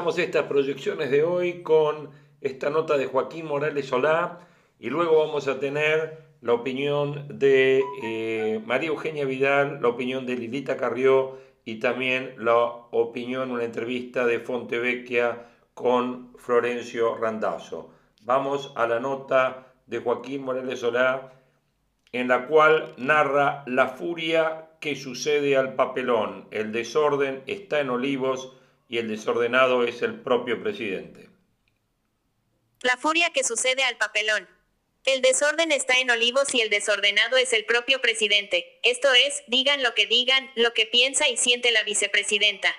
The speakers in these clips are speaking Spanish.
Empezamos estas proyecciones de hoy con esta nota de Joaquín Morales Solá y luego vamos a tener la opinión de eh, María Eugenia Vidal, la opinión de Lilita Carrió y también la opinión, una entrevista de Fontevecchia con Florencio Randazzo. Vamos a la nota de Joaquín Morales Solá en la cual narra la furia que sucede al papelón. El desorden está en Olivos y el desordenado es el propio presidente. La furia que sucede al papelón. El desorden está en Olivos y el desordenado es el propio presidente. Esto es, digan lo que digan, lo que piensa y siente la vicepresidenta.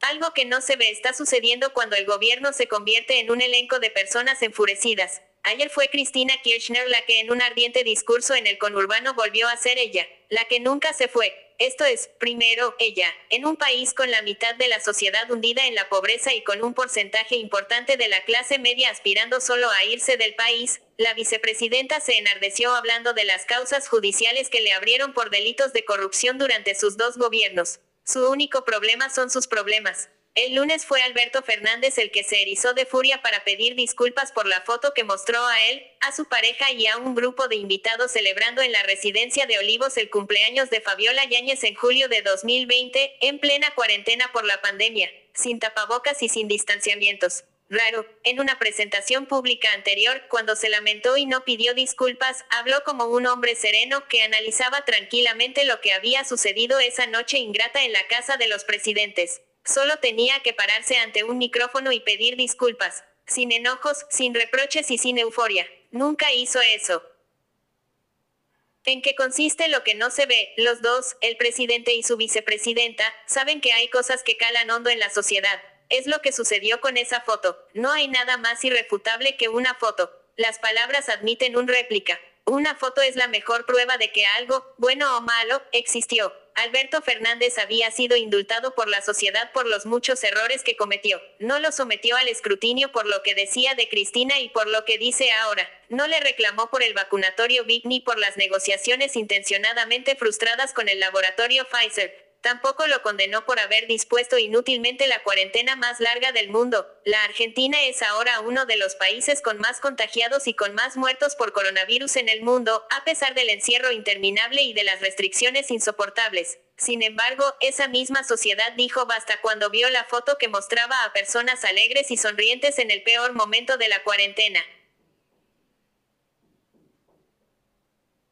Algo que no se ve está sucediendo cuando el gobierno se convierte en un elenco de personas enfurecidas. Ayer fue Cristina Kirchner la que en un ardiente discurso en el conurbano volvió a ser ella, la que nunca se fue, esto es, primero, ella, en un país con la mitad de la sociedad hundida en la pobreza y con un porcentaje importante de la clase media aspirando solo a irse del país, la vicepresidenta se enardeció hablando de las causas judiciales que le abrieron por delitos de corrupción durante sus dos gobiernos. Su único problema son sus problemas. El lunes fue Alberto Fernández el que se erizó de furia para pedir disculpas por la foto que mostró a él, a su pareja y a un grupo de invitados celebrando en la residencia de Olivos el cumpleaños de Fabiola Yáñez en julio de 2020, en plena cuarentena por la pandemia, sin tapabocas y sin distanciamientos. Raro, en una presentación pública anterior, cuando se lamentó y no pidió disculpas, habló como un hombre sereno que analizaba tranquilamente lo que había sucedido esa noche ingrata en la casa de los presidentes. Solo tenía que pararse ante un micrófono y pedir disculpas, sin enojos, sin reproches y sin euforia. Nunca hizo eso. ¿En qué consiste lo que no se ve? Los dos, el presidente y su vicepresidenta, saben que hay cosas que calan hondo en la sociedad. Es lo que sucedió con esa foto. No hay nada más irrefutable que una foto. Las palabras admiten un réplica. Una foto es la mejor prueba de que algo, bueno o malo, existió. Alberto Fernández había sido indultado por la sociedad por los muchos errores que cometió. No lo sometió al escrutinio por lo que decía de Cristina y por lo que dice ahora. No le reclamó por el vacunatorio Big ni por las negociaciones intencionadamente frustradas con el laboratorio Pfizer. Tampoco lo condenó por haber dispuesto inútilmente la cuarentena más larga del mundo. La Argentina es ahora uno de los países con más contagiados y con más muertos por coronavirus en el mundo, a pesar del encierro interminable y de las restricciones insoportables. Sin embargo, esa misma sociedad dijo basta cuando vio la foto que mostraba a personas alegres y sonrientes en el peor momento de la cuarentena.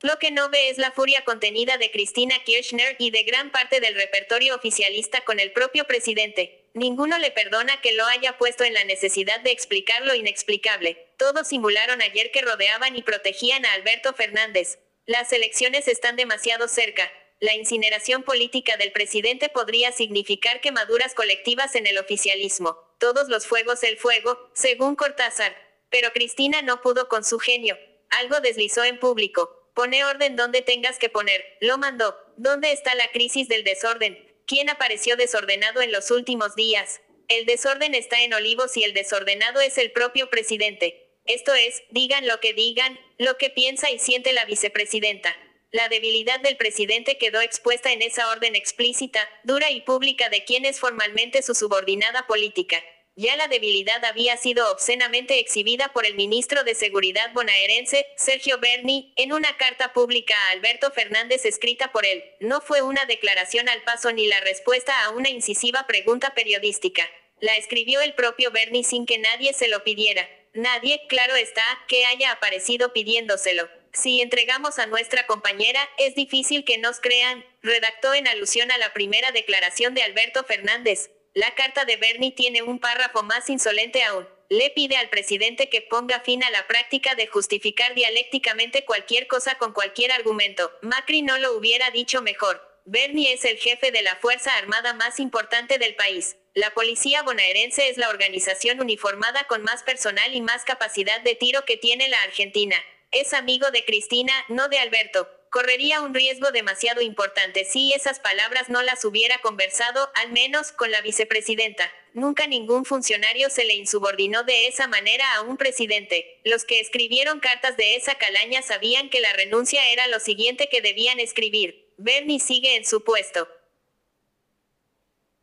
Lo que no ve es la furia contenida de Cristina Kirchner y de gran parte del repertorio oficialista con el propio presidente. Ninguno le perdona que lo haya puesto en la necesidad de explicar lo inexplicable. Todos simularon ayer que rodeaban y protegían a Alberto Fernández. Las elecciones están demasiado cerca. La incineración política del presidente podría significar quemaduras colectivas en el oficialismo. Todos los fuegos el fuego, según Cortázar. Pero Cristina no pudo con su genio. Algo deslizó en público. Pone orden donde tengas que poner. Lo mandó. ¿Dónde está la crisis del desorden? ¿Quién apareció desordenado en los últimos días? El desorden está en Olivos y el desordenado es el propio presidente. Esto es, digan lo que digan, lo que piensa y siente la vicepresidenta. La debilidad del presidente quedó expuesta en esa orden explícita, dura y pública de quien es formalmente su subordinada política. Ya la debilidad había sido obscenamente exhibida por el ministro de Seguridad bonaerense, Sergio Berni, en una carta pública a Alberto Fernández escrita por él. No fue una declaración al paso ni la respuesta a una incisiva pregunta periodística. La escribió el propio Berni sin que nadie se lo pidiera. Nadie, claro está, que haya aparecido pidiéndoselo. Si entregamos a nuestra compañera, es difícil que nos crean, redactó en alusión a la primera declaración de Alberto Fernández. La carta de Bernie tiene un párrafo más insolente aún. le pide al presidente que ponga fin a la práctica de justificar dialécticamente cualquier cosa con cualquier argumento. Macri no lo hubiera dicho mejor. Bernie es el jefe de la Fuerza Armada más importante del país. La policía bonaerense es la organización uniformada con más personal y más capacidad de tiro que tiene la Argentina. Es amigo de Cristina, no de Alberto. Correría un riesgo demasiado importante si esas palabras no las hubiera conversado, al menos, con la vicepresidenta. Nunca ningún funcionario se le insubordinó de esa manera a un presidente. Los que escribieron cartas de esa calaña sabían que la renuncia era lo siguiente que debían escribir. Bernie sigue en su puesto.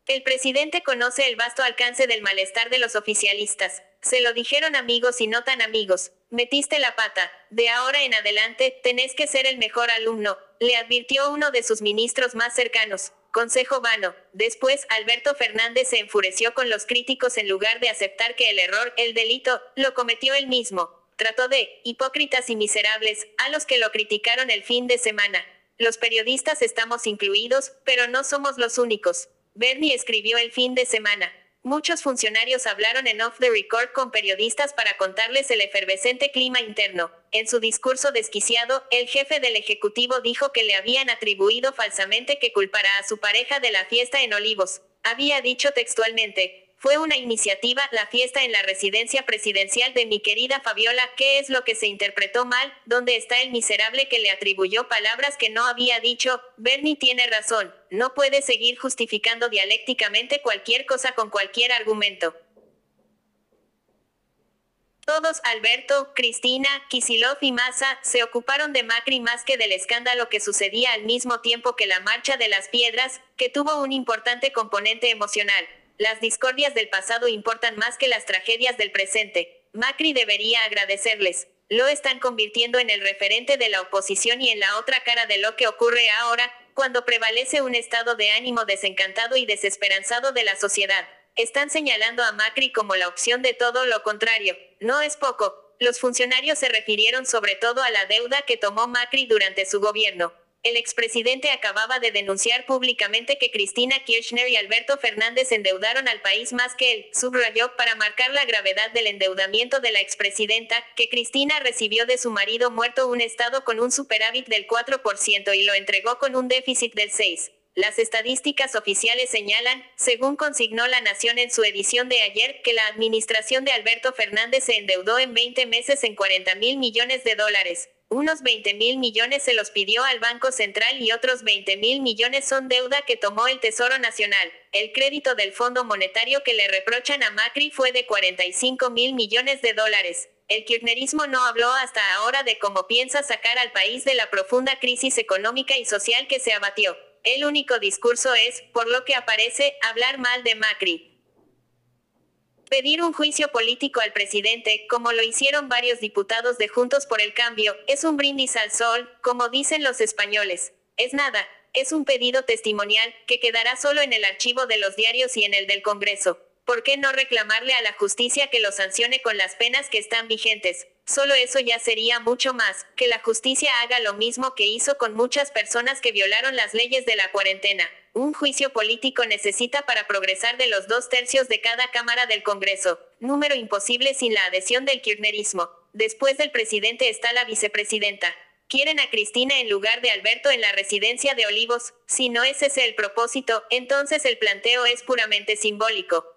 El presidente conoce el vasto alcance del malestar de los oficialistas. Se lo dijeron amigos y no tan amigos. Metiste la pata. De ahora en adelante, tenés que ser el mejor alumno, le advirtió uno de sus ministros más cercanos. Consejo vano. Después, Alberto Fernández se enfureció con los críticos en lugar de aceptar que el error, el delito, lo cometió él mismo. Trató de, hipócritas y miserables, a los que lo criticaron el fin de semana. Los periodistas estamos incluidos, pero no somos los únicos. Bernie escribió el fin de semana. Muchos funcionarios hablaron en off the record con periodistas para contarles el efervescente clima interno. En su discurso desquiciado, el jefe del Ejecutivo dijo que le habían atribuido falsamente que culpara a su pareja de la fiesta en Olivos. Había dicho textualmente, fue una iniciativa, la fiesta en la residencia presidencial de mi querida Fabiola, ¿qué es lo que se interpretó mal? ¿Dónde está el miserable que le atribuyó palabras que no había dicho? Bernie tiene razón, no puede seguir justificando dialécticamente cualquier cosa con cualquier argumento. Todos, Alberto, Cristina, Kisilov y Massa, se ocuparon de Macri más que del escándalo que sucedía al mismo tiempo que la Marcha de las Piedras, que tuvo un importante componente emocional. Las discordias del pasado importan más que las tragedias del presente. Macri debería agradecerles. Lo están convirtiendo en el referente de la oposición y en la otra cara de lo que ocurre ahora, cuando prevalece un estado de ánimo desencantado y desesperanzado de la sociedad. Están señalando a Macri como la opción de todo lo contrario. No es poco. Los funcionarios se refirieron sobre todo a la deuda que tomó Macri durante su gobierno. El expresidente acababa de denunciar públicamente que Cristina Kirchner y Alberto Fernández endeudaron al país más que él, subrayó, para marcar la gravedad del endeudamiento de la expresidenta, que Cristina recibió de su marido muerto un Estado con un superávit del 4% y lo entregó con un déficit del 6%. Las estadísticas oficiales señalan, según consignó La Nación en su edición de ayer, que la administración de Alberto Fernández se endeudó en 20 meses en 40 mil millones de dólares. Unos 20 mil millones se los pidió al Banco Central y otros 20 mil millones son deuda que tomó el Tesoro Nacional. El crédito del Fondo Monetario que le reprochan a Macri fue de 45 mil millones de dólares. El kirchnerismo no habló hasta ahora de cómo piensa sacar al país de la profunda crisis económica y social que se abatió. El único discurso es, por lo que aparece, hablar mal de Macri. Pedir un juicio político al presidente, como lo hicieron varios diputados de Juntos por el Cambio, es un brindis al sol, como dicen los españoles. Es nada, es un pedido testimonial, que quedará solo en el archivo de los diarios y en el del Congreso. ¿Por qué no reclamarle a la justicia que lo sancione con las penas que están vigentes? Solo eso ya sería mucho más, que la justicia haga lo mismo que hizo con muchas personas que violaron las leyes de la cuarentena. Un juicio político necesita para progresar de los dos tercios de cada Cámara del Congreso, número imposible sin la adhesión del kirchnerismo. Después del presidente está la vicepresidenta. Quieren a Cristina en lugar de Alberto en la residencia de Olivos. Si no es ese el propósito, entonces el planteo es puramente simbólico.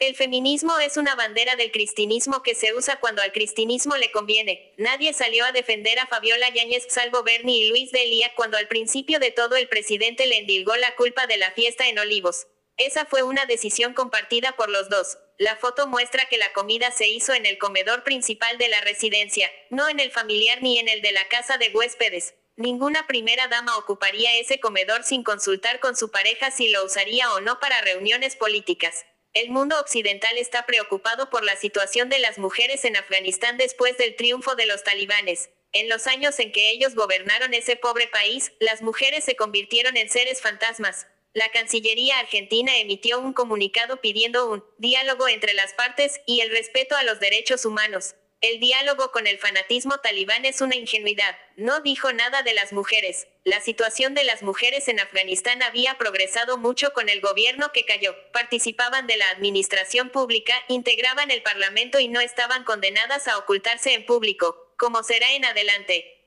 El feminismo es una bandera del cristinismo que se usa cuando al cristinismo le conviene. Nadie salió a defender a Fabiola Yáñez salvo Bernie y Luis de Lía cuando al principio de todo el presidente le endilgó la culpa de la fiesta en Olivos. Esa fue una decisión compartida por los dos. La foto muestra que la comida se hizo en el comedor principal de la residencia, no en el familiar ni en el de la casa de huéspedes. Ninguna primera dama ocuparía ese comedor sin consultar con su pareja si lo usaría o no para reuniones políticas. El mundo occidental está preocupado por la situación de las mujeres en Afganistán después del triunfo de los talibanes. En los años en que ellos gobernaron ese pobre país, las mujeres se convirtieron en seres fantasmas. La Cancillería argentina emitió un comunicado pidiendo un diálogo entre las partes y el respeto a los derechos humanos. El diálogo con el fanatismo talibán es una ingenuidad. No dijo nada de las mujeres. La situación de las mujeres en Afganistán había progresado mucho con el gobierno que cayó. Participaban de la administración pública, integraban el parlamento y no estaban condenadas a ocultarse en público, como será en adelante.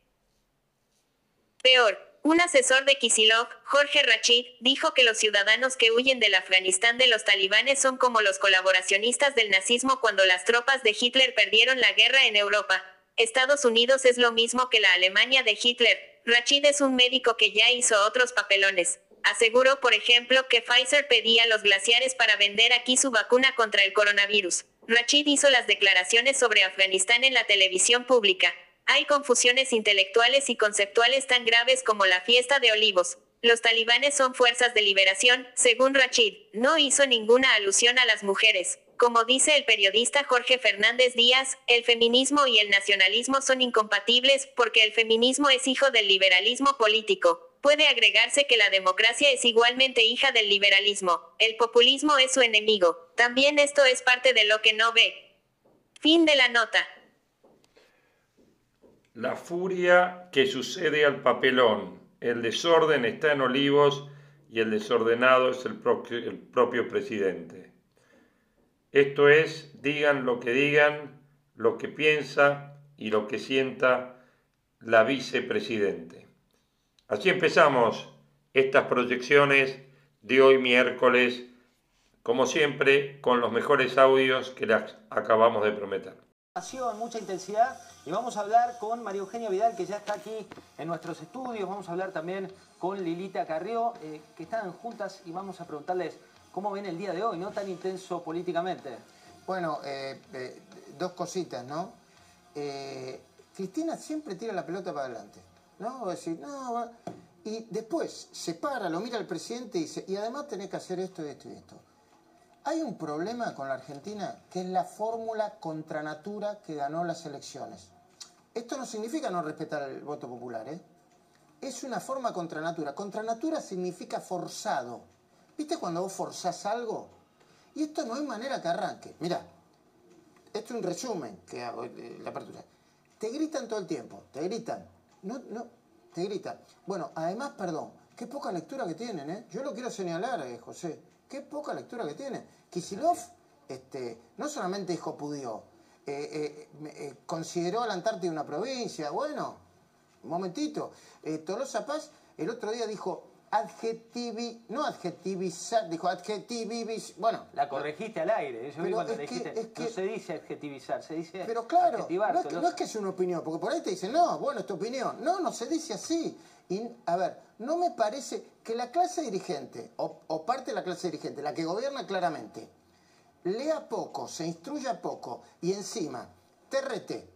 Peor, un asesor de Kisilov, Jorge Rachid, dijo que los ciudadanos que huyen del Afganistán de los talibanes son como los colaboracionistas del nazismo cuando las tropas de Hitler perdieron la guerra en Europa. Estados Unidos es lo mismo que la Alemania de Hitler. Rachid es un médico que ya hizo otros papelones. Aseguró, por ejemplo, que Pfizer pedía los glaciares para vender aquí su vacuna contra el coronavirus. Rachid hizo las declaraciones sobre Afganistán en la televisión pública. Hay confusiones intelectuales y conceptuales tan graves como la fiesta de olivos. Los talibanes son fuerzas de liberación, según Rachid. No hizo ninguna alusión a las mujeres. Como dice el periodista Jorge Fernández Díaz, el feminismo y el nacionalismo son incompatibles porque el feminismo es hijo del liberalismo político. Puede agregarse que la democracia es igualmente hija del liberalismo. El populismo es su enemigo. También esto es parte de lo que no ve. Fin de la nota. La furia que sucede al papelón. El desorden está en Olivos y el desordenado es el propio, presidente. Esto es, digan lo que digan, lo que piensa y lo que sienta la vicepresidente. Así empezamos estas proyecciones de hoy miércoles, como siempre, con los mejores audios que les acabamos de prometer. Mucha intensidad y vamos a hablar con María Eugenia Vidal, que ya está aquí en nuestros estudios. Vamos a hablar también con Lilita Carrió, eh, que están juntas y vamos a preguntarles cómo ven el día de hoy, no tan intenso políticamente. Bueno, eh, eh, dos cositas, ¿no? Cristina siempre tira la pelota para adelante, ¿no? decir, no, y después se para, lo mira el presidente y dice, y además tenés que hacer esto, esto y esto. Hay un problema con la Argentina que es la fórmula contra natura que ganó las elecciones. Esto no significa no respetar el voto popular, ¿eh? Es una forma contra natura. Contra natura significa forzado. ¿Viste cuando vos forzás algo? Y esto no hay manera que arranque. Mira, esto es un resumen que hago, eh, la apertura. Te gritan todo el tiempo, te gritan. No, no, te gritan. Bueno, además, perdón, qué poca lectura que tienen, ¿eh? Yo lo quiero señalar, eh, José. Qué poca lectura que tiene. Kisilov este, no solamente dijo pudió, eh, eh, eh, consideró la Antártida una provincia. Bueno, un momentito. Tolosa Paz el otro día dijo adjetivi, no adjetivizar, dijo adjetivizar, bueno. La corregiste al aire, eso cuando es dijiste, no se dice adjetivizar, se dice Pero claro, no es, que, no es, que, es una opinión, porque por ahí te dicen, no, bueno, es tu opinión. No, no se dice así. Y, a ver, no me parece que la clase dirigente, o, parte de la clase dirigente, la que gobierna claramente, lea poco, se instruya poco y encima te rete,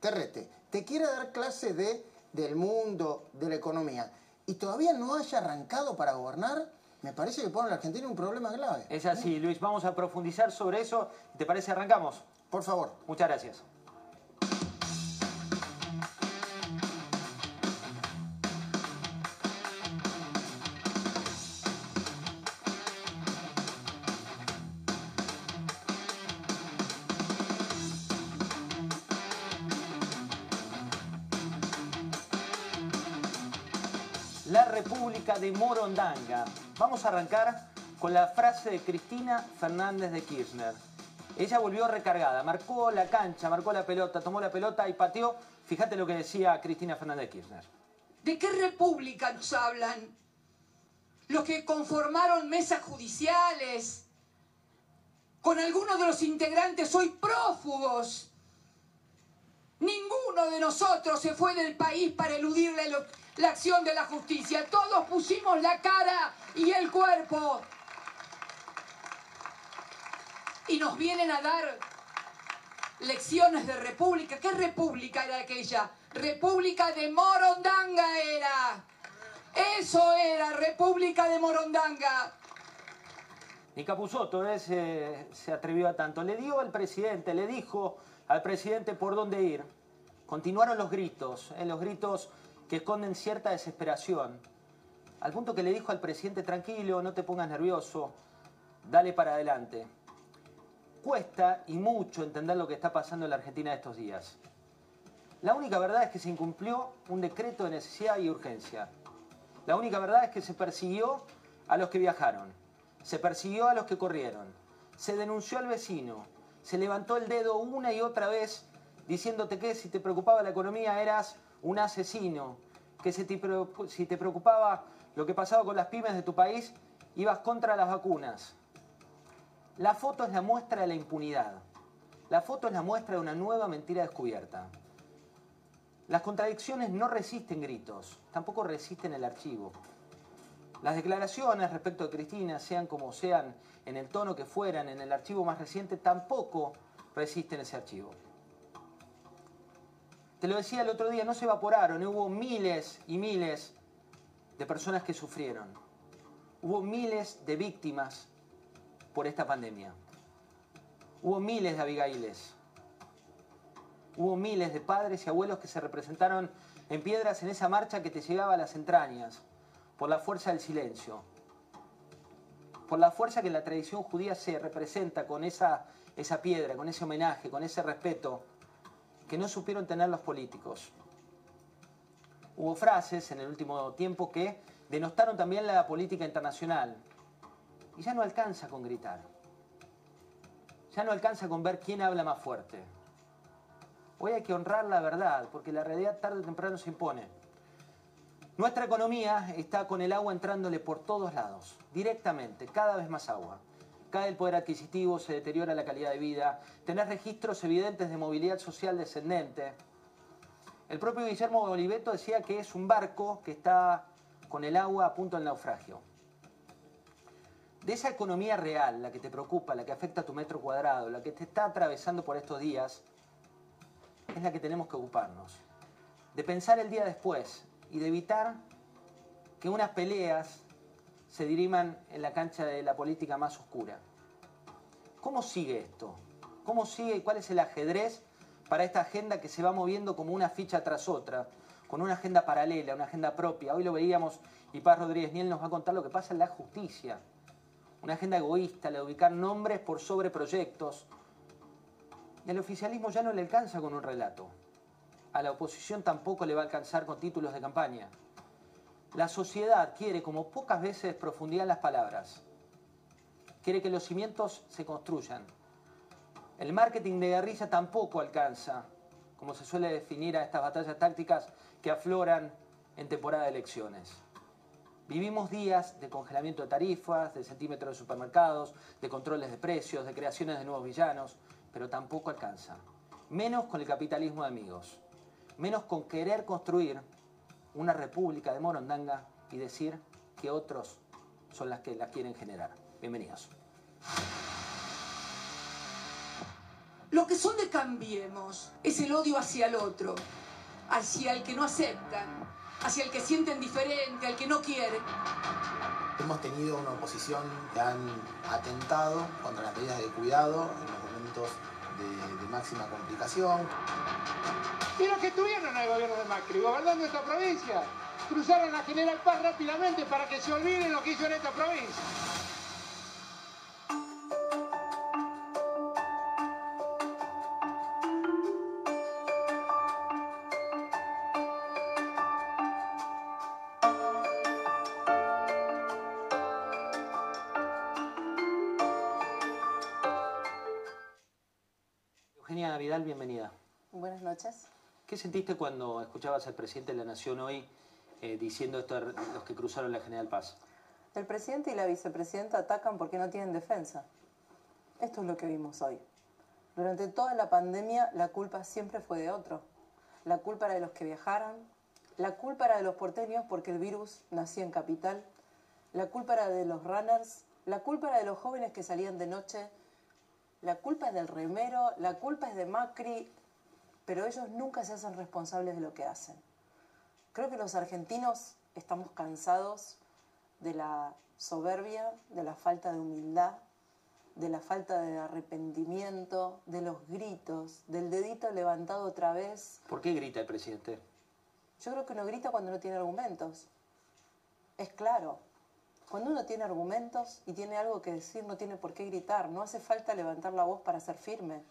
te rete, te quiere dar clase de, del mundo, de la economía y todavía no haya arrancado para gobernar, me parece que pone a la Argentina un problema grave. Es así, Luis, vamos a profundizar sobre eso. ¿Te parece arrancamos? Por favor. Muchas gracias. De Morondanga. Vamos a arrancar con la frase de Cristina Fernández de Kirchner. Ella volvió recargada, marcó la cancha, marcó la pelota, tomó la pelota y pateó. Fíjate lo que decía Cristina Fernández de Kirchner. ¿De qué república nos hablan? Los que conformaron mesas judiciales, con algunos de los integrantes hoy prófugos. Ninguno de nosotros se fue del país para eludirle la acción de la justicia. Todos pusimos la cara y el cuerpo. Y nos vienen a dar lecciones de república. ¿Qué república era aquella? República de Morondanga era. Eso era, República de Morondanga. Y Capusotto ¿eh? se, se atrevió a tanto. Le dio al presidente, le dijo al presidente por dónde ir. Continuaron los gritos, ¿eh? los gritos que esconden cierta desesperación, al punto que le dijo al presidente, tranquilo, no te pongas nervioso, dale para adelante. cuesta y mucho entender lo que está pasando en la Argentina estos días. La única verdad es que se incumplió un decreto de necesidad y urgencia. La única verdad es que se persiguió a los que viajaron, se persiguió a los que corrieron, se denunció al vecino, se levantó el dedo una y otra vez diciéndote que si te preocupaba la economía eras un asesino, que si te preocupaba lo que pasaba con las pymes de tu país, ibas contra las vacunas. La foto es la muestra de la impunidad. La foto es la muestra de una nueva mentira descubierta. Las contradicciones no resisten gritos, tampoco resisten el archivo. Las declaraciones respecto de Cristina, sean como sean, en el tono que fueran, en el archivo más reciente, tampoco resisten ese archivo. Te lo decía el otro día, no se evaporaron, hubo miles y miles de personas que sufrieron. Hubo miles de víctimas por esta pandemia. Hubo miles de Abigailes. Hubo miles de padres y abuelos que se representaron en piedras en esa marcha que te llegaba a las entrañas, por la fuerza del silencio, por la fuerza que la tradición judía se representa con esa, esa piedra, con ese homenaje, con ese respeto que no supieron tener los políticos. Hubo frases en el último tiempo que denostaron también la política internacional. Y ya no alcanza con gritar. Ya no alcanza con ver quién habla más fuerte. Hoy hay que honrar la verdad, porque la realidad tarde o temprano se impone. Nuestra economía está con el agua entrándole por todos lados, directamente, cada vez más agua. Cae el poder adquisitivo, se deteriora la calidad de vida, tenés registros evidentes de movilidad social descendente, el propio Guillermo Oliveto decía que es un barco que está con el agua a punto del naufragio. De esa economía real, la que te preocupa, la que afecta a tu metro cuadrado, la que te está atravesando por estos días, es la que tenemos que ocuparnos. De pensar el día después y de evitar que unas peleas se diriman en la cancha de la política más oscura. ¿Cómo sigue esto? ¿Cómo sigue y cuál es el ajedrez para esta agenda que se va moviendo como una ficha tras otra, con una agenda paralela, una agenda propia. Hoy lo veíamos y Paz Rodríguez Niel nos va a contar lo que pasa en la justicia. Una agenda egoísta, la de ubicar nombres por sobre proyectos. Y al oficialismo ya no le alcanza con un relato. A la oposición tampoco le va a alcanzar con títulos de campaña. La sociedad quiere, como pocas veces, profundidad las palabras. Quiere que los cimientos se construyan el marketing de guerrilla tampoco alcanza, como se suele definir a estas batallas tácticas que afloran en temporada de elecciones. Vivimos días de congelamiento de tarifas, de centímetros de supermercados, de controles de precios, de creaciones de nuevos villanos, pero tampoco alcanza. Menos con el capitalismo de amigos. Menos con querer construir una república de Morondanga y decir que otros son las que la quieren generar. Bienvenidos. Lo que son de Cambiemos es el odio hacia el otro, hacia el que no aceptan, hacia el que sienten diferente, al que no quiere. Hemos tenido una oposición que han atentado contra las medidas de cuidado en los momentos de, máxima complicación. Y los que estuvieron en el gobierno de Macri, gobernando esta provincia, cruzaron a General Paz rápidamente para que se olviden lo que hizo en esta provincia. ¿Qué sentiste cuando escuchabas al presidente de la Nación hoy eh, diciendo esto a los que cruzaron la General Paz? El presidente y la vicepresidenta atacan porque no tienen defensa. Esto es lo que vimos hoy. Durante toda la pandemia la culpa siempre fue de otro. La culpa era de los que viajaron, la culpa era de los porteños porque el virus nacía en capital, la culpa era de los runners, la culpa era de los jóvenes que salían de noche la culpa es del remero, la culpa es de Macri, pero ellos nunca se hacen responsables de lo que hacen. Creo que los argentinos estamos cansados de la soberbia, de la falta de humildad, de la falta de arrepentimiento, de los gritos, del dedito levantado otra vez. ¿Por qué grita el presidente? Yo creo que no grita cuando no tiene argumentos. Es claro. Cuando uno tiene argumentos y tiene algo que decir, no tiene por qué gritar, no hace falta levantar la voz para ser firme.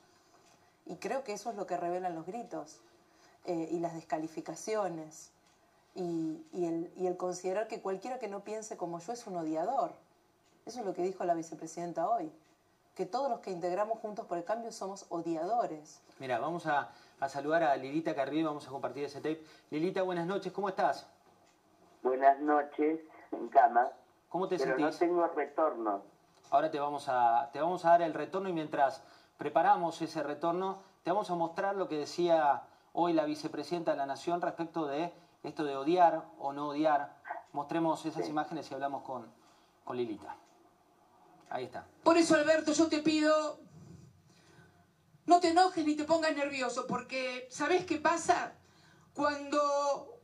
Y creo que eso es lo que revelan los gritos eh, y las descalificaciones y, el, y el considerar que cualquiera que no piense como yo es un odiador. Eso es lo que dijo la vicepresidenta hoy, que todos los que integramos Juntos por el Cambio somos odiadores. Mira, vamos a, a saludar a Lilita Carrillo, vamos a compartir ese tape. Lilita, buenas noches, ¿cómo estás? Buenas noches, en cama. ¿Cómo te pero sentís? no tengo retorno. Ahora te vamos, a, te vamos a dar el retorno y mientras preparamos ese retorno, te vamos a mostrar lo que decía hoy la vicepresidenta de la Nación respecto de esto de odiar o no odiar. Mostremos esas Sí. imágenes y hablamos con, con Lilita. Ahí está. Por eso, Alberto, yo te pido, no te enojes ni te pongas nervioso, porque ¿sabes qué pasa? Cuando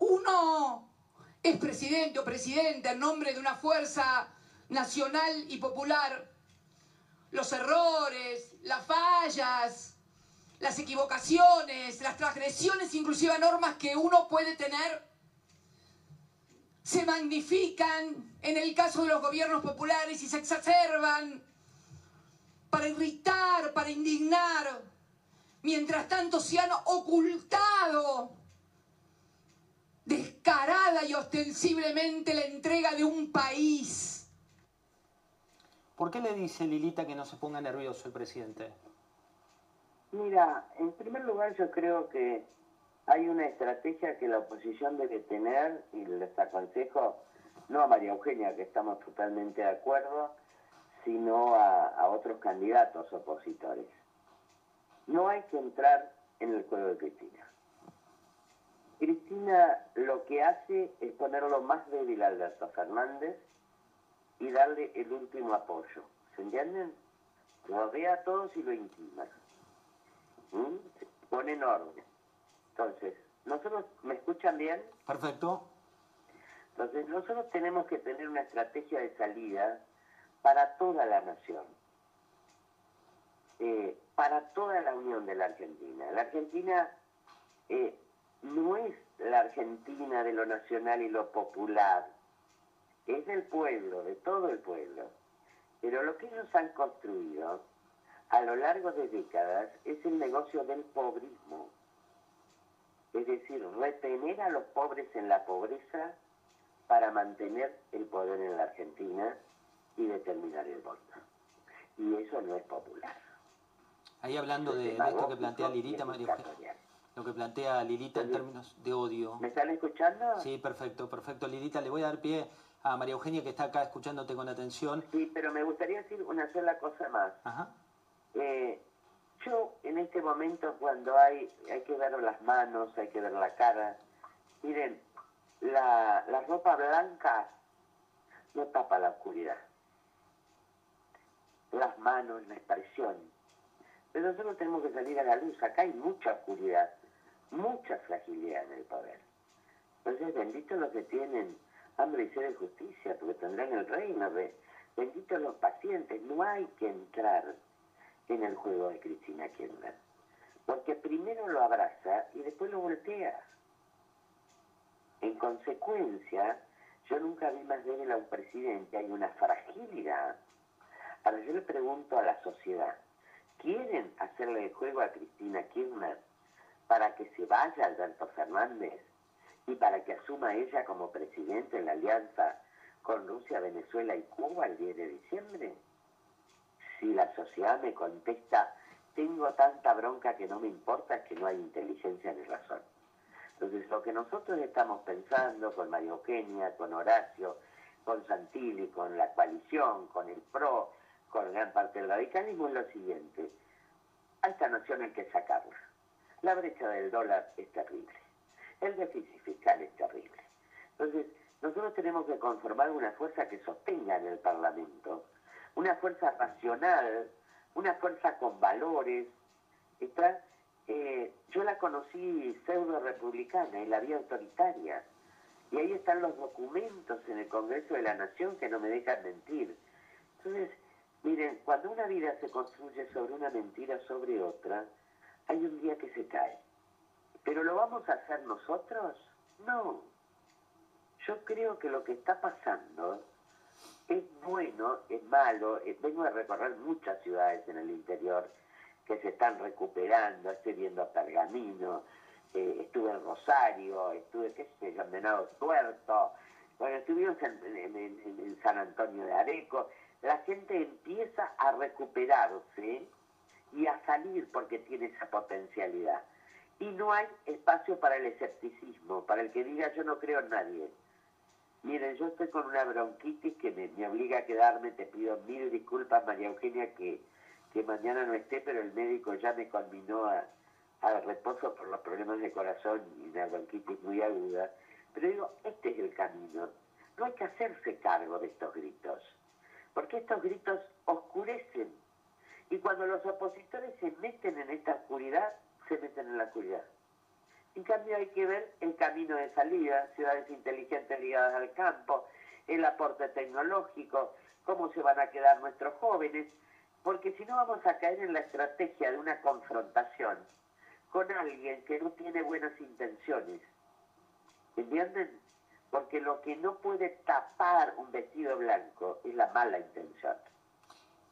uno es presidente o presidenta en nombre de una fuerza nacional y popular, los errores, las fallas, las equivocaciones, las transgresiones, inclusive normas que uno puede tener, se magnifican en el caso de los gobiernos populares y se exacerban para irritar, para indignar, mientras tanto se han ocultado descarada y ostensiblemente la entrega de un país. ¿Por qué le dice Lilita que no se ponga nervioso el presidente? Mira, en primer lugar yo creo que hay una estrategia que la oposición debe tener, y les aconsejo, no a María Eugenia, que estamos totalmente de acuerdo, sino a, otros candidatos opositores. No hay que entrar en el juego de Cristina. Cristina lo que hace es ponerlo más débil a Alberto Fernández y darle el último apoyo. ¿Se entienden? Rodea a todos y lo intima. ¿Mm? Pone en orden. Entonces, nosotros, ¿me escuchan bien? Perfecto. Entonces, nosotros tenemos que tener una estrategia de salida para toda la nación, eh, para toda la unión de la Argentina. La Argentina eh, no es la Argentina de lo nacional y lo popular, es del pueblo, de todo el pueblo. Pero lo que ellos han construido a lo largo de décadas es el negocio del pobrismo. Es decir, retener a los pobres en la pobreza para mantener el poder en la Argentina y determinar el voto. Y eso no es popular. Ahí hablando de, de esto que plantea Lilita, María lo que plantea Lilita en términos de odio. ¿Me están escuchando? Sí, perfecto, perfecto. Lilita, le voy a dar pie a María Eugenia que está acá escuchándote con atención. Sí, pero me gustaría decir una sola cosa más. Ajá. Eh, yo en este momento cuando hay, hay que ver las manos, hay que ver la cara, miren, la, la ropa blanca no tapa la oscuridad. Las manos, la expresión. Pero nosotros tenemos que salir a la luz. Acá hay mucha oscuridad, mucha fragilidad en el poder. Entonces, benditos los que tienen hambre y sed de justicia, porque tendrán el reino. Be- Benditos los pacientes. No hay que entrar en el juego de Cristina Kirchner. Porque primero lo abraza y después lo voltea. En consecuencia, yo nunca vi más débil a un presidente, hay una fragilidad. Ahora yo le pregunto a la sociedad, ¿quieren hacerle el juego a Cristina Kirchner para que se vaya Alberto Fernández y para que asuma ella como presidente en la alianza con Rusia, Venezuela y Cuba el 10 de diciembre? Si la sociedad me contesta, tengo tanta bronca que no me importa, es que no hay inteligencia ni razón. Entonces, lo que nosotros estamos pensando con María Eugenia, con Horacio, con Santilli, con la coalición, con el PRO, con gran parte del radicalismo es lo siguiente. A esta nación hay que sacarla. La brecha del dólar es terrible. El déficit fiscal es terrible. Entonces, nosotros tenemos que conformar una fuerza que sostenga en el Parlamento, una fuerza racional, una fuerza con valores. Está, eh, yo la conocí pseudo republicana y la vi autoritaria. Y ahí están los documentos en el Congreso de la Nación que no me dejan mentir. Entonces, miren, cuando una vida se construye sobre una mentira sobre otra, hay un día que se cae. ¿Pero lo vamos a hacer nosotros? No. Yo creo que lo que está pasando es bueno, es malo. Eh, vengo a recorrer muchas ciudades en el interior que se están recuperando. Estoy viendo Pergamino, eh, estuve en Rosario, estuve, qué sé yo, en Tuerto. Bueno, estuvimos en San Antonio de Areco. La gente empieza a recuperarse y a salir porque tiene esa potencialidad. Y no hay espacio para el escepticismo, para el que diga yo no creo en nadie. Miren, yo estoy con una bronquitis que me, obliga a quedarme, te pido mil disculpas María Eugenia que, que mañana no esté, pero el médico ya me conminó a, al reposo por los problemas de corazón y una bronquitis muy aguda. Pero digo, este es el camino. No hay que hacerse cargo de estos gritos, porque estos gritos oscurecen. Y cuando los opositores se meten en esta oscuridad, se meten en la oscuridad. En cambio hay que ver el camino de salida, ciudades inteligentes ligadas al campo, el aporte tecnológico, cómo se van a quedar nuestros jóvenes, porque si no vamos a caer en la estrategia de una confrontación con alguien que no tiene buenas intenciones. ¿Entienden? Porque lo que no puede tapar un vestido blanco es la mala intención.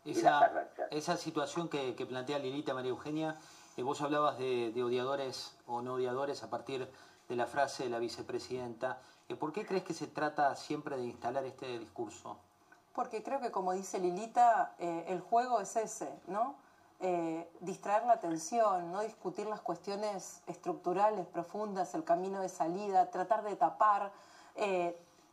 Esa, esa situación que, que plantea Lilita María Eugenia eh, vos hablabas de, odiadores o no odiadores a partir de la frase de la vicepresidenta. Eh, ¿Por qué crees que se trata siempre de instalar este discurso? Porque creo que, como dice Lilita, eh, el juego es ese, ¿no? distraer la atención, no discutir las cuestiones estructurales, profundas, el camino de salida, tratar de tapar.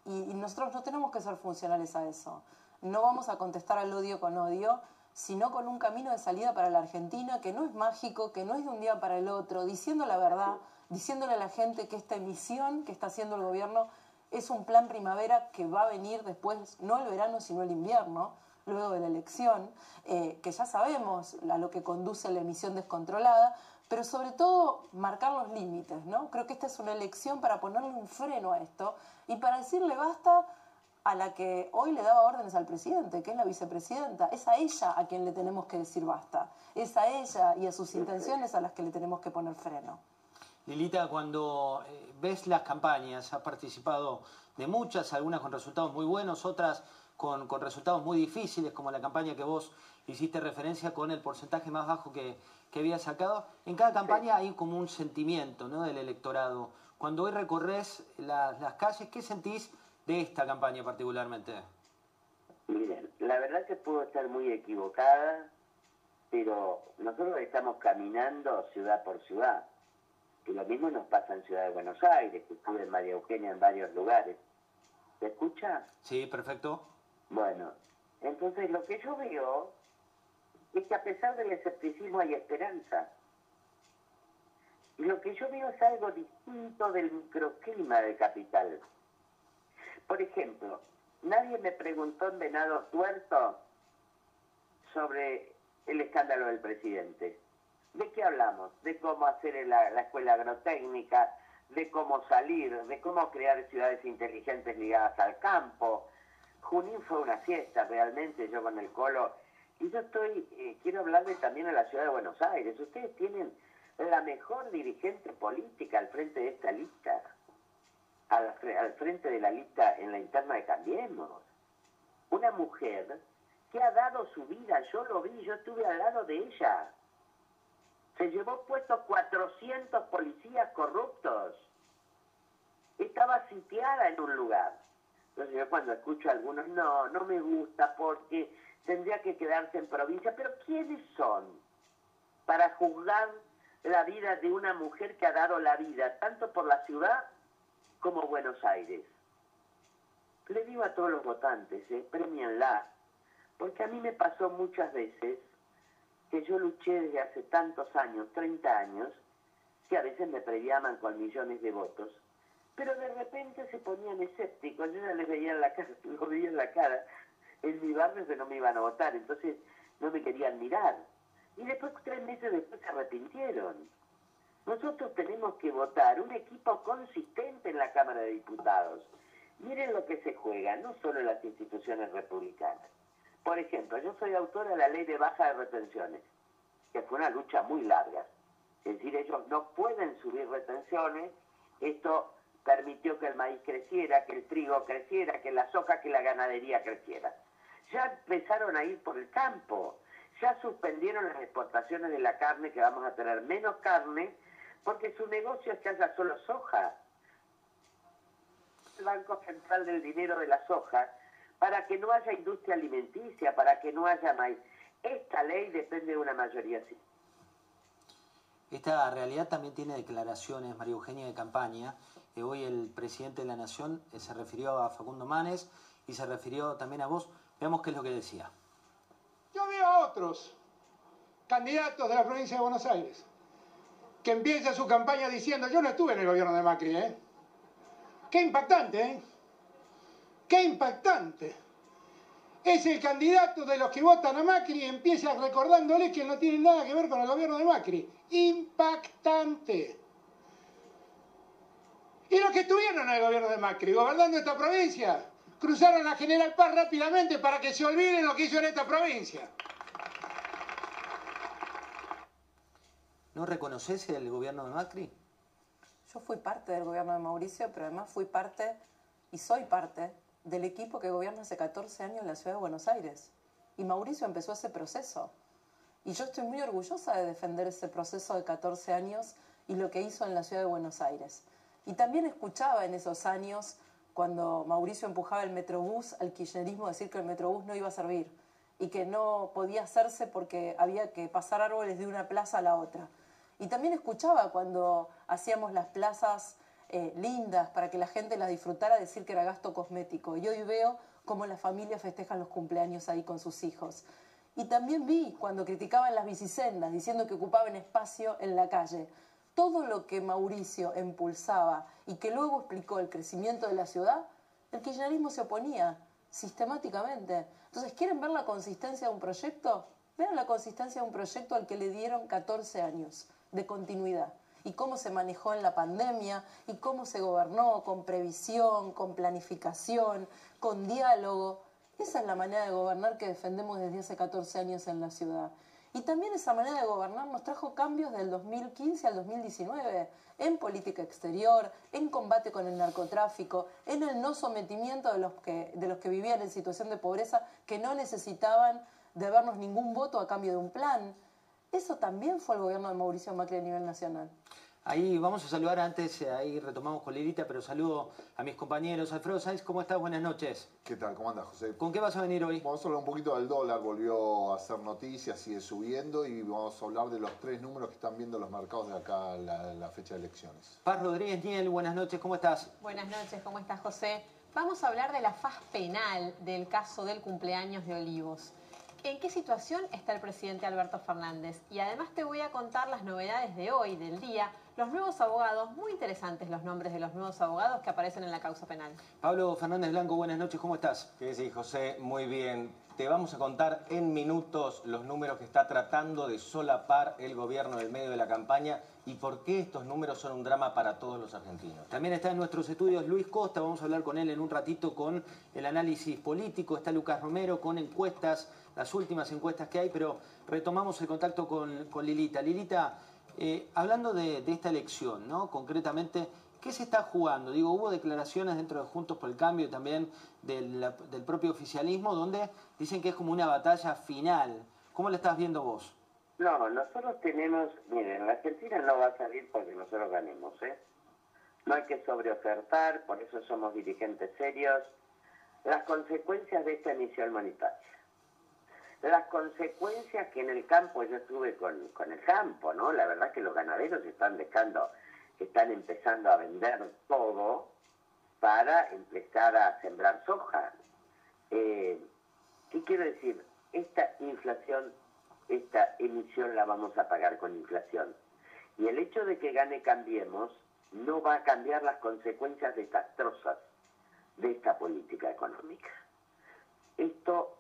y nosotros no tenemos que ser funcionales a eso. No vamos a contestar al odio con odio, sino con un camino de salida para la Argentina que no es mágico, que no es de un día para el otro, diciendo la verdad, diciéndole a la gente que esta emisión que está haciendo el gobierno es un plan primavera que va a venir después, no el verano, sino el invierno, luego de la elección, eh, que ya sabemos a lo que conduce la emisión descontrolada, pero sobre todo marcar los límites, ¿no? Creo que esta es una elección para ponerle un freno a esto y para decirle basta a la que hoy le daba órdenes al presidente, que es la vicepresidenta. Es a ella a quien le tenemos que decir basta. Es a ella y a sus intenciones a las que le tenemos que poner freno. Lilita, cuando eh, ves las campañas, has participado de muchas, algunas con resultados muy buenos, otras con, resultados muy difíciles, como la campaña que vos hiciste referencia con el porcentaje más bajo que, que había sacado. En cada campaña hay como un sentimiento ¿no? del electorado. Cuando hoy recorres las calles, ¿qué sentís de esta campaña particularmente? Miren, la verdad que puedo estar muy equivocada, pero nosotros estamos caminando ciudad por ciudad. Y lo mismo nos pasa en Ciudad de Buenos Aires, que estuve en María Eugenia en varios lugares. ¿Se escucha? Sí, perfecto. Bueno, entonces lo que yo veo es que a pesar del escepticismo hay esperanza. Y lo que yo veo es algo distinto del microclima del capital. Por ejemplo, nadie me preguntó en Venado Tuerto sobre el escándalo del presidente. ¿De qué hablamos? De cómo hacer la, escuela agrotécnica, de cómo salir, de cómo crear ciudades inteligentes ligadas al campo. Junín fue una fiesta realmente, yo con el colo. Y yo estoy, eh, quiero hablarle también a la ciudad de Buenos Aires. Ustedes tienen la mejor dirigente política al frente de esta lista al, al frente de la lista en la interna de Cambiemos. Una mujer que ha dado su vida, yo lo vi, yo estuve al lado de ella. Se llevó puestos 400 policías corruptos. Estaba sitiada en un lugar. Entonces yo cuando escucho a algunos, no, no me gusta porque tendría que quedarse en provincia. Pero ¿quiénes son para juzgar la vida de una mujer que ha dado la vida tanto por la ciudad como Buenos Aires. Le digo a todos los votantes, eh, premienla, porque a mí me pasó muchas veces que yo luché desde hace tantos años, 30 años, que a veces me previaban con millones de votos, pero de repente se ponían escépticos, yo ya les veía en la cara, lo veía en la cara, en mi barrio que no me iban a votar, entonces no me querían mirar. Y después, tres meses después, se arrepintieron. Nosotros tenemos que votar un equipo consistente en la Cámara de Diputados. Miren lo que se juega, no solo en las instituciones republicanas. Por ejemplo, yo soy autora de la ley de baja de retenciones, que fue una lucha muy larga. Es decir, ellos no pueden subir retenciones, esto permitió que el maíz creciera, que el trigo creciera, que la soja, que la ganadería creciera. Ya empezaron a ir por el campo, ya suspendieron las exportaciones de la carne, que vamos a tener menos carne, porque su negocio es que haya solo soja. El Banco Central del Dinero de la Soja, para que no haya industria alimenticia, para que no haya maíz. Esta ley depende de una mayoría sí. Esta realidad también tiene declaraciones, María Eugenia, de campaña. Eh, hoy el presidente de la Nación eh, se refirió a Facundo Manes y se refirió también a vos. Veamos qué es lo que decía. Yo veo a otros candidatos de la provincia de Buenos Aires que empiezan su campaña diciendo, yo no estuve en el gobierno de Macri, ¿eh? Qué impactante, ¿eh? Qué impactante. Es el candidato de los que votan a Macri y empieza recordándole que no tiene nada que ver con el gobierno de Macri. Impactante. Y los que estuvieron en el gobierno de Macri, gobernando esta provincia, cruzaron a General Paz rápidamente para que se olviden lo que hizo en esta provincia. ¿No reconoces el gobierno de Macri? Yo fui parte del gobierno de Mauricio, pero además fui parte y soy parte del equipo que gobierna hace 14 años en la ciudad de Buenos Aires. Y Mauricio empezó ese proceso. Y yo estoy muy orgullosa de defender ese proceso de 14 años y lo que hizo en la ciudad de Buenos Aires. Y también escuchaba en esos años, cuando Mauricio empujaba el metrobús, al kirchnerismo decir que el metrobús no iba a servir y que no podía hacerse porque había que pasar árboles de una plaza a la otra. Y también escuchaba cuando hacíamos las plazas eh, lindas para que la gente las disfrutara, decir que era gasto cosmético. Y hoy veo cómo las familias festejan los cumpleaños ahí con sus hijos. Y también vi cuando criticaban las bicisendas, diciendo que ocupaban espacio en la calle. Todo lo que Mauricio impulsaba y que luego explicó el crecimiento de la ciudad, el kirchnerismo se oponía sistemáticamente. Entonces, ¿quieren ver la consistencia de un proyecto? Vean la consistencia de un proyecto al que le dieron 14 años de continuidad y cómo se manejó en la pandemia y cómo se gobernó con previsión, con planificación, con diálogo. Esa es la manera de gobernar que defendemos desde hace 14 años en la ciudad. Y también esa manera de gobernar nos trajo cambios del 2015 al 2019 en política exterior, en combate con el narcotráfico, en el no sometimiento de los que, de los que vivían en situación de pobreza que no necesitaban de vernos ningún voto a cambio de un plan. Eso también fue el gobierno de Mauricio Macri a nivel nacional. Ahí vamos a saludar antes, eh, ahí retomamos con Lirita, pero saludo a mis compañeros. Alfredo Sáenz, ¿cómo estás? Buenas noches. ¿Qué tal? ¿Cómo andas, José? ¿Con qué vas a venir hoy? Vamos a hablar un poquito del dólar, volvió a hacer noticias, sigue subiendo y vamos a hablar de los tres números que están viendo los mercados de acá la, la fecha de elecciones. Paz Rodríguez Niel, buenas noches, ¿cómo estás? Buenas noches, ¿cómo estás, José? Vamos a hablar de la faz penal del caso del cumpleaños de Olivos. ¿En qué situación está el presidente Alberto Fernández? Y además te voy a contar las novedades de hoy, del día, los nuevos abogados, muy interesantes los nombres de los nuevos abogados que aparecen en la causa penal. Pablo Fernández Blanco, buenas noches, ¿cómo estás? ¿Qué decís, José? Muy bien. Te vamos a contar en minutos los números que está tratando de solapar el gobierno en el medio de la campaña y por qué estos números son un drama para todos los argentinos. También está en nuestros estudios Luis Costa, vamos a hablar con él en un ratito con el análisis político. Está Lucas Romero con encuestas, las últimas encuestas que hay, pero retomamos el contacto con, con Lilita. Lilita, eh, hablando de, esta elección, ¿no? Concretamente, ¿qué se está jugando? Digo, hubo declaraciones dentro de Juntos por el Cambio también del, propio oficialismo donde dicen que es como una batalla final. ¿Cómo la estás viendo vos? No, nosotros tenemos, miren, la Argentina no va a salir porque nosotros ganemos, ¿eh? No hay que sobreofertar, por eso somos dirigentes serios. Las consecuencias de esta emisión monetaria. Las consecuencias que en el campo, yo estuve con, con el campo, ¿no? La verdad que los ganaderos están dejando, están empezando a vender todo para empezar a sembrar soja. Eh, ¿Qué quiero decir? Esta inflación esta emisión la vamos a pagar con inflación. Y el hecho de que gane Cambiemos no va a cambiar las consecuencias desastrosas de esta política económica. Esto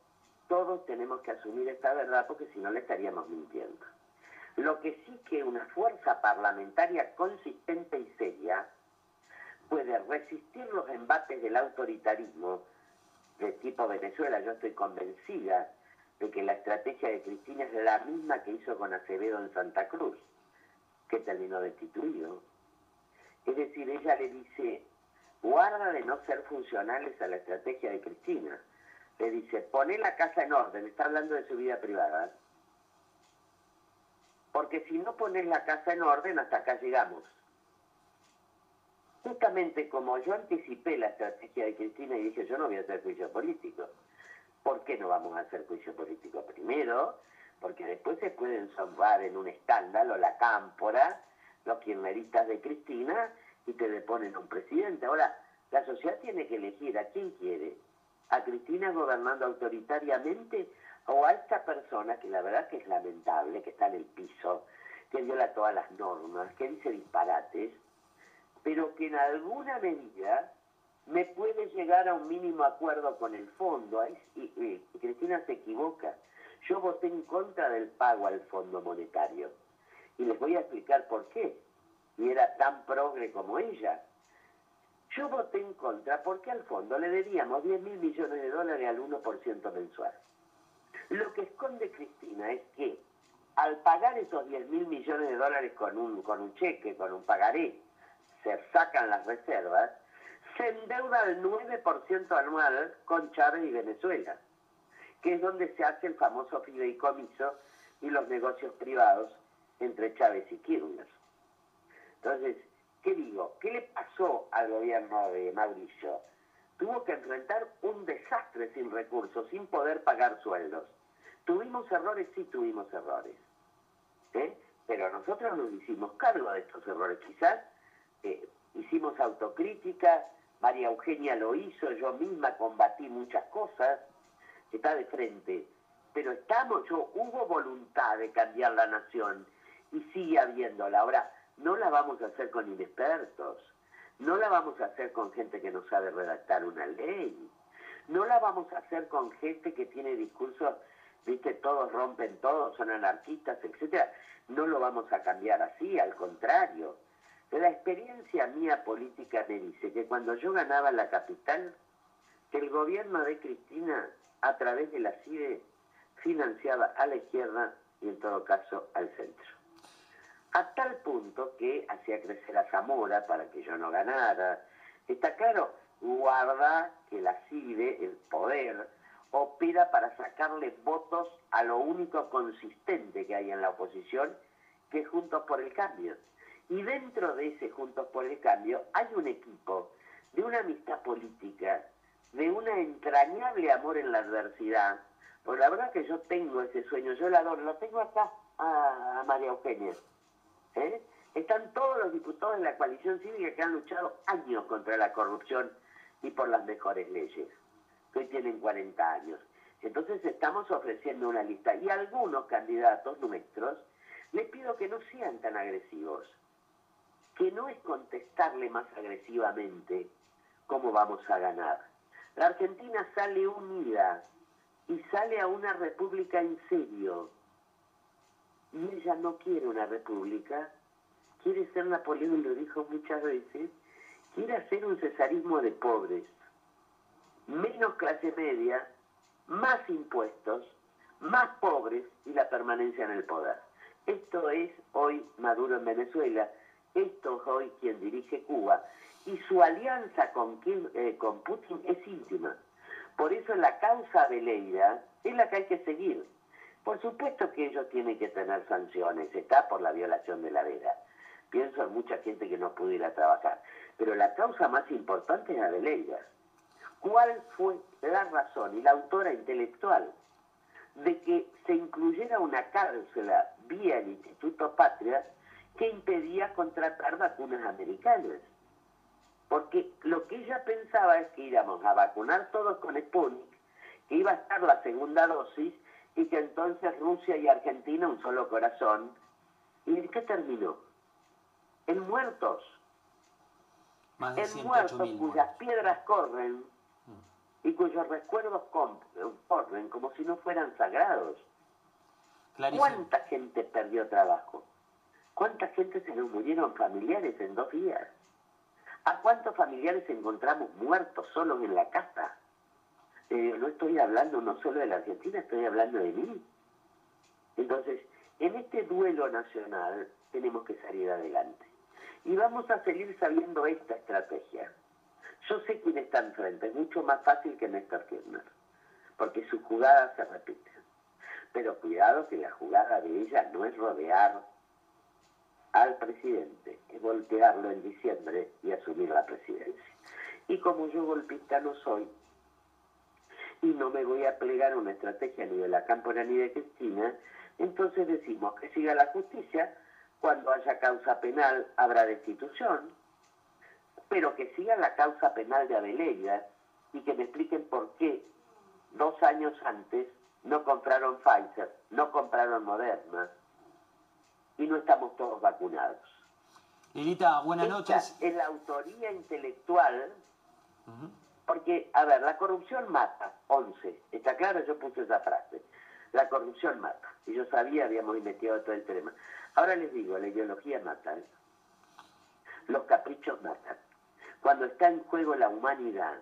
todos tenemos que asumir esta verdad porque si no le estaríamos mintiendo. Lo que sí que una fuerza parlamentaria consistente y seria puede resistir los embates del autoritarismo de tipo Venezuela. Yo estoy convencida de que la estrategia de Cristina es la misma que hizo con Acevedo en Santa Cruz, que terminó destituido. Es decir, ella le dice guarda de no ser funcionales a la estrategia de Cristina. Le dice, pone la casa en orden, está hablando de su vida privada. Porque si no pones la casa en orden, hasta acá llegamos. Justamente como yo anticipé la estrategia de Cristina y dije, yo no voy a hacer juicio político. ¿Por qué no vamos a hacer juicio político? Primero, porque después se pueden salvar en un escándalo la cámpora, los kirchneristas de Cristina, y te deponen a un presidente. Ahora, la sociedad tiene que elegir a quién quiere. A Cristina gobernando autoritariamente o a esta persona que la verdad que es lamentable, que está en el piso, que viola todas las normas, que dice disparates, pero que en alguna medida me puede llegar a un mínimo acuerdo con el fondo. Y, Cristina se equivoca. Yo voté en contra del pago al Fondo Monetario. Y les voy a explicar por qué. Y era tan progre como ella. Yo voté en contra porque al fondo le debíamos 10 mil millones de dólares al 1% mensual. Lo que esconde Cristina es que al pagar esos 10 mil millones de dólares con un, cheque, con un pagaré, se sacan las reservas, se endeuda al 9% anual con Chávez y Venezuela, que es donde se hace el famoso fideicomiso y los negocios privados entre Chávez y Kirchner. Entonces, ¿qué digo? ¿Qué le pasó al gobierno de Mauricio? Tuvo que enfrentar un desastre sin recursos, sin poder pagar sueldos. ¿Tuvimos errores? Sí, tuvimos errores. ¿eh? Pero nosotros nos hicimos cargo de estos errores. Quizás eh, hicimos autocrítica, María Eugenia lo hizo, yo misma combatí muchas cosas, está de frente. Pero estamos, yo, hubo voluntad de cambiar la nación y sigue habiéndola. Ahora, no la vamos a hacer con inexpertos, no la vamos a hacer con gente que no sabe redactar una ley, no la vamos a hacer con gente que tiene discursos, viste, todos rompen todos, son anarquistas, etcétera. No lo vamos a cambiar así, al contrario. La experiencia mía política me dice que cuando yo ganaba la capital, que el gobierno de Cristina, a través de la CIDE, financiaba a la izquierda y en todo caso al centro a tal punto que hacía crecer a Zamora para que yo no ganara. Está claro, guarda que la CIDE, el poder, opera para sacarle votos a lo único consistente que hay en la oposición, que es Juntos por el Cambio. Y dentro de ese Juntos por el Cambio hay un equipo de una amistad política, de un entrañable amor en la adversidad. Porque la verdad que yo tengo ese sueño, yo la adoro, lo tengo acá a María Eugenia. ¿Eh? Están todos los diputados de la coalición cívica que han luchado años contra la corrupción y por las mejores leyes, hoy tienen 40 años. Entonces estamos ofreciendo una lista y algunos candidatos nuestros les pido que no sean tan agresivos, que no es contestarle más agresivamente cómo vamos a ganar. La Argentina sale unida y sale a una república en serio y ella no quiere una república, quiere ser Napoleón, lo dijo muchas veces, quiere hacer un cesarismo de pobres, menos clase media, más impuestos, más pobres y la permanencia en el poder. Esto es hoy Maduro en Venezuela, esto es hoy quien dirige Cuba y su alianza con, eh, con Putin es íntima. Por eso la causa de Leida es la que hay que seguir por supuesto que ellos tienen que tener sanciones, está por la violación de la veda. Pienso en mucha gente que no pudo ir a trabajar. Pero la causa más importante es la de Leida. ¿Cuál fue la razón y la autora intelectual de que se incluyera una cárcela vía el Instituto Patria que impedía contratar vacunas americanas? Porque lo que ella pensaba es que íbamos a vacunar todos con Sputnik, que iba a estar la segunda dosis y que entonces Rusia y Argentina un solo corazón. ¿Y en qué terminó? En muertos. en muertos cuyas piedras corren y cuyos recuerdos corren como si no fueran sagrados. ¿Cuánta gente perdió trabajo? ¿Cuánta gente se nos murieron familiares en dos días? ¿A cuántos familiares encontramos muertos solos en la casa? Eh, no estoy hablando no solo de la Argentina, estoy hablando de mí. Entonces, en este duelo nacional tenemos que salir adelante. Y vamos a seguir sabiendo esta estrategia. Yo sé quién está enfrente, es mucho más fácil que Néstor Kirchner, porque su jugada se repite. Pero cuidado que la jugada de ella no es rodear al presidente, es voltearlo en diciembre y asumir la presidencia. Y como yo golpista no soy, y no me voy a plegar a una estrategia ni de la Cámpora ni de Cristina, entonces decimos que siga la justicia, cuando haya causa penal habrá destitución, pero que siga la causa penal de Abeleida y que me expliquen por qué dos años antes no compraron Pfizer, no compraron Moderna y no estamos todos vacunados. Lilita, buenas Esta noches. Es la autoría intelectual, porque, a ver, la corrupción mata, 11, ¿está claro? Yo puse esa frase. La corrupción mata. Y yo sabía, habíamos investigado todo el tema. Ahora les digo, la ideología mata. ¿eh? Los caprichos matan. Cuando está en juego la humanidad,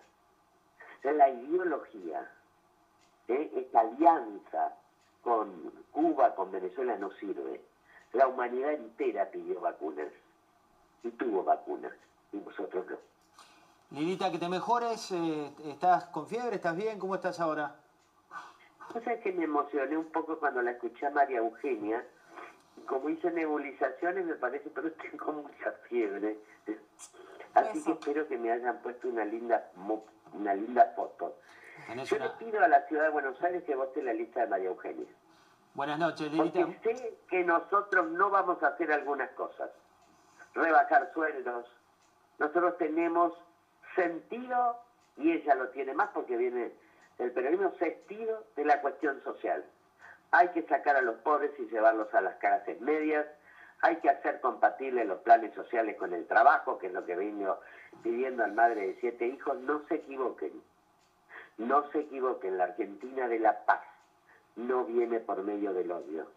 la ideología, ¿eh? esta alianza con Cuba, con Venezuela no sirve. La humanidad entera pidió vacunas y tuvo vacunas y vosotros no. Lilita, que te mejores. eh, ¿Estás con fiebre? ¿Estás bien? ¿Cómo estás ahora? O sea que me emocioné un poco cuando la escuché a María Eugenia. Como hizo nebulizaciones, me parece, pero tengo mucha fiebre. Así que espero que me hayan puesto una linda una linda foto. Yo una- le pido a la ciudad de Buenos Aires que vote la lista de María Eugenia. Buenas noches, Lilita. Porque sé que nosotros no vamos a hacer algunas cosas. Rebajar sueldos. Nosotros tenemos sentido, y ella lo tiene más porque viene del periodismo, sentido de la cuestión social. Hay que sacar a los pobres y llevarlos a las clases medias. Hay que hacer compatibles los planes sociales con el trabajo, que es lo que vengo pidiendo al madre de siete hijos. No se equivoquen. No se equivoquen. La Argentina de la paz no viene por medio del odio.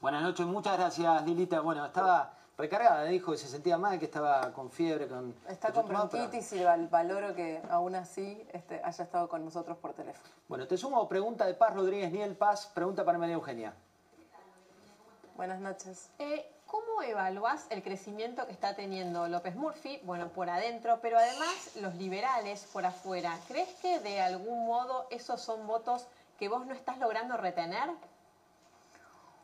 Buenas noches, muchas gracias, Lilita. Bueno, estaba recargada, dijo que se sentía mal, que estaba con fiebre, con... Está con tomaba, pero- bronquitis y val- valoro que aún así este, haya estado con nosotros por teléfono. Bueno, te sumo pregunta de Paz Rodríguez Niel Paz, pregunta para María Eugenia. Buenas noches. Eh, ¿Cómo evaluás el crecimiento que está teniendo López Murphy? Bueno, por adentro, pero además los liberales por afuera. ¿Crees que de algún modo esos son votos que vos no estás logrando retener?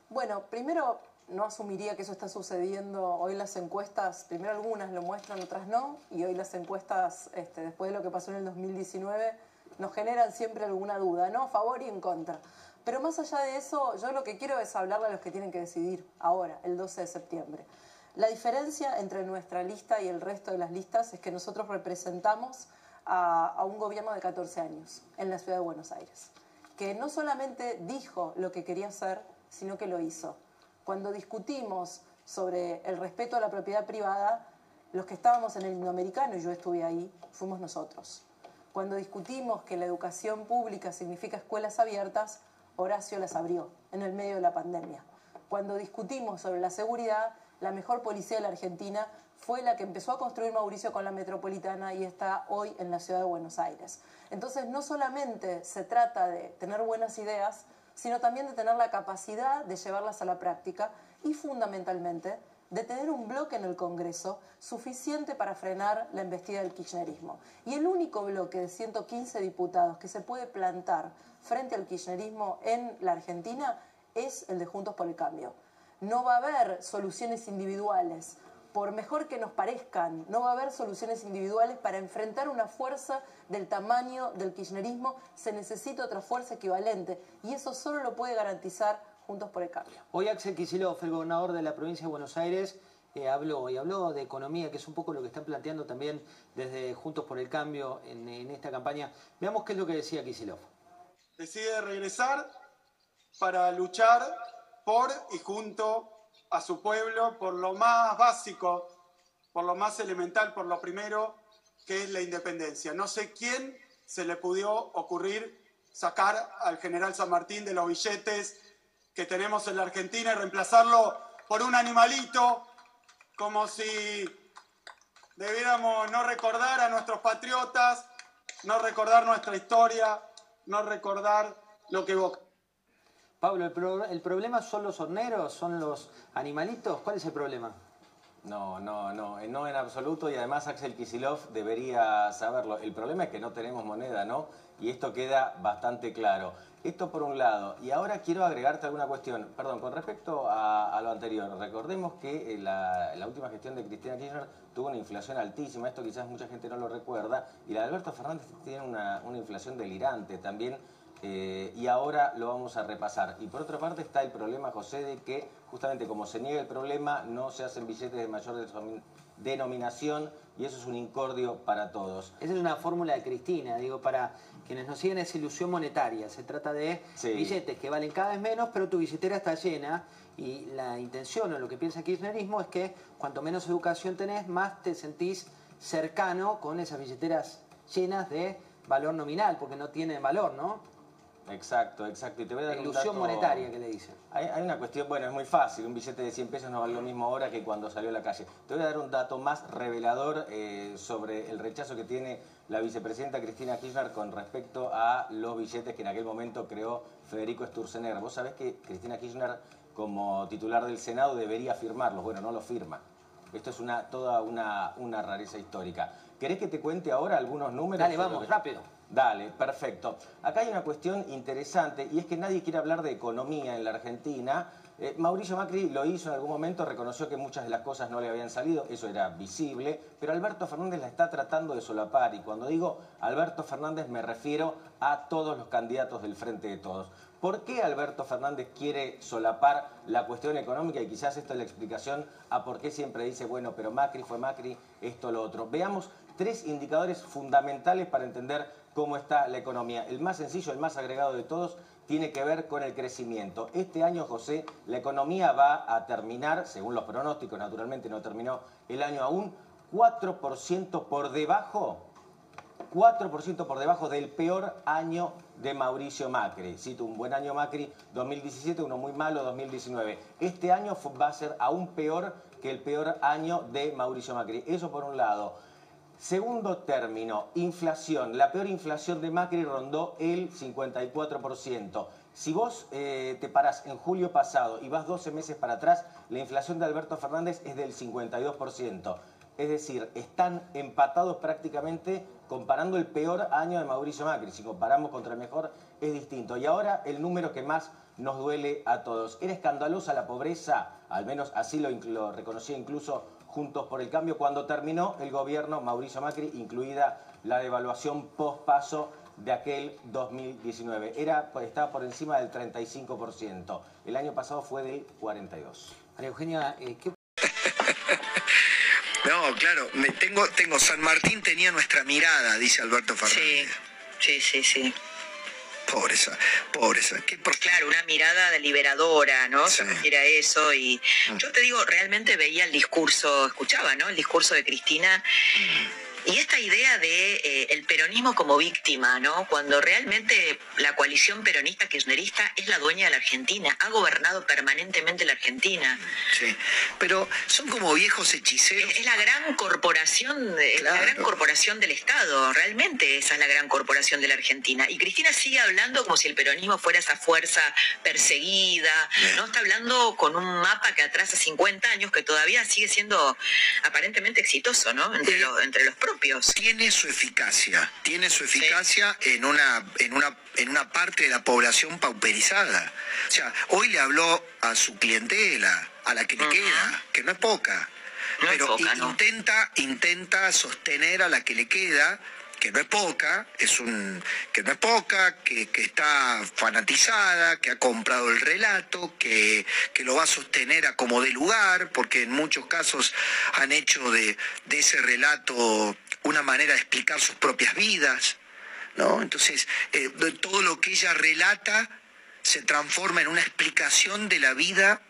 Bueno, primero no asumiría que eso está sucediendo. Hoy las encuestas, primero algunas lo muestran, otras no, y hoy las encuestas, este, después de lo que pasó en el 2019, nos generan siempre alguna duda, ¿no? A favor y en contra. Pero más allá de eso, yo lo que quiero es hablarle a los que tienen que decidir ahora, el 12 de septiembre. La diferencia entre nuestra lista y el resto de las listas es que nosotros representamos a, a un gobierno de 14 años en la ciudad de Buenos Aires, que no solamente dijo lo que quería hacer, sino que lo hizo. Cuando discutimos sobre el respeto a la propiedad privada, los que estábamos en el indoamericano, y yo estuve ahí, fuimos nosotros. Cuando discutimos que la educación pública significa escuelas abiertas, Horacio las abrió en el medio de la pandemia. Cuando discutimos sobre la seguridad, la mejor policía de la Argentina fue la que empezó a construir Mauricio con la metropolitana y está hoy en la ciudad de Buenos Aires. Entonces no solamente se trata de tener buenas ideas, sino también de tener la capacidad de llevarlas a la práctica y fundamentalmente de tener un bloque en el Congreso suficiente para frenar la embestida del kirchnerismo. Y el único bloque de 115 diputados que se puede plantar frente al kirchnerismo en la Argentina es el de Juntos por el Cambio. No va a haber soluciones individuales, por mejor que nos parezcan, no va a haber soluciones individuales para enfrentar una fuerza del tamaño del kirchnerismo, se necesita otra fuerza equivalente y eso solo lo puede garantizar Juntos por el Cambio. Hoy Axel Kicillof, el gobernador de la provincia de Buenos Aires, eh, habló y habló de economía, que es un poco lo que están planteando también desde Juntos por el Cambio en, en esta campaña. Veamos qué es lo que decía Kicillof. decide regresar para luchar por y junto a su pueblo por lo más básico, por lo más elemental, por lo primero, que es la independencia. No sé quién se le pudió ocurrir sacar al general San Martín de los billetes que tenemos en la Argentina y reemplazarlo por un animalito, como si debiéramos no recordar a nuestros patriotas, no recordar nuestra historia, no recordar lo que. Pablo, ¿el, pro- el problema son los horneros? ¿Son los animalitos? ¿Cuál es el problema? No, no, no, eh, no en absoluto y además Axel Kisilov debería saberlo. El problema es que no tenemos moneda, ¿no? Y esto queda bastante claro. Esto por un lado. Y ahora quiero agregarte alguna cuestión. Perdón, con respecto a, lo anterior, recordemos que eh, la, última gestión de Cristina Kirchner tuvo una inflación altísima. Esto quizás mucha gente no lo recuerda. Y la de Alberto Fernández tiene una inflación delirante también eh, y ahora lo vamos a repasar. Y por otra parte está el problema, José, de que justamente como se niega el problema, no se hacen billetes de mayor denominación y eso es un incordio para todos. Esa es una fórmula de Cristina, digo, para quienes nos siguen esa ilusión monetaria. Se trata de billetes que valen cada vez menos, pero tu billetera está llena y la intención o lo que piensa el kirchnerismo es que cuanto menos educación tenés, más te sentís cercano con esas billeteras llenas de valor nominal, porque no tienen valor, ¿no? Exacto, exacto. Y te voy a dar Ilusión monetaria que le dicen. Hay, una cuestión, bueno, es muy fácil. Un billete de 100 pesos no vale lo mismo ahora que cuando salió a la calle. Te voy a dar un dato más revelador eh, sobre el rechazo que tiene la vicepresidenta Cristina Kirchner con respecto a los billetes que en aquel momento creó Federico Sturzenegger. Vos sabés que Cristina Kirchner, como titular del Senado, debería firmarlos. Bueno, no lo firma. Esto es una, toda una, una rareza histórica. ¿Querés que te cuente ahora algunos números? Dale, vamos, rápido. Dale, perfecto. Acá hay una cuestión interesante y es que nadie quiere hablar de economía en la Argentina. Eh, Mauricio Macri lo hizo en algún momento, reconoció que muchas de las cosas no le habían salido, eso era visible, pero Alberto Fernández la está tratando de solapar y cuando digo Alberto Fernández me refiero a todos los candidatos del Frente de Todos. ¿Por qué Alberto Fernández quiere solapar la cuestión económica? Y quizás esto es la explicación a por qué siempre dice, bueno, pero Macri fue Macri, esto, lo otro. Veamos tres indicadores fundamentales para entender cómo está la economía. El más sencillo, el más agregado de todos, tiene que ver con el crecimiento. Este año, José, la economía va a terminar, según los pronósticos, naturalmente no terminó el año aún, 4% por debajo, 4% por debajo del peor año de Mauricio Macri. Cito un buen año Macri 2017, uno muy malo 2019. Este año va a ser aún peor que el peor año de Mauricio Macri. Eso por un lado. Segundo término, inflación. La peor inflación de Macri rondó el 54%. Si vos eh, te parás en julio pasado y vas 12 meses para atrás, la inflación de Alberto Fernández es del 52%. Es decir, están empatados prácticamente comparando el peor año de Mauricio Macri. Si comparamos contra el mejor, es distinto. Y ahora el número que más nos duele a todos. Era escandalosa la pobreza, al menos así lo, lo reconocía incluso Juntos por el Cambio cuando terminó el gobierno Mauricio Macri, incluida la devaluación post-paso de aquel 2019. Era, pues, estaba por encima del 35%. El año pasado fue del 42%. María Eugenia, eh, ¿qué no, claro, me tengo, tengo San Martín tenía nuestra mirada, dice Alberto Fernández. Sí, sí, sí, sí. Pobreza, pobreza. ¿Qué Claro, una mirada deliberadora, ¿no? Se refiere a eso. Y mm. yo te digo, realmente veía el discurso, escuchaba, ¿no? El discurso de Cristina. Mm. Y esta idea de eh, el peronismo como víctima, ¿no? Cuando realmente la coalición peronista kirchnerista es la dueña de la Argentina, ha gobernado permanentemente la Argentina. Sí, pero son como viejos hechiceros. Es, la gran corporación, la gran corporación del Estado, realmente esa es la gran corporación de la Argentina. Y Cristina sigue hablando como si el peronismo fuera esa fuerza perseguida, ¿no? Está hablando con un mapa que atrasa 50 años que todavía sigue siendo aparentemente exitoso, ¿no? Entre, los, entre los tiene su eficacia, tiene su eficacia en, una, en, una, en una parte de la población pauperizada. O sea, hoy le habló a su clientela, a la que le queda, que no es poca. pero intenta, intenta sostener a la que le queda que no es poca, es un, que no es poca, que, está fanatizada, que ha comprado el relato, que, lo va a sostener a como de lugar, porque en muchos casos han hecho de, ese relato una manera de explicar sus propias vidas. ¿no? Entonces, eh, todo lo que ella relata se transforma en una explicación de la vida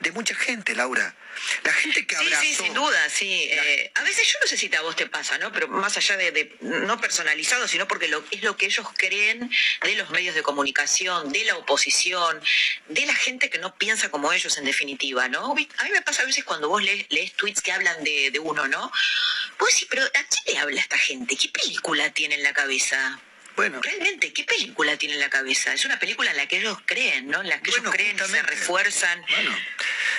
de mucha gente, Laura. La gente que abrazó... Sí, sí, sin duda, sí. Eh, a veces yo no sé si a vos te pasa, ¿no? Pero más allá de, no personalizado, sino porque lo, es lo que ellos creen de los medios de comunicación, de la oposición, de la gente que no piensa como ellos en definitiva, ¿no? A mí me pasa a veces cuando vos lees, lees tweets que hablan de, de uno, ¿no? Pues sí, pero ¿a quién le habla esta gente? ¿Qué película tiene en la cabeza? Bueno. Realmente, ¿qué película tiene en la cabeza? Es una película en la que ellos creen, ¿no? En la que ellos creen y se refuerzan. Bueno,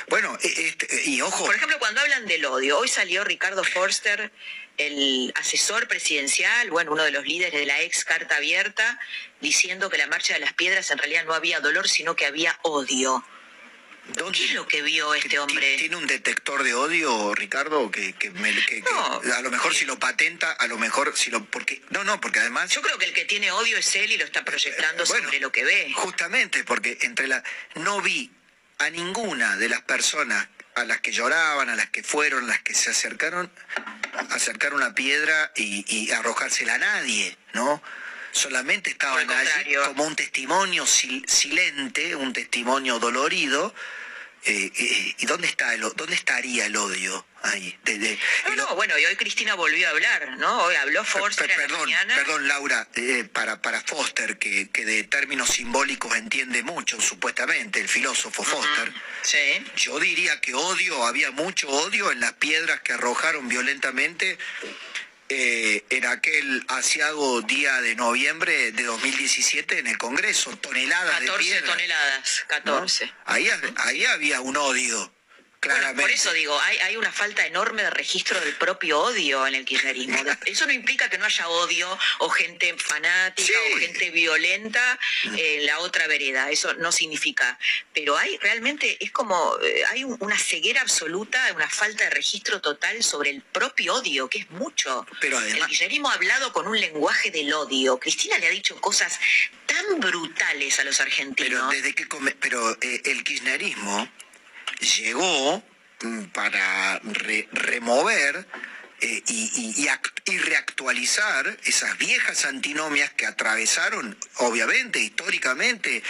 Bueno, e- este, y ojo. Por ejemplo, cuando hablan del odio, hoy salió Ricardo Forster, el asesor presidencial, bueno, uno de los líderes de la ex Carta Abierta, diciendo que la Marcha de las Piedras en realidad no había dolor, sino que había odio. ¿Qué es lo que vio este hombre? ¿Tiene un detector de odio, Ricardo? Que, que me- que- que a lo mejor si lo patenta, a lo mejor si lo... porque No, no, porque además... Yo creo que el que tiene odio es él y lo está proyectando sobre lo que ve. Justamente, porque entre la... No vi a ninguna de las personas a las que lloraban, a las que fueron, a las que se acercaron, acercar una piedra y, y arrojársela a nadie, ¿no? Solamente estaban allí como un testimonio sil- silente, un testimonio dolorido. eh, eh, ¿Y dónde está el, dónde estaría el odio ahí? De- de- No, no, bueno, y hoy Cristina volvió a hablar, ¿no? Hoy habló la Perdón, perdón Laura, eh, para, para Foster, que, que de términos simbólicos entiende mucho, supuestamente, el filósofo Foster, yo diría que odio, había mucho odio en las piedras que arrojaron violentamente eh, en aquel asiago día de noviembre de 2017 en el Congreso, toneladas de 14 piedras. toneladas, 14. Ahí, ahí había un odio, claramente. Por eso digo, hay, hay una falta enorme de registro del propio odio en el kirchnerismo. Eso no implica que no haya odio o gente fanática o gente violenta en la otra vereda. Eso no significa. Pero hay realmente, es como, eh, hay un- una ceguera absoluta, una falta de registro total sobre el propio odio, que es mucho. Pero el kirchnerismo ha hablado con un lenguaje del odio. Cristina le ha dicho cosas tan brutales a los argentinos. Pero desde que come- pero eh, el kirchnerismo llegó mm, para re- remover eh, y, y reactualizar esas viejas antinomias que atravesaron, obviamente, históricamente,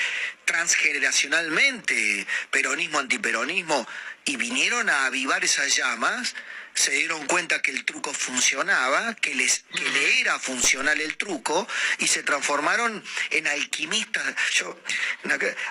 transgeneracionalmente, peronismo, antiperonismo, y vinieron a avivar esas llamas, se dieron cuenta que el truco funcionaba, que, les, que le era funcional el truco, y se transformaron en alquimistas, yo,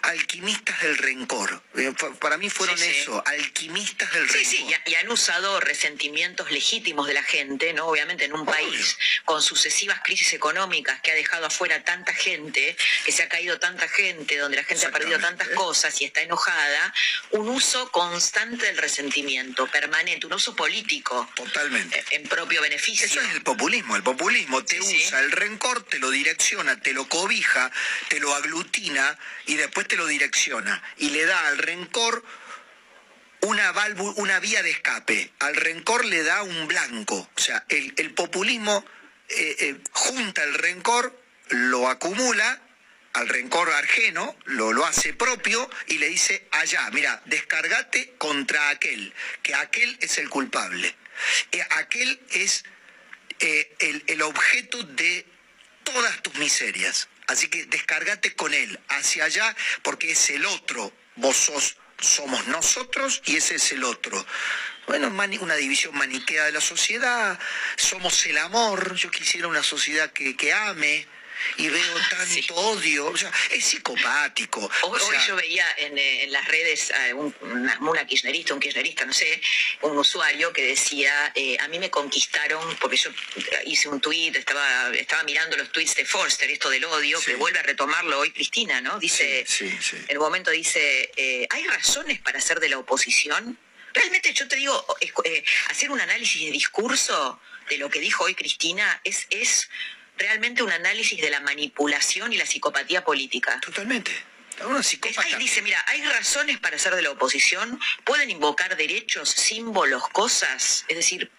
alquimistas del rencor. Eh, Para mí fueron Sí, sí. eso, alquimistas del Sí, rencor. sí, ha- y han usado resentimientos legítimos de la gente, ¿no? Obviamente en un país con sucesivas crisis económicas que ha dejado afuera tanta gente, que se ha caído tanta gente, donde la gente ha perdido tantas cosas y está enojada, un uso constante del resentimiento, permanente, un uso político. Totalmente. En propio beneficio. Eso es el populismo. El populismo te usa el rencor, te lo direcciona, te lo cobija, te lo aglutina y después te lo direcciona. Y le da al rencor una válvula, una vía de escape. Al rencor le da un blanco. O sea, el, el populismo eh, eh, junta el rencor, lo acumula al rencor ajeno, lo, lo hace propio y le dice allá, mira, descargate contra aquel, que aquel es el culpable. Eh, aquel es eh, el, el objeto de todas tus miserias. Así que descargate con él hacia allá porque es el otro. Vos sos, somos nosotros y ese es el otro. Bueno, una división maniquea de la sociedad, somos el amor, yo quisiera una sociedad que, que ame y veo tanto odio, o sea, es psicopático. Hoy, o hoy yo veía en, eh, en las redes a un- una, una kirchnerista, un kirchnerista, no sé, un usuario que decía, eh, a mí me conquistaron, porque yo hice un tuit, estaba, estaba mirando los tuits de Forster, esto del odio, que vuelve a retomarlo hoy Cristina, ¿no? Dice, en un momento dice, eh, ¿hay razones para ser de la oposición? Realmente yo te digo, eh, hacer un análisis de discurso de lo que dijo hoy Cristina es, es realmente un análisis de la manipulación y la psicopatía política. Totalmente. Psicópata. dice, mira, hay razones para ser de la oposición, pueden invocar derechos, símbolos, cosas, es decir,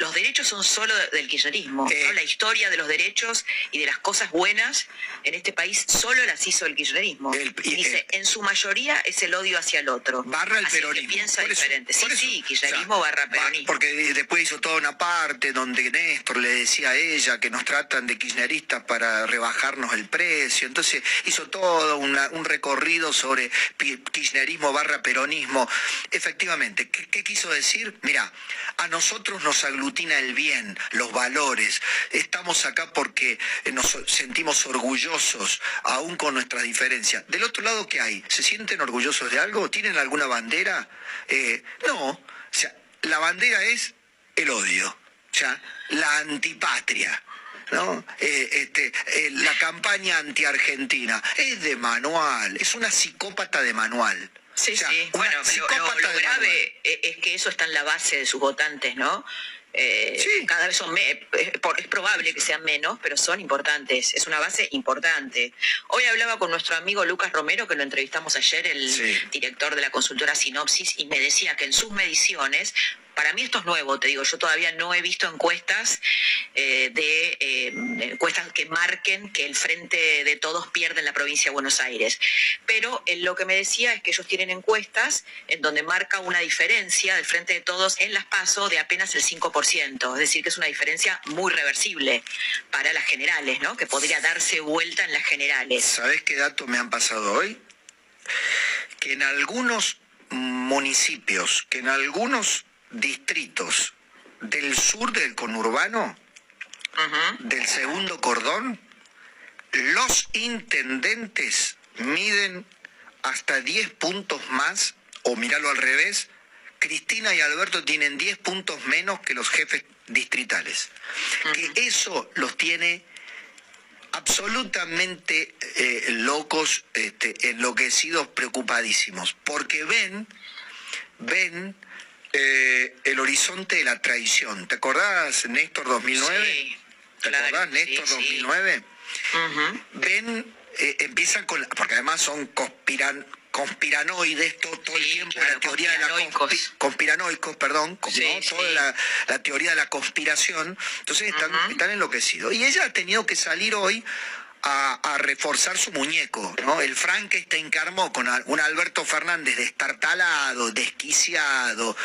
los derechos son solo del kirchnerismo, Eh. ¿no? la historia de los derechos y de las cosas buenas en este país solo las hizo el kirchnerismo. Y dice, en su mayoría es el odio hacia el otro. Barra el Así que peronismo. piensa eso, diferente. Sí, sí, kirchnerismo barra peronismo. Porque de- después hizo toda una parte donde Néstor le decía a ella que nos tratan de kirchneristas para rebajarnos el precio. Entonces hizo todo una- un recorrido sobre kirchnerismo barra peronismo. Efectivamente, ¿qué, qué quiso decir? Mira, a nosotros nos aglutina el bien, los valores. Estamos acá porque eh, nos sentimos orgullosos, aún con nuestras diferencias. Del otro lado, ¿qué hay? ¿Se sienten orgullosos de algo? ¿Tienen alguna bandera? Eh, no. O sea, la bandera es el odio, ya, la antipatria. ¿No? Eh, este, eh, la campaña anti-argentina es de manual, es una psicópata de manual. Sí, sí. Bueno, lo, lo grave e, es que eso está en la base de sus votantes, ¿no? Eh, cada vez son es, probable que sean menos, pero son importantes. Es una base importante. Hoy hablaba con nuestro amigo Lucas Romero, que lo entrevistamos ayer, el director de la consultora Sinopsis, y me decía que en sus mediciones para mí esto es nuevo, te digo, yo todavía no he visto encuestas eh, de eh, encuestas que marquen que el frente de todos pierde en la provincia de Buenos Aires. Pero lo que me decía es que ellos tienen encuestas en donde marca una diferencia del frente de todos en las PASO de apenas el 5%, es decir, que es una diferencia muy reversible para las generales, ¿no? Que podría darse vuelta en las generales. ¿Sabes qué dato me han pasado hoy? Que en algunos municipios, que en algunos distritos del sur del conurbano, del segundo cordón, los intendentes miden hasta 10 puntos más, o míralo al revés, Cristina y Alberto tienen 10 puntos menos que los jefes distritales. Que eso los tiene absolutamente eh, locos, este, enloquecidos, preocupadísimos, porque ven, ven eh, el horizonte de la traición. ¿Te acordás, Néstor 2009? Sí, ¿Te acordás, Néstor 2009? Ven, eh, empiezan con... porque además son conspiran, conspiranoides todo, todo el tiempo, la teoría de la conspiranoicos, perdón, toda la, teoría de la conspiración, entonces están, están enloquecidos. Y ella ha tenido que salir hoy a, reforzar su muñeco, ¿no? El Frankenstein que armó con un Alberto Fernández destartalado, desquiciado,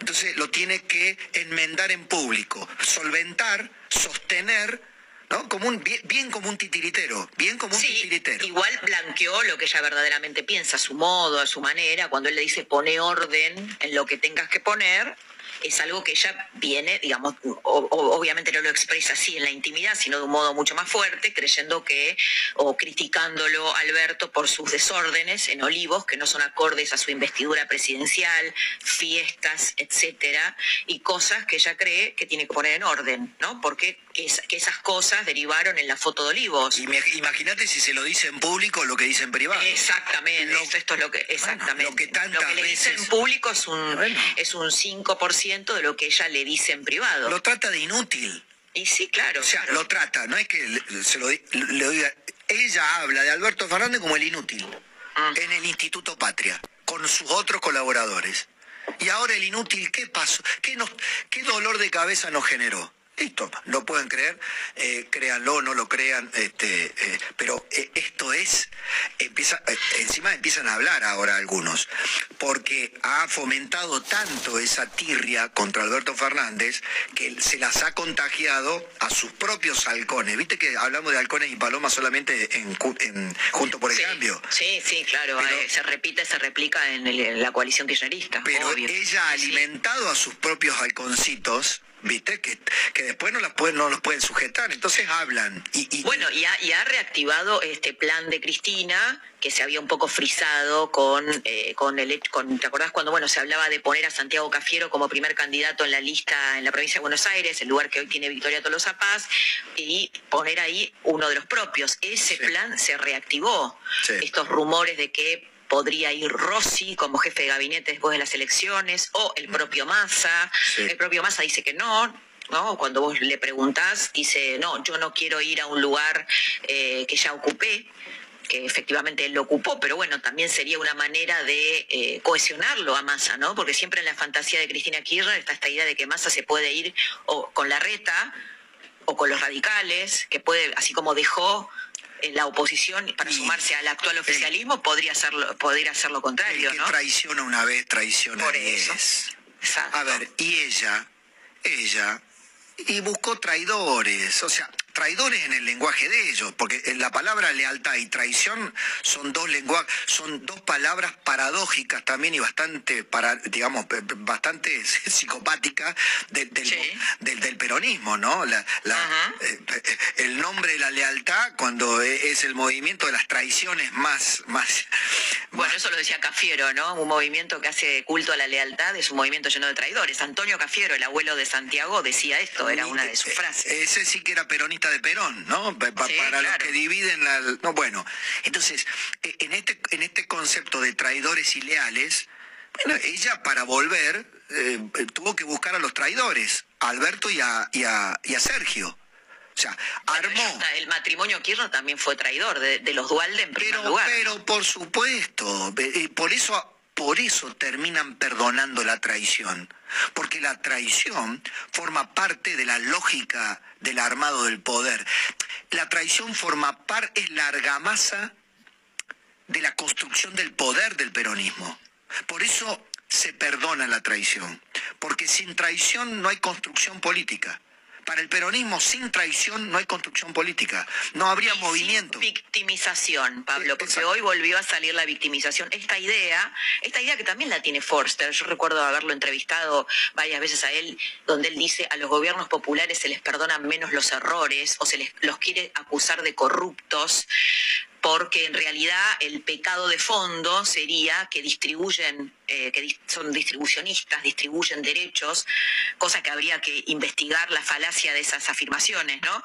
entonces lo tiene que enmendar en público, solventar, sostener, ¿no? Como un, bien, como un titiritero, bien como un titiritero. Igual blanqueó lo que ella verdaderamente piensa, a su modo, a su manera, cuando él le dice pone orden en lo que tengas que poner, es algo que ella viene, digamos, obviamente no lo expresa así en la intimidad, sino de un modo mucho más fuerte, creyendo que, o criticándolo Alberto por sus desórdenes en Olivos, que no son acordes a su investidura presidencial, fiestas, etcétera, y cosas que ella cree que tiene que poner en orden, ¿no? Porque que, esas cosas derivaron en la foto de Olivos. Imagínate si se lo dice en público lo que dice en privado. Exactamente, esto es lo que, exactamente. lo que, le dice en público es un, es un 5% de lo que ella le dice en privado. Lo trata de inútil. Y sí, claro. O sea, lo trata, no es que se lo le diga. Ella habla de Alberto Fernández como el inútil ah. en el Instituto Patria, con sus otros colaboradores. Y ahora el inútil, ¿qué pasó? ¿Qué, nos, qué dolor de cabeza nos generó? Listo, no pueden creer, eh, créanlo, no lo crean, este, eh, pero eh, esto es, empieza, encima empiezan a hablar ahora algunos, porque ha fomentado tanto esa tirria contra Alberto Fernández que se las ha contagiado a sus propios halcones. Viste que hablamos de halcones y palomas solamente en, junto por el cambio. Sí, sí, claro, se repite, se replica en, la coalición kirchnerista. Pero ella ha alimentado a sus propios halconcitos ¿viste? Que, que después no, las pueden, no los pueden sujetar, entonces hablan. Y, Bueno, y ha, y ha, reactivado este plan de Cristina, que se había un poco frisado con, eh, con el con, ¿te acordás cuando bueno se hablaba de poner a Santiago Cafiero como primer candidato en la lista en la provincia de Buenos Aires, el lugar que hoy tiene Victoria Tolosa Paz, y poner ahí uno de los propios? Ese plan se reactivó. Estos rumores de que podría ir Rossi como jefe de gabinete después de las elecciones, o el propio Massa. El propio Massa dice que no, ¿no? Cuando vos le preguntás, dice, no, yo no quiero ir a un lugar eh, que ya ocupé que efectivamente él lo ocupó, pero bueno, también sería una manera de eh, cohesionarlo a Massa, ¿no? Porque siempre en la fantasía de Cristina Kirchner está esta idea de que Massa se puede ir o con la reta o con los radicales, que puede, así como dejó la oposición para sumarse al actual oficialismo podría hacerlo, podría hacer lo contrario, el que traiciona una vez, traiciona Por eso. A ver, y ella, ella, y buscó traidores, o sea, traidores en el lenguaje de ellos, porque la palabra lealtad y traición son dos lenguajes, son dos palabras paradójicas también y bastante, para, digamos, bastante psicopáticas del, del, peronismo, ¿no? La, eh, el nombre de la lealtad cuando e, es el movimiento de las traiciones más, más. Bueno, eso lo decía Cafiero, ¿no? Un movimiento que hace culto a la lealtad es un movimiento lleno de traidores. Antonio Cafiero, el abuelo de Santiago, decía esto, era una de sus frases. Ese sí que era peronista de Perón, ¿no? para los que dividen la... No, bueno, entonces, e, en este, en este concepto de traidores y leales, bueno, ella para volver eh, tuvo que buscar a los traidores, a Alberto y a, y a, y a Sergio. O sea, armó. El matrimonio Kirchner también fue traidor de, de los Dualde en primer Pero, lugar. pero por supuesto, eh, por eso, por eso terminan perdonando la traición, porque la traición forma parte de la lógica del armado del poder. La traición forma parte, es la argamasa de la construcción del poder del peronismo. Por eso se perdona la traición, porque sin traición no hay construcción política. Para el peronismo, sin traición no hay construcción política. No habría movimiento. victimización, Pablo, porque hoy volvió a salir la victimización. Esta idea, esta idea que también la tiene Forster, yo recuerdo haberlo entrevistado varias veces a él, donde él dice a los gobiernos populares se les perdonan menos los errores o se les los quiere acusar de corruptos porque en realidad el pecado de fondo sería que distribuyen, eh, que son distribucionistas, distribuyen derechos, cosa que habría que investigar la falacia de esas afirmaciones, ¿no?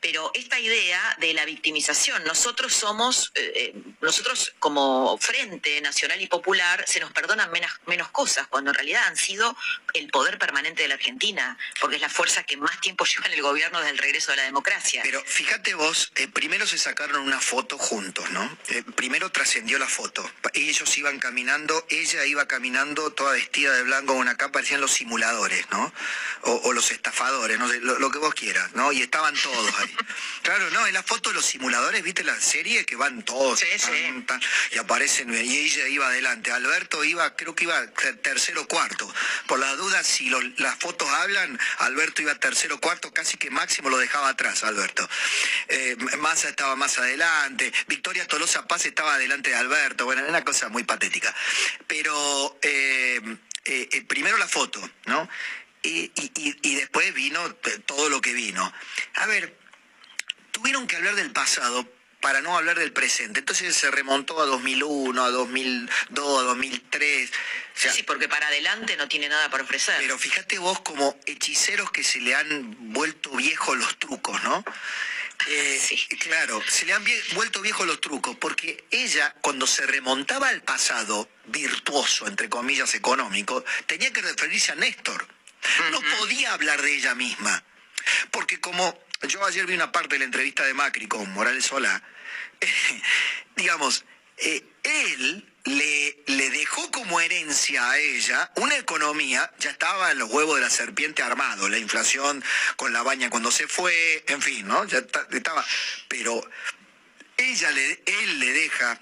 Pero esta idea de la victimización, nosotros somos, eh, eh, nosotros como Frente Nacional y Popular, se nos perdonan menos, menos cosas, cuando en realidad han sido el poder permanente de la Argentina, porque es la fuerza que más tiempo lleva en el gobierno desde el regreso de la democracia. Pero fíjate vos, primero se sacaron una foto juntos, ¿no? Primero trascendió la foto. Ellos iban caminando, ella iba caminando toda vestida de blanco con una capa, parecían los simuladores, ¿no? O, o los estafadores, no sé, lo, lo que vos quieras, ¿no? Y estaban todos ahí. Claro, no, en la foto de los simuladores, ¿viste la serie? Que van todos. tan, tan, y aparecen, y ella iba adelante. Alberto iba, creo que iba ter- tercero o cuarto. Por las dudas, si los- las fotos hablan, Alberto iba tercero o cuarto, casi que máximo lo dejaba atrás, Alberto. Eh, Massa estaba más adelante, Victoria Tolosa Paz estaba adelante de Alberto, bueno, era una cosa muy patética. Pero eh, eh, eh, primero la foto, ¿no? Y, y- y- y después vino todo lo que vino. A ver, tuvieron que hablar del pasado para no hablar del presente. Entonces se remontó a 2001, a 2002, a 2003. O sea, sí, porque para adelante no tiene nada para ofrecer. pero fíjate vos como hechiceros que se le han vuelto viejos los trucos, ¿no? Eh, Claro, se le han vie- vuelto viejos los trucos, porque ella, cuando se remontaba al pasado virtuoso, entre comillas, económico, tenía que referirse a Néstor. No podía hablar de ella misma. Porque como yo ayer vi una parte de la entrevista de Macri con Morales Solá, digamos, eh, él le, le dejó como herencia a ella una economía, ya estaba en los huevos de la serpiente armado, la inflación con la baña cuando se fue, en fin, ¿no? Ya ta- estaba, pero ella le, él le deja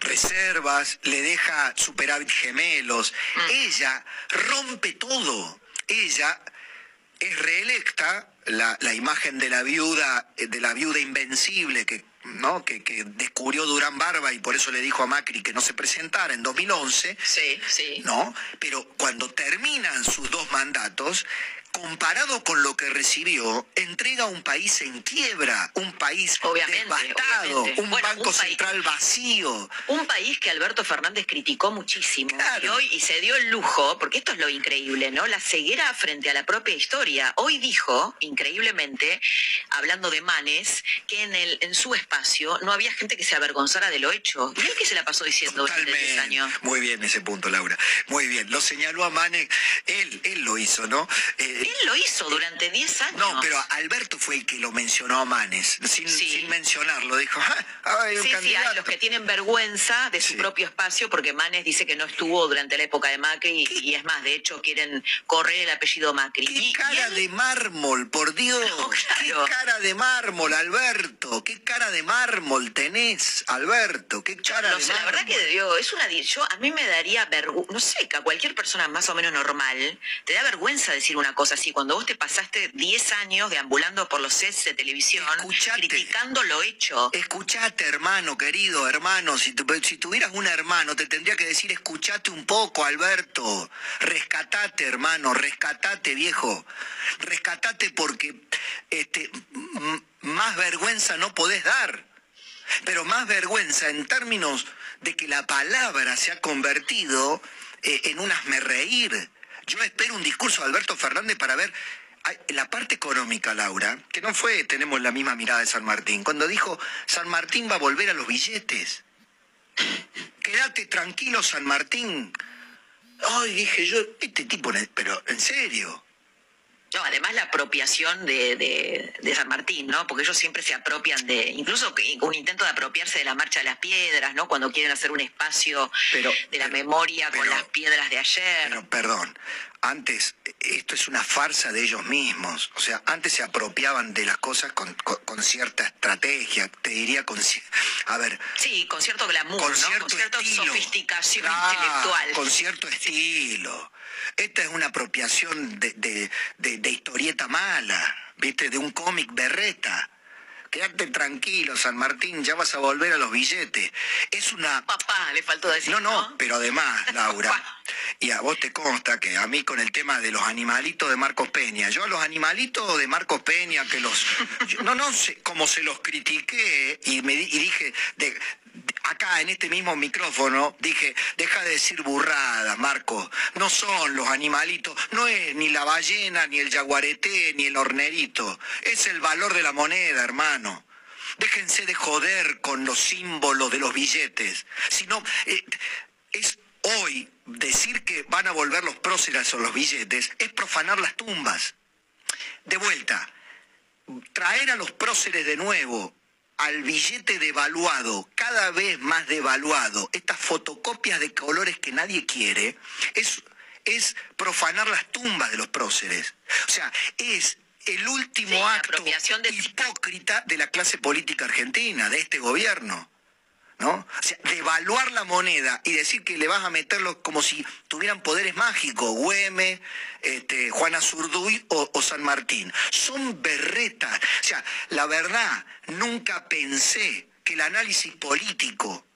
reservas, le deja superávit gemelos, ella rompe todo, ella es reelecta, la, la imagen de la viuda, eh, de la viuda invencible que, ¿no? que, que descubrió Durán Barba y por eso le dijo a Macri que no se presentara en 2011. Sí, sí. ¿No? Pero cuando terminan sus dos mandatos, comparado con lo que recibió, entrega un país en quiebra, un país devastado, obviamente. un Bueno, banco un país- central vacío. Un país que Alberto Fernández criticó muchísimo y hoy y se dio el lujo, porque esto es lo increíble, ¿no? La ceguera frente a la propia historia. Hoy dijo, increíblemente, hablando de Manes, que en el en su espacio no había gente que se avergonzara de lo hecho. ¿Y él que se la pasó diciendo durante 10 años? Muy bien ese punto, Laura. Muy bien. Lo señaló a Manek. Él, él lo hizo, ¿no? Eh, Él lo hizo durante 10 años. no, pero Alberto fue el que lo mencionó a Manes, sin, sin mencionarlo. Dijo, "Ah, hay un Sí, sí, candidato". hay los que tienen vergüenza de su propio espacio porque Manes dice que no estuvo durante la época de Macri y, y es más, de hecho quieren correr el apellido Macri. ¿Qué cara de mármol, por Dios? ¿Qué cara de mármol, Alberto? ¿Qué cara de mármol tenés, Alberto? ¿Qué cara No de sé, la mármol? verdad que debió, es una yo a mí me daría vergüenza, no sé, que a cualquier persona más o menos normal te da vergüenza decir una cosa así cuando vos te pasaste 10 años deambulando por los sets de televisión criticando lo hecho. Escuchate, hermano, querido, hermano. Si, tu- si tuvieras un hermano, te tendría que decir, escuchate un poco, Alberto. Rescatate, hermano, rescatate, viejo. Rescatate porque este, más vergüenza no podés dar. Pero más vergüenza en términos de que la palabra se ha convertido eh, en un reír. Yo espero un discurso de Alberto Fernández para ver la parte económica, Laura, que no fue, tenemos la misma mirada de San Martín, cuando dijo, San Martín va a volver a los billetes. quédate tranquilo San Martín. Ay, dije yo, este tipo, pero en serio. No, además la apropiación de, de, San Martín, ¿no? Porque ellos siempre se apropian de, incluso un intento de apropiarse de la marcha de las piedras, ¿no? Cuando quieren hacer un espacio de la memoria con las piedras de ayer. Pero, perdón, antes, esto es una farsa de ellos mismos. O sea, antes se apropiaban de las cosas con, cierta estrategia, te diría con... A ver... Sí, con cierto glamour, con, ¿no? con cierta sofisticación intelectual. Con cierto estilo. Esta es una apropiación de, historieta mala, ¿viste? De un cómic berreta. Quédate tranquilo, San Martín, ya vas a volver a los billetes. Es una... Papá, le faltó decir. No, no, pero además, Laura, y a vos te consta que a mí con el tema de los animalitos de Marcos Peña, yo a los animalitos de Marcos Peña, que los... no, no sé, como se los critiqué y, me, y dije, de, acá en este mismo micrófono dije, deja de decir burrada, Marco. No son los animalitos, no es ni la ballena, ni el jaguarete, ni el hornerito. Es el valor de la moneda, hermano. Déjense de joder con los símbolos de los billetes. Si no, eh, es hoy decir que van a volver los próceres o los billetes, es profanar las tumbas. De vuelta, traer a los próceres de nuevo al billete devaluado, cada vez más devaluado, estas fotocopias de colores que nadie quiere, es, es profanar las tumbas de los próceres. O sea, es el último acto hipócrita de la clase política argentina, de este gobierno. ¿No? O sea, devaluar la moneda y decir que le vas a meterlo como si tuvieran poderes mágicos, Güeme, este, Juana Zurduy o, San Martín. Son berretas. O sea, la verdad, nunca pensé que el análisis político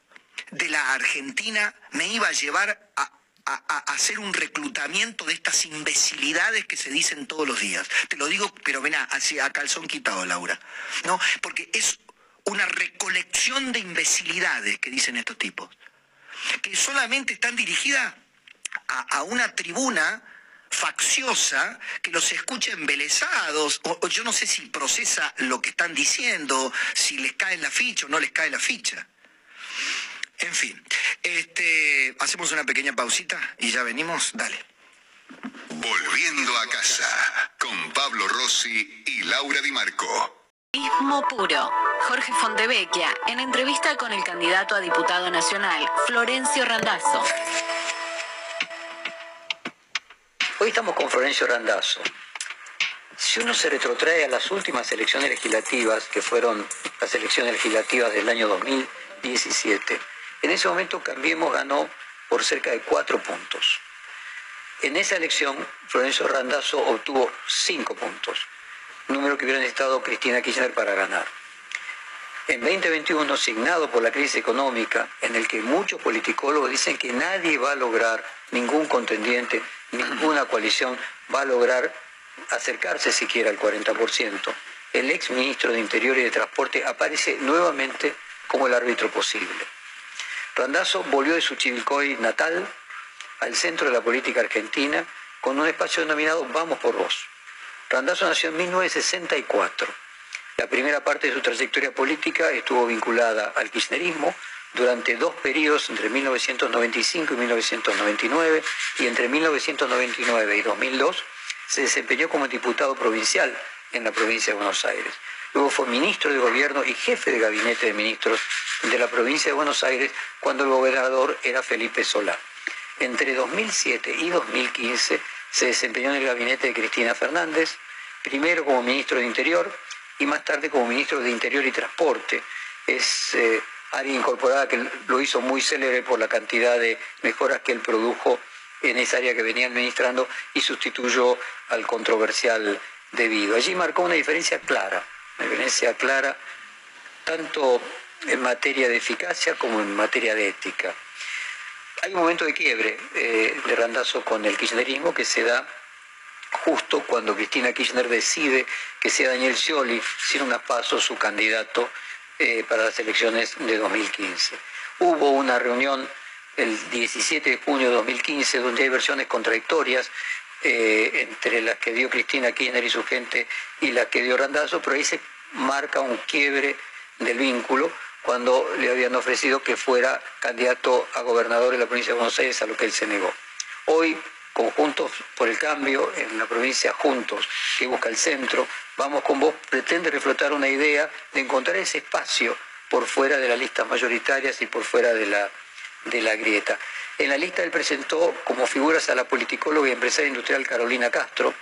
de la Argentina me iba a llevar a, hacer un reclutamiento de estas imbecilidades que se dicen todos los días. Te lo digo, pero ven a, a calzón quitado, Laura. ¿No? Porque es una recolección de imbecilidades que dicen estos tipos, que solamente están dirigidas a, una tribuna facciosa que los escucha embelesados, o, yo no sé si procesa lo que están diciendo, si les cae la ficha o no les cae la ficha. En fin, este, hacemos una pequeña pausita y ya venimos, dale. Volviendo a casa con Pablo Rossi y Laura Di Marco. Ismo puro. Jorge Fontevecchia, en entrevista con el candidato a diputado nacional, Florencio Randazzo. Hoy estamos con Florencio Randazzo. Si uno se retrotrae a las últimas elecciones legislativas, que fueron las elecciones legislativas del año 2017, en ese momento Cambiemos ganó por cerca de cuatro puntos. En esa elección, Florencio Randazzo obtuvo cinco puntos número que hubiera necesitado Cristina Kirchner para ganar. En 2021, signado por la crisis económica, en el que muchos politicólogos dicen que nadie va a lograr, ningún contendiente, ninguna coalición va a lograr acercarse siquiera al 40%, el ex ministro de Interior y de Transporte aparece nuevamente como el árbitro posible. Randazzo volvió de su Chivilcoy natal al centro de la política argentina con un espacio denominado Vamos por Vos. Randazzo nació en 1964. La primera parte de su trayectoria política estuvo vinculada al kirchnerismo durante dos periodos entre 1995 y 1999 y entre 1999 y 2002 se desempeñó como diputado provincial en la provincia de Buenos Aires. Luego fue ministro de gobierno y jefe de gabinete de ministros de la provincia de Buenos Aires cuando el gobernador era Felipe Solá. Entre 2007 y 2015 se desempeñó en el gabinete de Cristina Fernández, primero como ministro de Interior y más tarde como ministro de Interior y Transporte. Es eh, área incorporada que lo hizo muy célebre por la cantidad de mejoras que él produjo en esa área que venía administrando y sustituyó al controversial debido. Allí marcó una diferencia clara, una diferencia clara tanto en materia de eficacia como en materia de ética hay un momento de quiebre eh, de Randazo con el kirchnerismo que se da justo cuando Cristina Kirchner decide que sea Daniel Scioli, sin unas pasos, su candidato eh, para las elecciones de 2015. Hubo una reunión el 17 de junio de 2015 donde hay versiones contradictorias eh, entre las que dio Cristina Kirchner y su gente y las que dio Randazo, pero ahí se marca un quiebre del vínculo cuando le habían ofrecido que fuera candidato a gobernador en la provincia de Buenos Aires, a lo que él se negó. Hoy, conjuntos por el cambio, en la provincia Juntos, que busca el centro, vamos con vos, pretende reflotar una idea de encontrar ese espacio por fuera de las listas mayoritarias y por fuera de la, de la grieta. En la lista él presentó como figuras a la politicóloga y empresaria industrial Carolina Castro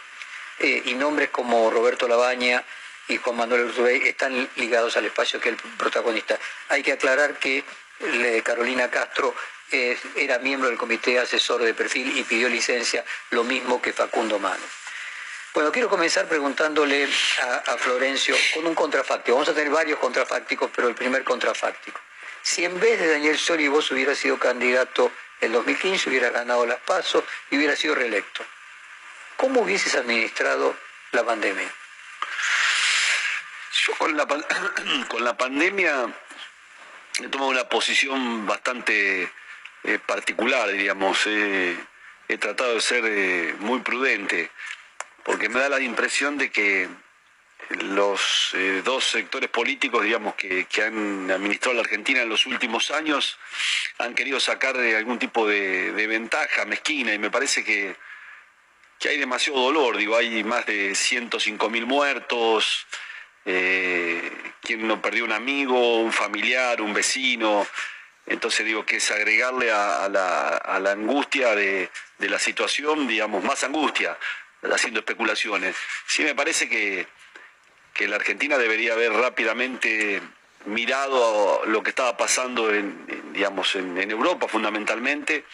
eh, y nombres como Roberto Labaña y Juan Manuel Urtubey están ligados al espacio que el protagonista. Hay que aclarar que Carolina Castro eh, era miembro del comité asesor de perfil y pidió licencia, lo mismo que Facundo Mano. Bueno, quiero comenzar preguntándole a, Florencio con un contrafáctico. Vamos a tener varios contrafácticos, pero el primer contrafáctico. Si en vez de Daniel Sori vos hubiera sido candidato en 2015, hubiera ganado las pasos y hubiera sido reelecto, ¿cómo hubieses administrado la pandemia? Con la, con la pandemia he tomado una posición bastante eh, particular, diríamos. he tratado de ser eh, muy prudente porque me da la impresión de que los eh, dos sectores políticos, digamos, que, han administrado la Argentina en los últimos años, han querido sacar de algún tipo de, ventaja mezquina. Y me parece que, hay demasiado dolor, digo, hay más de 105 mil muertos, eh, quien no perdió un amigo, un familiar, un vecino, entonces digo que es agregarle a, la, angustia de, la situación, digamos, más angustia haciendo especulaciones. Sí me parece que, la Argentina debería haber rápidamente mirado lo que estaba pasando en, Europa fundamentalmente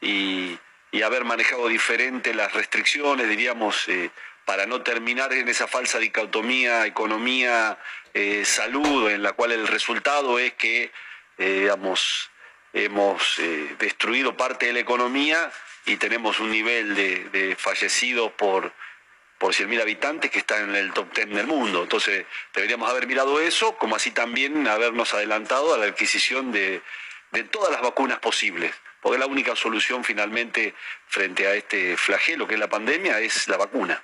y, haber manejado diferente las restricciones, diríamos, eh, para no terminar en esa falsa dicotomía economía, eh, salud, en la cual el resultado es que, eh, digamos, hemos destruido parte de la economía y tenemos un nivel de, fallecidos por, por 100.000 habitantes que está en el top 10 del mundo. Entonces deberíamos haber mirado eso, como así también habernos adelantado a la adquisición de, de todas las vacunas posibles, porque la única solución finalmente frente a este flagelo que es la pandemia es la vacuna.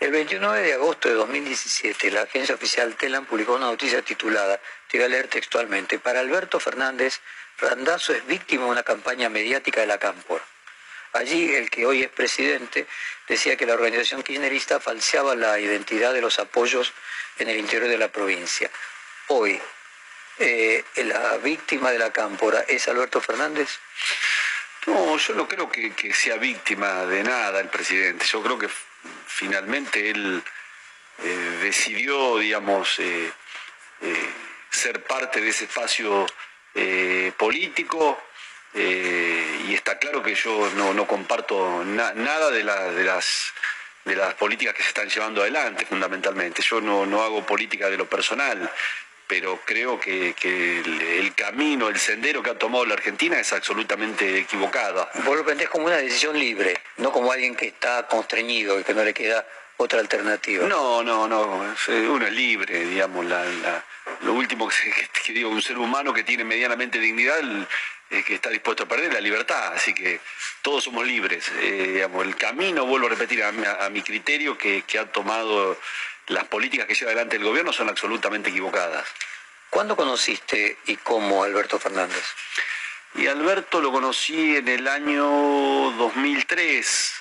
El 29 de agosto de 2017, la agencia oficial TELAN publicó una noticia titulada, te voy a leer textualmente, para Alberto Fernández, Randazo es víctima de una campaña mediática de la Cámpora. Allí el que hoy es presidente decía que la organización kirchnerista falseaba la identidad de los apoyos en el interior de la provincia. Hoy, eh, la víctima de la Cámpora es Alberto Fernández. No, yo no creo que, sea víctima de nada el presidente. Yo creo que finalmente él eh, decidió, digamos, eh, ser parte de ese espacio eh, político eh, y está claro que yo no, comparto nada de las políticas que se están llevando adelante fundamentalmente. Yo no, hago política de lo personal, pero creo que, el, camino, el sendero que ha tomado la Argentina es absolutamente equivocado. Vos lo planteás como una decisión libre, no como alguien que está constreñido y que no le queda otra alternativa. No, no, no, uno es libre, digamos, la lo último que, digo, un ser humano que tiene medianamente dignidad que está dispuesto a perder la libertad, así que todos somos libres. Eh, el camino, vuelvo a repetir, a, mi criterio, que, ha tomado las políticas que lleva adelante el gobierno son absolutamente equivocadas. ¿Cuándo conociste y cómo Alberto Fernández? Y Alberto lo conocí en el año 2003,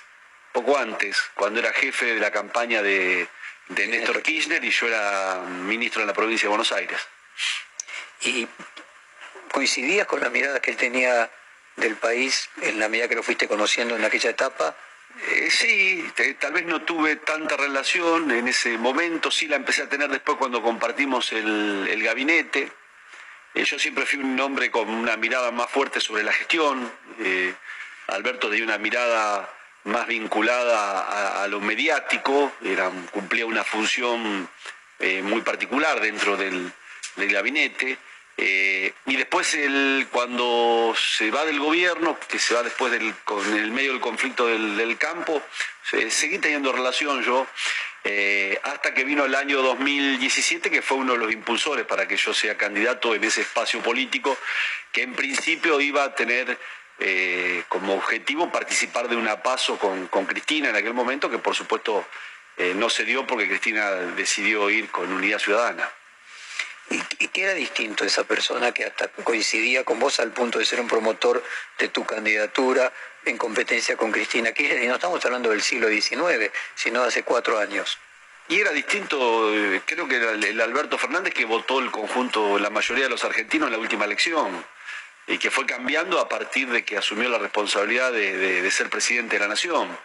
poco antes, cuando era jefe de la campaña de, de Néstor Kirchner y yo era ministro en la provincia de Buenos Aires. ¿Y coincidías con la mirada que él tenía del país en la medida que lo fuiste conociendo en aquella etapa? Eh, sí, tal vez no tuve tanta relación en ese momento, sí la empecé a tener después cuando compartimos el, gabinete. Eh, yo siempre fui un hombre con una mirada más fuerte sobre la gestión. Eh, Alberto tenía una mirada más vinculada a, lo mediático, cumplía una función muy particular dentro del, gabinete. Eh, y después cuando se va del gobierno, que se va después del, con el medio del conflicto del, campo, seguí teniendo relación yo, eh, hasta que vino el año 2017, que fue uno de los impulsores para que yo sea candidato en ese espacio político, que en principio iba a tener eh, como objetivo participar de una paso con, Cristina en aquel momento, que por supuesto no se dio porque Cristina decidió ir con Unidad Ciudadana. ¿Y, qué era distinto esa persona que hasta coincidía con vos al punto de ser un promotor de tu candidatura en competencia con Cristina Kirchner? Y no estamos hablando del siglo XIX, sino de hace cuatro años. Y era distinto, eh, creo que era el, Alberto Fernández que votó el conjunto, la mayoría de los argentinos en la última elección y que fue cambiando a partir de que asumió la responsabilidad de, de- de ser presidente de la nación.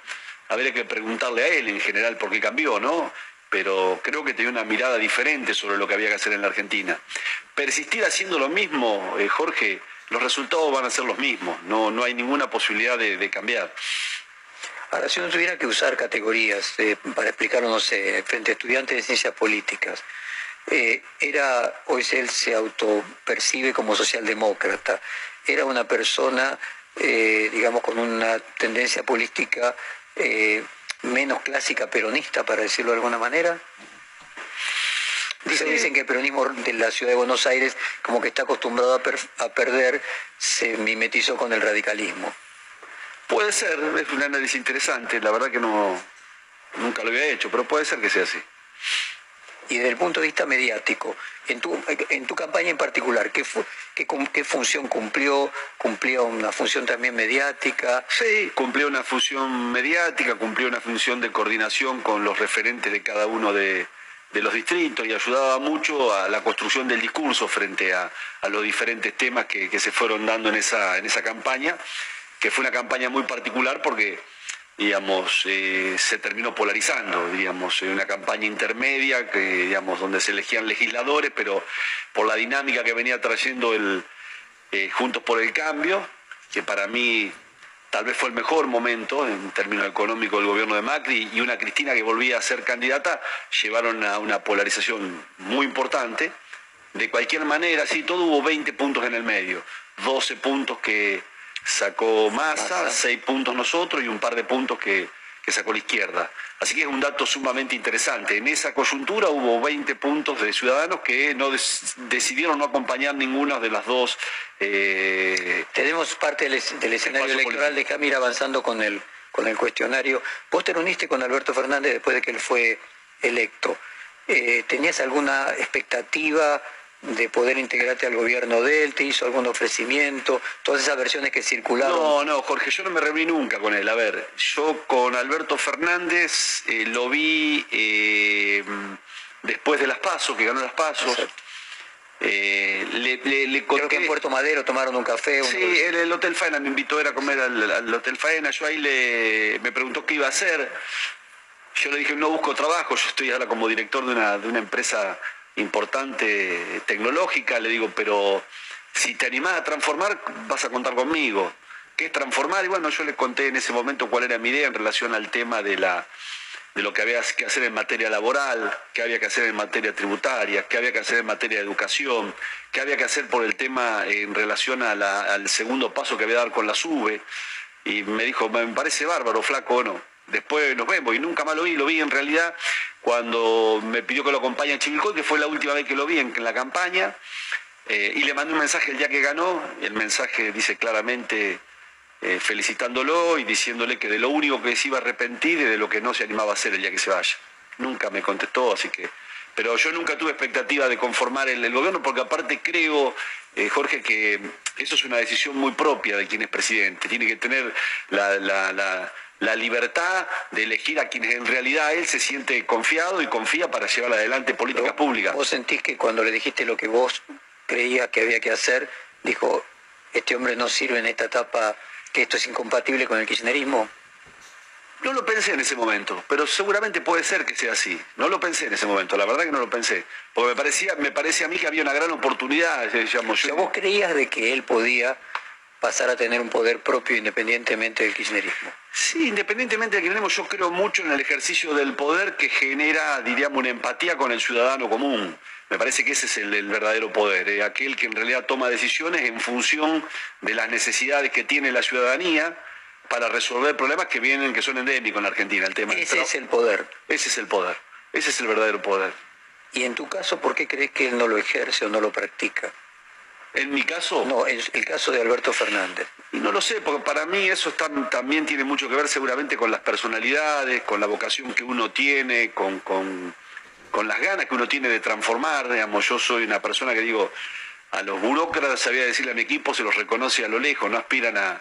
Habría que preguntarle a él en general por qué cambió, ¿no? Pero creo que tenía una mirada diferente sobre lo que había que hacer en la Argentina. Persistir haciendo lo mismo, eh, Jorge, los resultados van a ser los mismos, no, no hay ninguna posibilidad de, cambiar. Ahora, si uno tuviera que usar categorías eh, para explicarlo, no sé, frente a estudiantes de ciencias políticas, eh, era, hoy él se autopercibe como socialdemócrata, era una persona, digamos, con una tendencia política menos clásica peronista, para decirlo de alguna manera. Dicen, dicen que el peronismo de la ciudad de Buenos Aires, como que está acostumbrado a, per- a perder, se mimetizó con el radicalismo. Puede ser, es un análisis interesante, la verdad que no, nunca lo había hecho, pero puede ser que sea así. Y desde el punto de vista mediático, en tu, en tu campaña en particular, ¿qué, qué, qué función cumplió? ¿Cumplía una función también mediática? Sí, cumplió una función mediática, cumplió una función de coordinación con los referentes de cada uno de, de los distritos y ayudaba mucho a la construcción del discurso frente a, a los diferentes temas que, que se fueron dando en esa, en esa campaña, que fue una campaña muy particular porque digamos, eh, se terminó polarizando, digamos, en una campaña intermedia, que, digamos, donde se elegían legisladores, pero por la dinámica que venía trayendo el eh, Juntos por el Cambio, que para mí tal vez fue el mejor momento en términos económicos del gobierno de Macri, y una Cristina que volvía a ser candidata, llevaron a una polarización muy importante. De cualquier manera, sí, todo hubo 20 puntos en el medio, 12 puntos que sacó Massa, 6 puntos nosotros y un par de puntos que, que sacó la izquierda. Así que es un dato sumamente interesante. En esa coyuntura hubo 20 puntos de ciudadanos que no decidieron no acompañar ninguna de las dos. eh, Tenemos parte del, es- del escenario electoral, déjame ir avanzando con el, con el cuestionario. Vos te reuniste con Alberto Fernández después de que él fue electo. Eh, ¿Tenías alguna expectativa de poder integrarte al gobierno de él? ¿Te hizo algún ofrecimiento? Todas esas versiones que circularon. No, no, Jorge, yo no me reuní nunca con él. A ver, yo con Alberto Fernández eh, lo vi eh, después de las pasos, que ganó las pasos. Eh, le, le- le Creo que en Puerto Madero tomaron un café. un- Sí, en el Hotel Faena me invitó era a comer al, al Hotel Faena. Yo ahí le, me preguntó qué iba a hacer. Yo le dije, no busco trabajo, yo estoy ahora como director de una, de una empresa importante tecnológica. Le digo, pero si te animás a transformar, vas a contar conmigo. ¿Qué es transformar? Y bueno, yo le conté en ese momento cuál era mi idea en relación al tema de la de lo que había que hacer en materia laboral, qué había que hacer en materia tributaria, qué había que hacer en materia de educación, qué había que hacer por el tema en relación al segundo paso que había que dar con la SUBE. Y me dijo, me parece bárbaro, flaco o no. Después nos vemos y nunca más lo vi, lo vi en realidad cuando me pidió que lo acompañe a Chivilcoy, que fue la última vez que lo vi en, la campaña, eh, y le mandé un mensaje el día que ganó, el mensaje dice claramente eh, felicitándolo y diciéndole que de lo único que se iba a arrepentir y de lo que no se animaba a hacer el día que se vaya. Nunca me contestó, así que... Pero yo nunca tuve expectativa de conformar el, gobierno porque aparte creo, eh, Jorge, que eso es una decisión muy propia de quien es presidente. Tiene que tener la- la libertad de elegir a quienes en realidad él se siente confiado y confía para llevar adelante políticas públicas. ¿Vos sentís que cuando le dijiste lo que vos creías que había que hacer, dijo, este hombre no sirve en esta etapa, que esto es incompatible con el kirchnerismo? No lo pensé en ese momento, pero seguramente puede ser que sea así. No lo pensé en ese momento, la verdad que no lo pensé. Porque me parecía, me parece a mí que había una gran oportunidad, eh, digamos, O sea, yo- vos creías de que él podía pasar a tener un poder propio independientemente del kirchnerismo. Sí, independientemente de que tenemos, yo creo mucho en el ejercicio del poder que genera, diríamos, una empatía con el ciudadano común. Me parece que ese es el, el verdadero poder, eh, aquel que en realidad toma decisiones en función de las necesidades que tiene la ciudadanía para resolver problemas que vienen, que son endémicos en la Argentina. El tema del Ese es el poder. Ese es el poder, ese es el verdadero poder. Y en tu caso, ¿por qué crees que él no lo ejerce o no lo practica? En mi caso... No, en el caso de Alberto Fernández. Y no lo sé, porque para mí eso está- también tiene mucho que ver seguramente con las personalidades, con la vocación que uno tiene, con, con, con las ganas que uno tiene de transformar, digamos, yo soy una persona que digo, a los burócratas sabía decirle a mi equipo, se los reconoce a lo lejos, no aspiran a,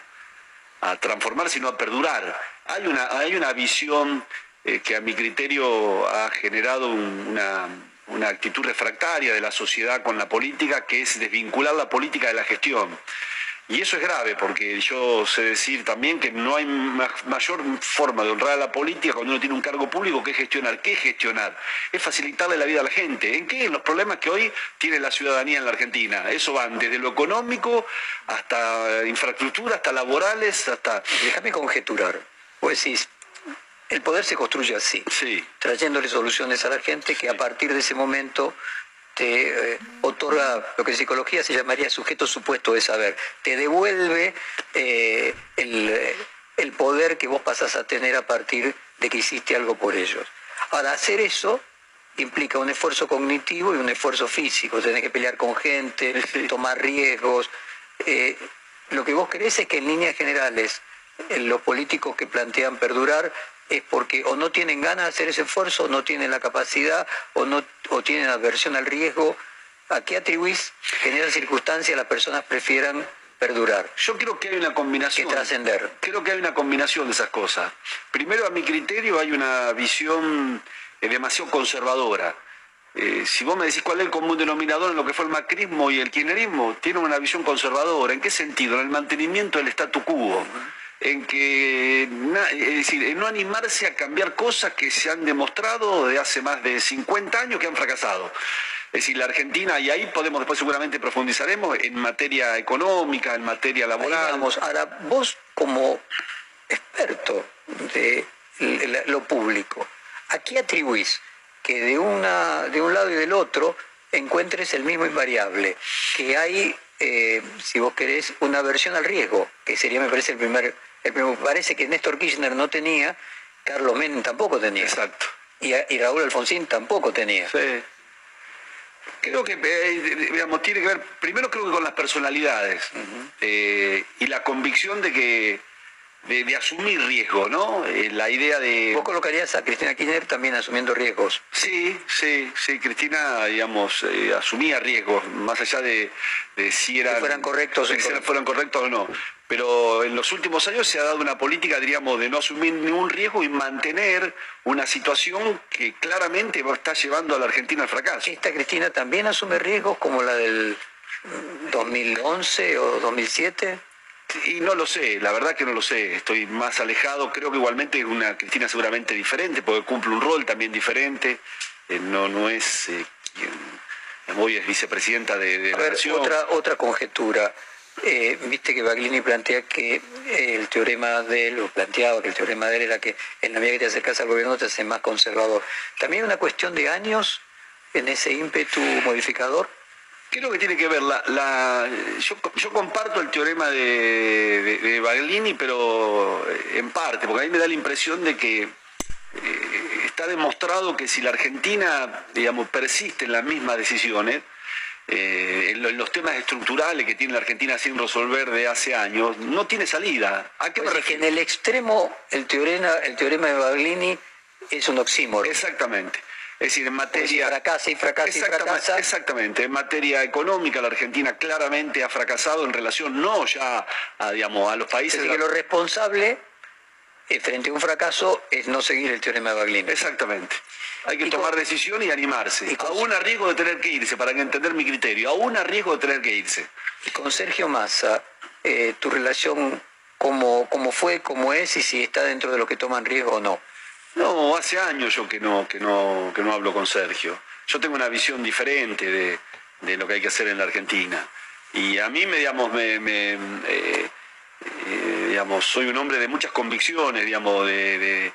a transformar, sino a perdurar. Hay una, hay una visión eh, que a mi criterio ha generado una, una actitud refractaria de la sociedad con la política, que es desvincular la política de la gestión. Y eso es grave, porque yo sé decir también que no hay mayor forma de honrar a la política cuando uno tiene un cargo público que gestionar. ¿Qué gestionar? Es facilitarle la vida a la gente. ¿En qué? En los problemas que hoy tiene la ciudadanía en la Argentina. Eso van desde lo económico hasta infraestructura, hasta laborales, hasta... Déjame conjeturar. Vos decís, el poder se construye así, trayéndole soluciones a la gente que a partir de ese momento te eh, otorga lo que en psicología se llamaría sujeto supuesto de saber, te devuelve eh, el, poder que vos pasás a tener a partir de que hiciste algo por ellos. Ahora, hacer eso implica un esfuerzo cognitivo y un esfuerzo físico, tenés que pelear con gente, tomar riesgos. Eh, lo que vos querés es que en líneas generales los políticos que plantean perdurar es porque o no tienen ganas de hacer ese esfuerzo, o no tienen la capacidad, o, no, o tienen aversión al riesgo. ¿A qué atribuís que en esas circunstancias las personas prefieran perdurar? Yo creo que hay una combinación. Que trascender. Creo que hay una combinación de esas cosas. Primero, a mi criterio, hay una visión eh, demasiado conservadora. Eh, si vos me decís cuál es el común denominador en lo que fue el macrismo y el kirchnerismo, tiene una visión conservadora. ¿En qué sentido? En el mantenimiento del statu quo en que, es decir, en no animarse a cambiar cosas que se han demostrado de hace más de 50 años que han fracasado. Es decir, la Argentina, y ahí podemos después seguramente profundizaremos en materia económica, en materia laboral. Vamos, ahora, vos como experto de lo público, ¿a qué atribuís que de, una, de un lado y del otro encuentres el mismo invariable? Que hay, eh, si vos querés, una aversión al riesgo, que sería, me parece, el primer me parece que Néstor Kirchner no tenía, Carlos Menem tampoco tenía. Exacto. Y, Raúl Alfonsín tampoco tenía. Sí. Creo que, eh, digamos, tiene que ver, primero creo que con las personalidades eh, y la convicción de que de, asumir riesgo, ¿no? Eh, la idea de... ¿Vos colocarías a Cristina Kirchner también asumiendo riesgos? Sí, sí, sí, Cristina, digamos, asumía riesgos, más allá de, si eran... fueran correctos. si fueran correctos o no pero en los últimos años se ha dado una política, diríamos, de no asumir ningún riesgo y mantener una situación que claramente está llevando a la Argentina al fracaso. ¿Esta Cristina también asume riesgos como la del 2011 o 2007? Y no lo sé, la verdad que no lo sé, estoy más alejado, creo que igualmente es una Cristina seguramente diferente, porque cumple un rol también diferente, eh, no, no es eh, hoy es vicepresidenta de, la nación. Otra, otra conjetura. Eh, viste que Baglini plantea que eh, el teorema de él, o planteaba que el teorema de él era que en la medida que te acercas al gobierno te haces más conservador. ¿También una cuestión de años en ese ímpetu modificador? Creo que tiene que ver, la, yo, comparto el teorema de, Baglini, pero eh, en parte, porque a mí me da la impresión de que está demostrado que si la Argentina, digamos, persiste en las mismas decisiones, eh, en los temas estructurales que tiene la Argentina sin resolver de hace años, no tiene salida. ¿A qué pues que en el extremo el teorema, el teorema de Baglini es un oxímoro. Exactamente. Es decir, en materia... fracasa y fracasa exactamente, y fracasa. Exactamente. En materia económica, la Argentina claramente ha fracasado en relación no ya a, digamos, a los países... Es que lo responsable eh, frente a un fracaso es no seguir el teorema de Baglini. Exactamente. Hay que tomar decisión y animarse. Y aún a riesgo de tener que irse, para entender mi criterio. Aún a riesgo de tener que irse. Y con Sergio Massa, eh, tu relación, cómo, cómo fue, cómo es y si está dentro de lo que toman riesgo o no. No, hace años yo que no, que no, que no hablo con Sergio. Yo tengo una visión diferente de, lo que hay que hacer en la Argentina. Y a mí, digamos, me, eh, eh, digamos, soy un hombre de muchas convicciones, digamos, de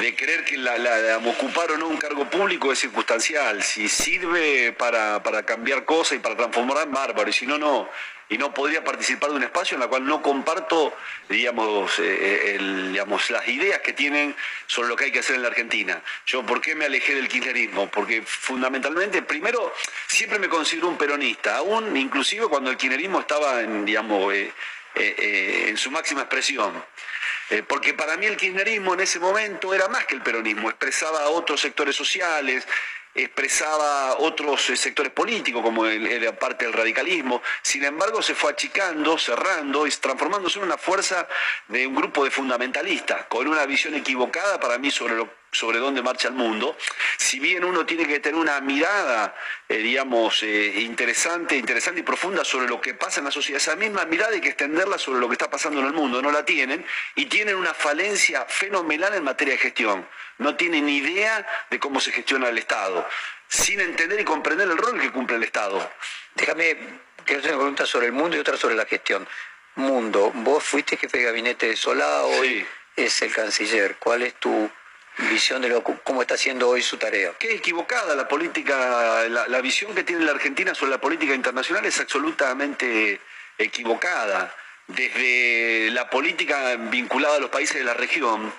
de creer que la, ocupar o no un cargo público es circunstancial. Si sirve para, cambiar cosas y para transformar, bárbaro. Y si no, no. Y no podría participar de un espacio en el cual no comparto, digamos, eh, digamos, las ideas que tienen sobre lo que hay que hacer en la Argentina. Yo, ¿por qué me alejé del kirchnerismo? Porque fundamentalmente, primero, siempre me considero un peronista, aún inclusive cuando el kirchnerismo estaba en, digamos, eh, eh, en su máxima expresión. Eh, porque para mí el kirchnerismo en ese momento era más que el peronismo, expresaba a otros sectores sociales, expresaba otros eh, sectores políticos, como el, era parte del radicalismo. Sin embargo, se fue achicando, cerrando y transformándose en una fuerza de un grupo de fundamentalistas, con una visión equivocada para mí sobre lo sobre dónde marcha el mundo, si bien uno tiene que tener una mirada, eh, digamos, eh, interesante, interesante y profunda sobre lo que pasa en la sociedad, esa misma mirada hay que extenderla sobre lo que está pasando en el mundo, no la tienen, y tienen una falencia fenomenal en materia de gestión, no tienen ni idea de cómo se gestiona el Estado, sin entender y comprender el rol que cumple el Estado. Déjame, hacer una pregunta sobre el mundo y otra sobre la gestión. Mundo, vos fuiste jefe de gabinete de Solá, hoy es el canciller. ¿Cuál es tu visión de cómo está haciendo hoy su tarea. Qué equivocada la política, la, visión que tiene la Argentina sobre la política internacional es absolutamente equivocada. Desde la política vinculada a los países de la región,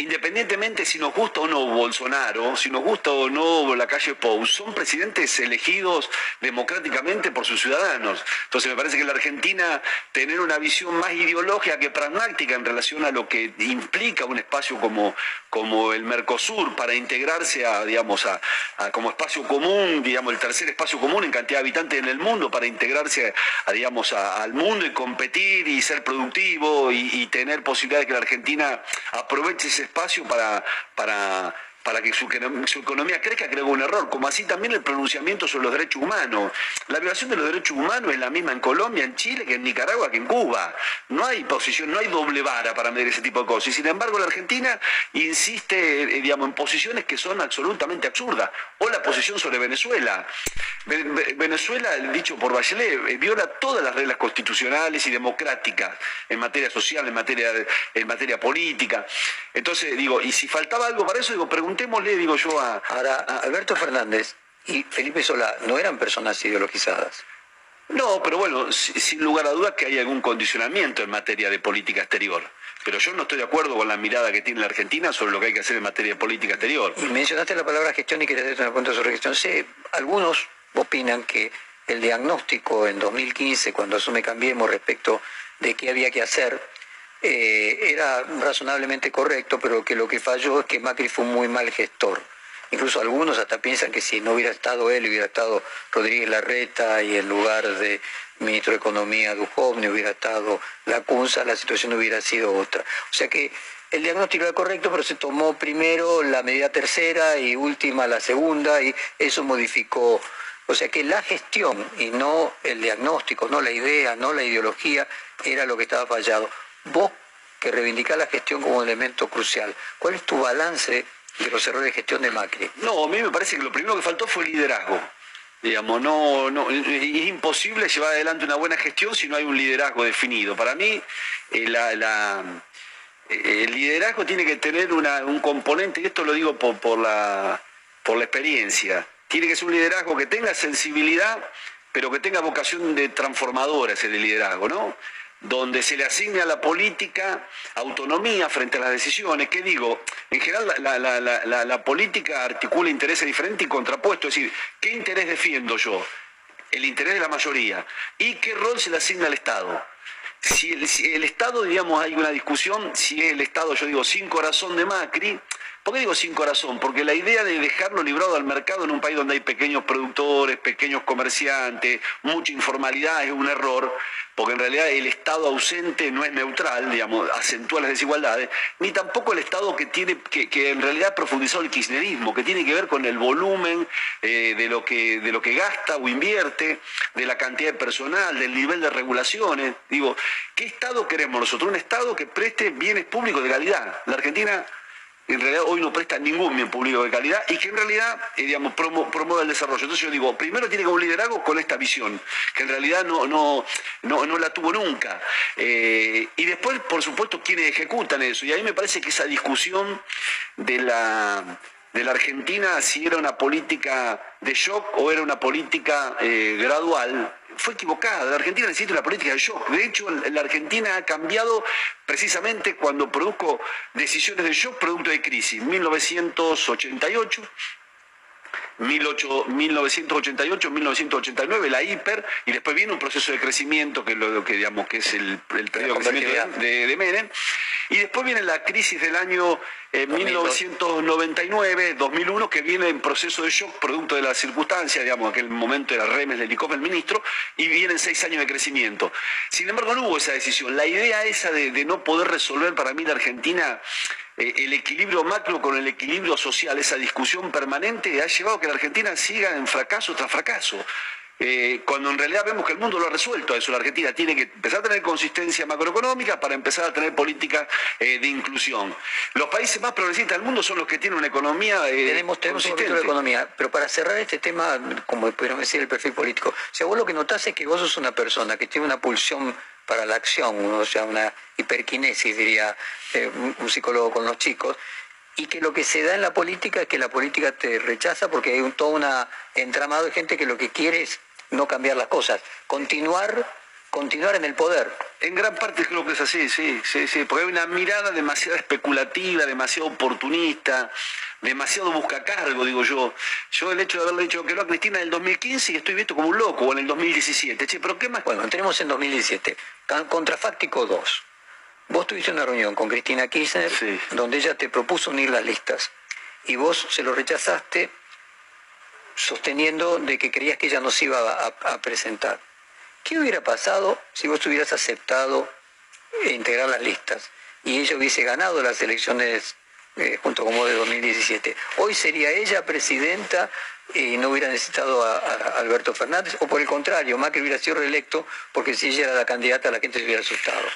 independientemente si nos gusta o no Bolsonaro, si nos gusta o no la calle Pou, son presidentes elegidos democráticamente por sus ciudadanos. Entonces me parece que la Argentina tener una visión más ideológica que pragmática en relación a lo que implica un espacio como, como el Mercosur para integrarse a, digamos, a, como espacio común, digamos, el tercer espacio común en cantidad de habitantes en el mundo para integrarse digamos, al mundo y competir y ser productivo y, y tener posibilidad de que la Argentina aproveche ese espacio para, para para que su, economía crezca, creo que un error, como así también el pronunciamiento sobre los derechos humanos. La violación de los derechos humanos es la misma en Colombia, en Chile, que en Nicaragua, que en Cuba. No hay posición, no hay doble vara para medir ese tipo de cosas. Y sin embargo, la Argentina insiste, eh, digamos, en posiciones que son absolutamente absurdas. O la posición sobre Venezuela. Venezuela, dicho por Bachelet, eh, viola todas las reglas constitucionales y democráticas en materia social, en materia, en materia política. Entonces, digo, y si faltaba algo para eso, digo, preguntémosle, digo yo, a... Ahora, Alberto Fernández y Felipe Solá no eran personas ideologizadas. No, pero bueno, sin lugar a dudas que hay algún condicionamiento en materia de política exterior. Pero yo no estoy de acuerdo con la mirada que tiene la Argentina sobre lo que hay que hacer en materia de política exterior. Y mencionaste la palabra gestión y quería hacerte una pregunta sobre gestión. Sí, algunos opinan que el diagnóstico en 2015, cuando asume Cambiemos respecto de qué había que hacer, eh, era razonablemente correcto, pero que lo que falló es que Macri fue un muy mal gestor. Incluso algunos hasta piensan que si no hubiera estado él, hubiera estado Rodríguez Larreta y en lugar de ministro de Economía Duhovne hubiera estado la CUNSA, la situación hubiera sido otra. O sea que el diagnóstico era correcto, pero se tomó primero la medida tercera y última la segunda y eso modificó. O sea que la gestión y no el diagnóstico, no la idea, no la ideología, era lo que estaba fallado. Vos que reivindicás la gestión como elemento crucial, ¿cuál es tu balance de los errores de gestión de Macri? No, a mí me parece que lo primero que faltó fue liderazgo. Digamos, no, no, es imposible llevar adelante una buena gestión si no hay un liderazgo definido. Para mí, eh, eh, el liderazgo tiene que tener un componente, y esto lo digo por, por, la, por la experiencia, tiene que ser un liderazgo que tenga sensibilidad, pero que tenga vocación de transformadora ese liderazgo, ¿no? Donde se le asigna a la política autonomía frente a las decisiones. ¿Qué digo? En general la, política articula intereses diferentes y contrapuestos. Es decir, ¿qué interés defiendo yo? El interés de la mayoría. ¿Y qué rol se le asigna al Estado? Si el, si el Estado, digamos, hay una discusión, si es el Estado, yo digo, sin corazón de Macri, ¿Por qué digo sin corazón? Porque la idea de dejarlo librado al mercado en un país donde hay pequeños productores, pequeños comerciantes, mucha informalidad es un error, porque en realidad el Estado ausente no es neutral, digamos, acentúa las desigualdades, ni tampoco el Estado que tiene, que, en realidad ha profundizado el kirchnerismo, que tiene que ver con el volumen eh, de, lo que, de lo que gasta o invierte, de la cantidad de personal, del nivel de regulaciones. Digo, ¿qué Estado queremos nosotros? Un Estado que preste bienes públicos de calidad. La Argentina en realidad hoy no presta ningún bien público de calidad y que en realidad, eh, digamos, promueve el desarrollo. Entonces yo digo, primero tiene que haber un liderazgo con esta visión, que en realidad no, no, no, la tuvo nunca. Eh, y después, por supuesto, quienes ejecutan eso. Y a mí me parece que esa discusión de la de la Argentina si era una política de shock o era una política eh, gradual, fue equivocada. La Argentina necesita una política de shock. De hecho, la Argentina ha cambiado precisamente cuando produjo decisiones de shock producto de crisis. 1988. 1988, 1989, la hiper, y después viene un proceso de crecimiento que lo que digamos que es el, periodo de crecimiento de, de Menem. Y después viene la crisis del año eh, 1999, 2001, que viene en proceso de shock, producto de la circunstancia, digamos, aquel momento era Remes, Lelikov, el ministro, y vienen seis años de crecimiento. Sin embargo, no hubo esa decisión. La idea esa de, de no poder resolver para mí la Argentina eh, el equilibrio macro con el equilibrio social, esa discusión permanente, ha llevado a que la Argentina siga en fracaso tras fracaso. Eh, cuando en realidad vemos que el mundo lo ha resuelto eso. La Argentina tiene que empezar a tener consistencia macroeconómica para empezar a tener políticas eh, de inclusión. Los países más progresistas del mundo son los que tienen una economía eh, tenemos, tenemos un consistente. de economía, pero para cerrar este tema, como pudieron decir el perfil político, sea, vos lo que notás es que vos sos una persona que tiene una pulsión para la acción, o sea, una hiperquinesis, diría eh, un psicólogo con los chicos, y que lo que se da en la política es que la política te rechaza porque hay un, todo un entramado de gente que lo que quiere es no cambiar las cosas, continuar, continuar en el poder. En gran parte creo que es así, sí, sí, sí, porque hay una mirada demasiado especulativa, demasiado oportunista, demasiado buscacargo, digo yo. Yo el hecho de haberle dicho que no a Cristina en el 2015 y estoy visto como un loco, o en el 2017. Che, pero ¿qué más? Bueno, entremos en 2017. Can- Contrafáctico 2. Vos tuviste una reunión con Cristina Kirchner donde ella te propuso unir las listas y vos se lo rechazaste sosteniendo de que creías que ella no se iba a, a presentar. ¿Qué hubiera pasado si vos hubieras aceptado eh, integrar las listas y ella hubiese ganado las elecciones eh, junto con vos de 2017? Hoy sería ella presidenta y no hubiera necesitado a, a Alberto Fernández, o por el contrario, Macri hubiera sido reelecto porque si ella era la candidata la gente se hubiera asustado.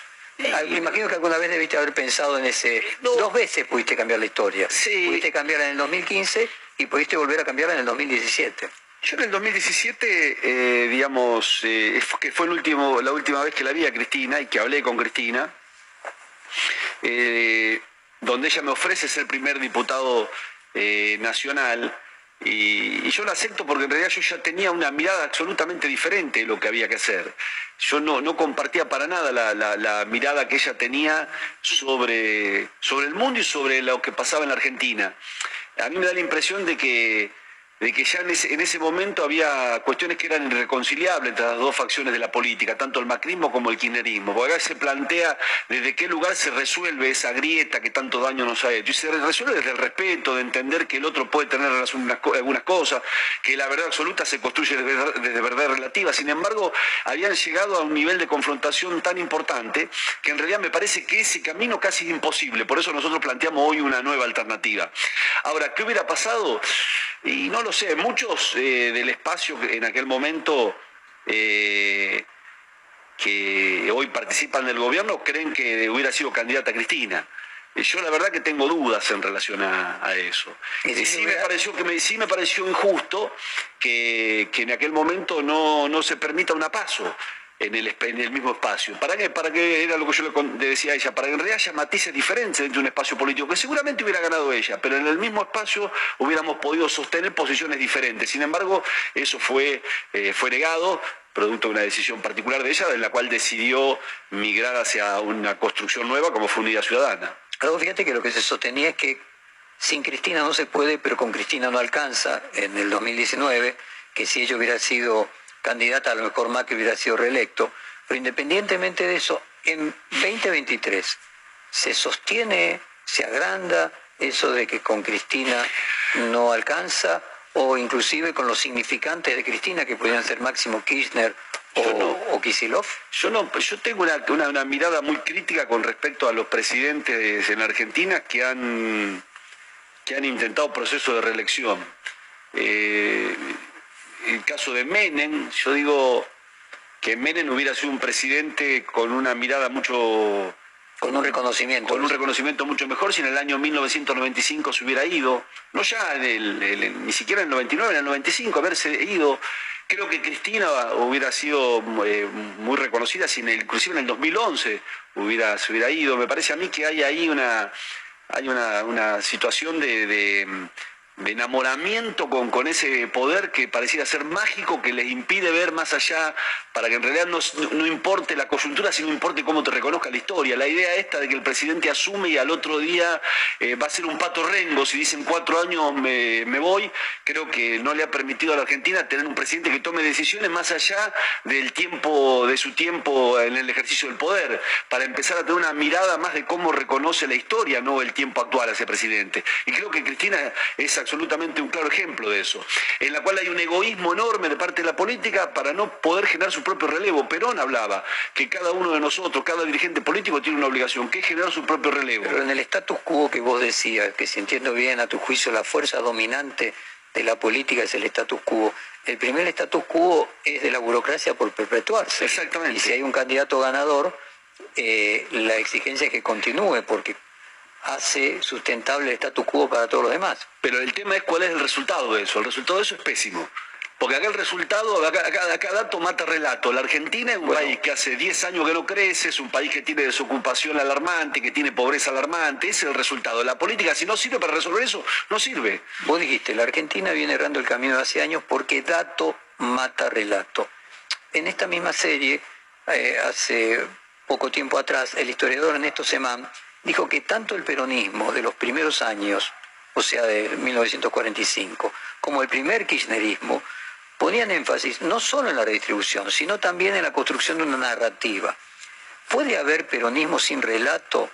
Ah, Me imagino que alguna vez debiste haber pensado en ese... Dos veces pudiste cambiar la historia. Pudiste cambiarla en el 2015 y pudiste volver a cambiarla en el 2017. Yo en el 2017, eh, digamos, eh, que fue el último, la última vez que la vi a Cristina y que hablé con Cristina, eh, donde ella me ofrece ser primer diputado eh, nacional. Y, yo lo acepto porque en realidad yo ya tenía una mirada absolutamente diferente de lo que había que hacer. Yo no, no compartía para nada la, la- la mirada que ella tenía sobre, sobre el mundo y sobre lo que pasaba en la Argentina. A mí me da la impresión de que, de que ya en ese, en ese momento había cuestiones que eran irreconciliables entre las dos facciones de la política, tanto el macrismo como el kirchnerismo. Porque acá se plantea desde qué lugar se resuelve esa grieta que tanto daño nos ha hecho. Y se resuelve desde el respeto, de entender que el otro puede tener algunas cosas, que la verdad absoluta se construye desde verdad, desde relativa. Sin embargo, habían llegado a un nivel de confrontación tan importante que en realidad me parece que ese camino casi es imposible. Por eso nosotros planteamos hoy una nueva alternativa. Ahora, ¿qué hubiera pasado? Y no lo sé, muchos eh, del espacio en aquel momento eh, que hoy participan del gobierno creen que hubiera sido candidata Cristina. Y Yo la verdad que tengo dudas en relación a, a eso. Y sí me pareció que me, sí me pareció injusto que, que en aquel momento no, no se permita una paso en el, en el mismo espacio. ¿Para qué? Para que era lo que yo le decía a ella, para que en realidad haya matices diferentes dentro de un espacio político, que seguramente hubiera ganado ella, pero en el mismo espacio hubiéramos podido sostener posiciones diferentes. Sin embargo, eso fue, eh, fue negado producto de una decisión particular de ella, en la cual decidió migrar hacia una construcción nueva como fue Unidad Ciudadana. Luego fíjate que lo que se sostenía es que sin Cristina no se puede, pero con Cristina no alcanza en el 2019, que si ella hubiera sido candidata, a lo mejor Macri hubiera sido reelecto. Pero independientemente de eso, en 2023 se sostiene, se agranda eso de que con Cristina no alcanza, o inclusive con los significantes de Cristina, que podrían ser Máximo Kirchner o, o Kicillof. Yo no, yo tengo una, una- una mirada muy crítica con respecto a los presidentes en Argentina que han, que han intentado procesos de reelección. Eh, el caso de Menem, yo digo que Menem hubiera sido un presidente con una mirada mucho... Con un reconocimiento. Con un reconocimiento mucho mejor si en el año 1995 se hubiera ido. No ya en el- el- ni siquiera en el 99, en el 95 haberse ido. Creo que Cristina hubiera sido eh, muy reconocida si en el- inclusive en el 2011 hubiera, se hubiera ido. Me parece a mí que hay ahí una, hay una, una situación de, de, de enamoramiento con, con ese poder que pareciera ser mágico, que les impide ver más allá, para que en realidad no, no importe la coyuntura, sino importe cómo te reconozca la historia. La idea esta de que el presidente asume y al otro día eh, va a ser un pato rengo, si dicen cuatro años me, me voy, creo que no le ha permitido a la Argentina tener un presidente que tome decisiones más allá del tiempo, de su tiempo en el ejercicio del poder, para empezar a tener una mirada más de cómo reconoce la historia, no el tiempo actual a ese presidente. Y creo que Cristina es absolutamente un claro ejemplo de eso, en la cual hay un egoísmo enorme de parte de la política para no poder generar su propio relevo. Perón hablaba que cada uno de nosotros, cada dirigente político tiene una obligación, que es generar su propio relevo. Pero en el status quo que vos decías, que si entiendo bien a tu juicio la fuerza dominante de la política es el status quo. El primer status quo es de la burocracia por perpetuarse. Exactamente. Y si hay un candidato ganador, eh, la exigencia es que continúe, porque hace sustentable el status quo para todos los demás. Pero el tema es cuál es el resultado de eso. El resultado de eso es pésimo. Porque acá el resultado, acá, acá- acá dato mata relato. La Argentina es un país que hace 10 años que no crece, es un país que tiene desocupación alarmante, que tiene pobreza alarmante. Ese es el resultado. La política, si no sirve para resolver eso, no sirve. Vos dijiste, la Argentina viene errando el camino de hace años porque dato mata relato. En esta misma serie, eh, hace poco tiempo atrás, el historiador Ernesto Semán dijo que tanto el peronismo de los primeros años, o sea, de 1945, como el primer kirchnerismo, ponían énfasis no solo en la redistribución, sino también en la construcción de una narrativa. ¿Puede haber peronismo sin relato?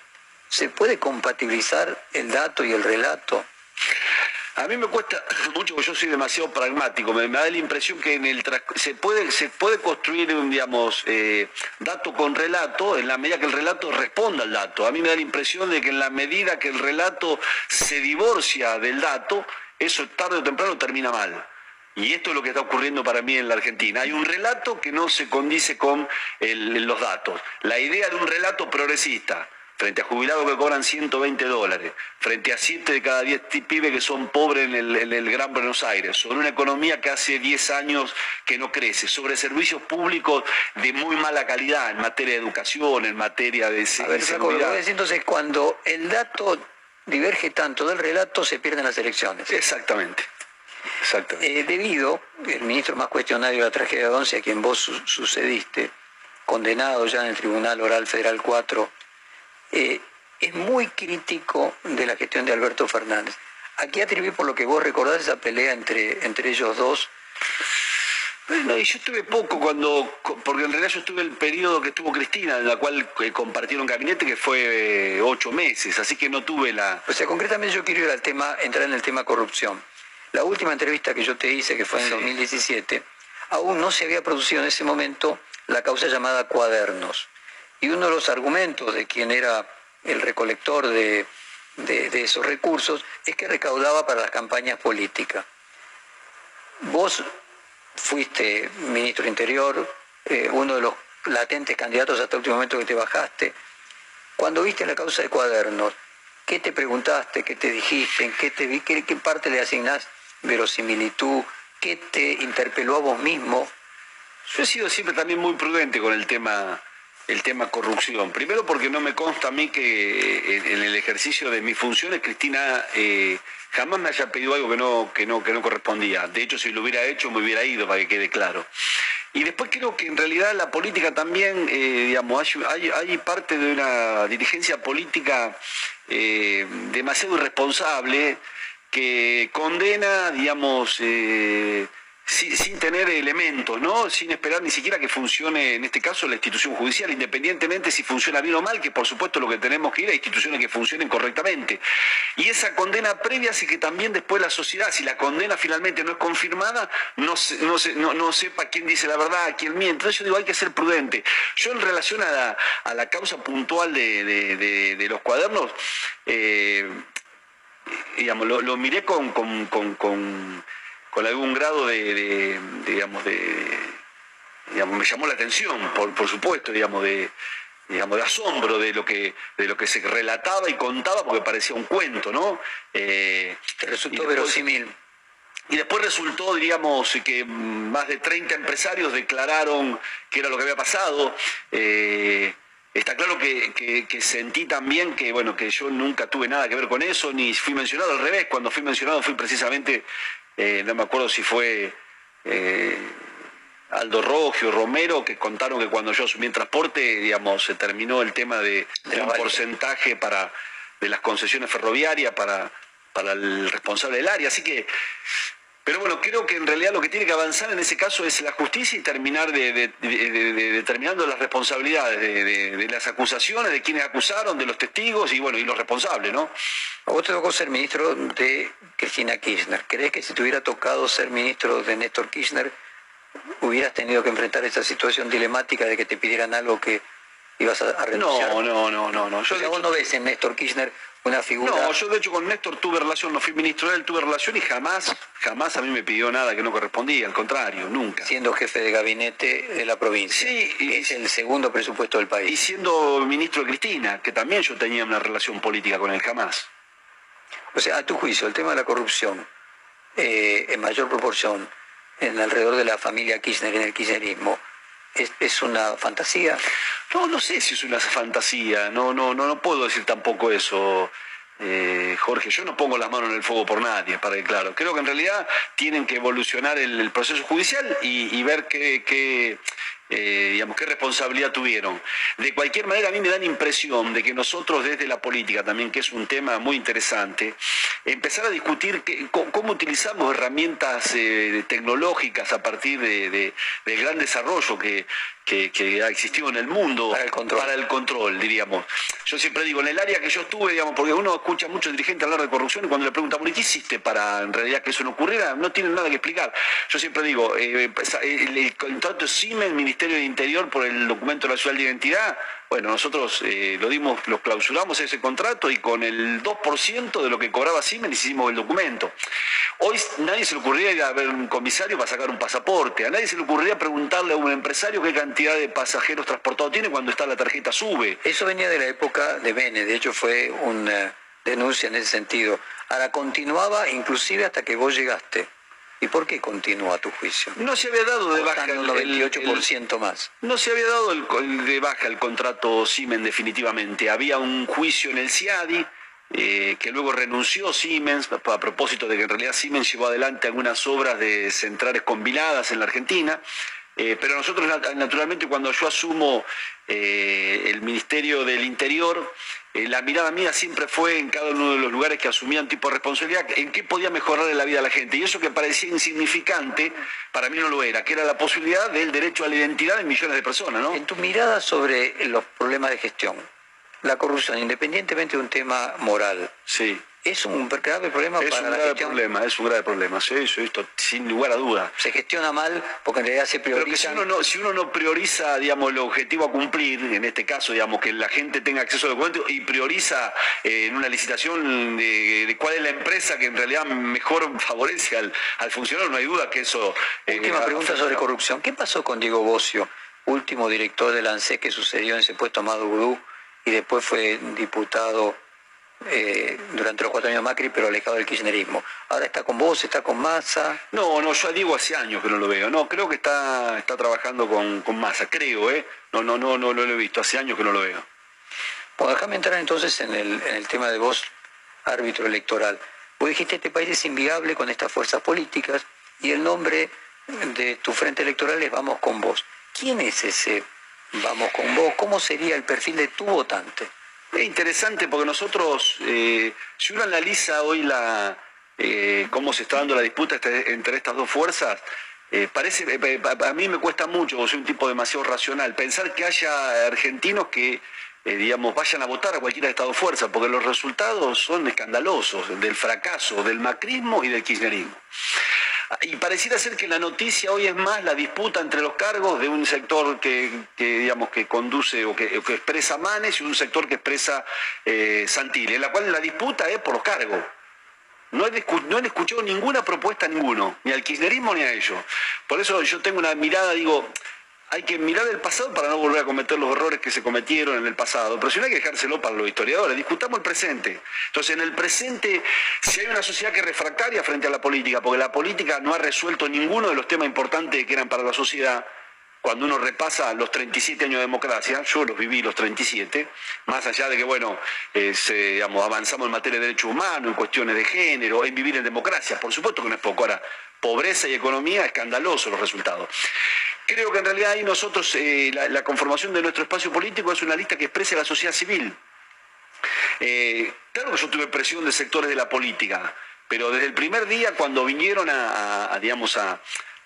¿Se puede compatibilizar el dato y el relato? A mí me cuesta mucho porque yo soy demasiado pragmático. Me, da la impresión que en el se puede se puede construir un digamos eh, dato con relato en la medida que el relato responda al dato. A mí me da la impresión de que en la medida que el relato se divorcia del dato, eso tarde o temprano termina mal. Y esto es lo que está ocurriendo para mí en la Argentina. Hay un relato que no se condice con los datos. La idea de un relato progresista, frente a jubilados que cobran 120 dólares, frente a 7 de cada 10 ti- pibes que son pobres en el, en el Gran Buenos Aires, sobre una economía que hace 10 años que no crece, sobre servicios públicos de muy mala calidad en materia de educación, en materia de A ver, seguridad. decir entonces, cuando el dato diverge tanto del relato, se pierden las elecciones. Exactamente. Eh, debido, el ministro más cuestionario de la tragedia de Once, a quien vos su- sucediste, condenado ya en el Tribunal Oral Federal 4, eh, es muy crítico de la gestión de Alberto Fernández. ¿A qué atribuir por lo que vos recordás esa pelea entre, entre ellos dos? Bueno, y yo estuve poco cuando, porque en realidad yo estuve el periodo que estuvo Cristina, en la cual eh, compartieron gabinete, que fue eh, ocho meses, así que no tuve la... O sea, concretamente yo quiero ir al tema, entrar en el tema corrupción. La última entrevista que yo te hice, que fue en 2017, aún no se había producido en ese momento la causa llamada cuadernos. Y uno de los argumentos de quien era el recolector de, esos recursos es que recaudaba para las campañas políticas. Vos fuiste ministro Interior, eh, uno de los latentes candidatos hasta el último momento que te bajaste. Cuando viste la causa de cuadernos, ¿qué te preguntaste? ¿Qué te dijiste? ¿En? ¿Qué, qué parte le asignás verosimilitud? ¿Qué te interpeló a vos mismo? Yo he sido siempre también muy prudente con el tema, el tema corrupción. Primero porque no me consta a mí que eh, en, el ejercicio de mis funciones Cristina eh, jamás me haya pedido algo que no, que, no, que no correspondía. De hecho, si lo hubiera hecho, me hubiera ido, para que quede claro. Y después creo que en realidad la política también, eh, digamos, hay, parte de una dirigencia política demasiado irresponsable que condena, digamos, sin, tener elementos, ¿no? Sin esperar ni siquiera que funcione, en este caso, la institución judicial, independientemente si funciona bien o mal, que por supuesto lo que tenemos que ir a instituciones que funcionen correctamente. Y esa condena previa hace que también después la sociedad, si la condena finalmente no es confirmada, no, no, no- no sepa quién dice la verdad, quién miente. Entonces yo digo, hay que ser prudente. Yo en relación a la, causa puntual de, de- los cuadernos, eh, digamos, lo, lo miré con- con- con algún grado de, de- digamos, de, digamos, me llamó la atención, por, por supuesto, digamos, de, digamos, de asombro de lo que, de lo que se relataba y contaba, porque parecía un cuento, ¿no? Eh, resultó verosímil. Y después resultó, diríamos, que más de 30 empresarios declararon que era lo que había pasado. Eh, Está claro que, que, sentí también que, bueno, que yo nunca tuve nada que ver con eso, ni fui mencionado al revés. Cuando fui mencionado fui precisamente, eh, no me acuerdo si fue eh, Aldo Rogio, Romero, que contaron que cuando yo asumí el transporte, digamos, se terminó el tema de, un porcentaje para de las concesiones ferroviarias para, para el responsable del área. Así que pero bueno, creo que en realidad lo que tiene que avanzar en ese caso es la justicia y terminar de, determinando las responsabilidades de, las acusaciones, de quienes acusaron, de los testigos y bueno, y los responsables, ¿no? A vos te tocó ser ministro de Cristina Kirchner. ¿Crees que si te hubiera tocado ser ministro de Néstor Kirchner, hubieras tenido que enfrentar esa situación dilemática de que te pidieran algo que ibas a, renunciar? No, no, no, no. no. Yo vos no ves en Néstor Kirchner una figura. No, yo de hecho con Néstor tuve relación, no fui ministro de él, tuve relación y jamás, jamás a mí me pidió nada que no correspondía, al contrario, nunca. Siendo jefe de gabinete de la provincia. Sí, y, es el segundo presupuesto del país. Y siendo ministro de Cristina, que también yo tenía una relación política con él, jamás. O sea, a tu juicio, el tema de la corrupción, eh, en mayor proporción, en alrededor de la familia Kirchner, en el kirchnerismo, ¿Es, ¿Es, una fantasía? No, no sé si es una fantasía, no, no, no, no puedo decir tampoco eso. Eh, Jorge, yo no pongo las manos en el fuego por nadie, para que claro. Creo que en realidad tienen que evolucionar el, proceso judicial y, ver qué, eh, digamos, qué responsabilidad tuvieron. De cualquier manera, a mí me da la impresión de que nosotros desde la política también, que es un tema muy interesante, empezar a discutir cómo, utilizamos herramientas eh, tecnológicas a partir del gran desarrollo que, que, ha existido en el mundo para el, control. para el control, diríamos. Yo siempre digo, en el área que yo estuve, digamos, porque uno escucha mucho dirigente hablar de corrupción y cuando le pregunta, ¿y qué hiciste para en realidad que eso no ocurriera? No tienen nada que explicar. Yo siempre digo, eh, el, contrato Siemens, Ministerio de Interior, por el documento nacional de identidad, bueno, nosotros eh, lo dimos, lo clausuramos ese contrato y con el 2% de lo que cobraba Siemens hicimos el documento. Hoy nadie se le ocurriría ir a ver un comisario para sacar un pasaporte, a nadie se le ocurriría preguntarle a un empresario qué cantidad de pasajeros transportados tiene cuando está la tarjeta sube. Eso venía de la época de Bene, de hecho fue una denuncia en ese sentido. Ahora continuaba inclusive hasta que vos llegaste. ¿Y por qué continúa tu juicio? No se había dado de baja el 98% más. No se había dado el, de baja el contrato Siemens definitivamente. Había un juicio en el CIADI eh, que luego renunció Siemens a propósito de que en realidad Siemens llevó adelante algunas obras de centrales combinadas en la Argentina. Eh, pero nosotros, naturalmente, cuando yo asumo eh, el Ministerio del Interior, eh, la mirada mía siempre fue en cada uno de los lugares que asumían tipo de responsabilidad, en qué podía mejorar la vida de la gente. Y eso que parecía insignificante, para mí no lo era, que era la posibilidad del derecho a la identidad de millones de personas. ¿no? En tu mirada sobre los problemas de gestión, la corrupción, independientemente de un tema moral, sí es un grave problema es para un la grave gestión. problema, es un grave problema, sí, eso esto, sin lugar a duda. Se gestiona mal porque en realidad se prioriza. Pero que si uno, no, si uno no prioriza, digamos, el objetivo a cumplir, en este caso, digamos, que la gente tenga acceso al documento y prioriza eh, en una licitación de, cuál es la empresa que en realidad mejor favorece al, al funcionario, no hay duda que eso... Eh, Última pregunta sobre corrupción. ¿Qué pasó con Diego Bocio, último director del ANSES que sucedió en ese puesto Amado Gudú y después fue diputado eh, durante los cuatro años de Macri, pero alejado del kirchnerismo. Ahora está con vos, está con Massa. No, no, yo digo hace años que no lo veo. No, creo que está, está trabajando con, con Massa, creo, ¿eh? No, no, no, no, lo he visto, hace años que no lo veo. Pues déjame entrar entonces en el, en el tema de vos, árbitro electoral. Vos dijiste este país es inviable con estas fuerzas políticas y el nombre de tu frente electoral es Vamos con vos. ¿Quién es ese Vamos con vos? ¿Cómo sería el perfil de tu votante? Es interesante porque nosotros, eh, si uno analiza hoy la, eh, cómo se está dando la disputa este, entre estas dos fuerzas, eh, parece, a mí me cuesta mucho, soy un tipo demasiado racional, pensar que haya argentinos que, digamos, vayan a votar a cualquiera de estas dos fuerzas, porque los resultados son escandalosos del fracaso del macrismo y del kirchnerismo. Y pareciera ser que la noticia hoy es más la disputa entre los cargos de un sector que, digamos, que conduce o que, expresa Manes y un sector que expresa eh, en la cual la disputa es por los cargos. No he, no escuchado ninguna propuesta a ninguno, ni al kirchnerismo ni a ellos. Por eso yo tengo una mirada, digo, hay que mirar el pasado para no volver a cometer los errores que se cometieron en el pasado, pero si no hay que dejárselo para los historiadores, discutamos el presente. Entonces, en el presente, si hay una sociedad que es refractaria frente a la política, porque la política no ha resuelto ninguno de los temas importantes que eran para la sociedad, cuando uno repasa los 37 años de democracia, yo los viví los 37, más allá de que, bueno, eh, avanzamos en materia de derechos humanos, en cuestiones de género, en vivir en democracia, por supuesto que no es poco. Ahora, pobreza y economía, escandalosos los resultados. Creo que en realidad ahí nosotros, eh, la, conformación de nuestro espacio político es una lista que expresa la sociedad civil. Eh, claro que yo tuve presión de sectores de la política, pero desde el primer día cuando vinieron a digamos, a,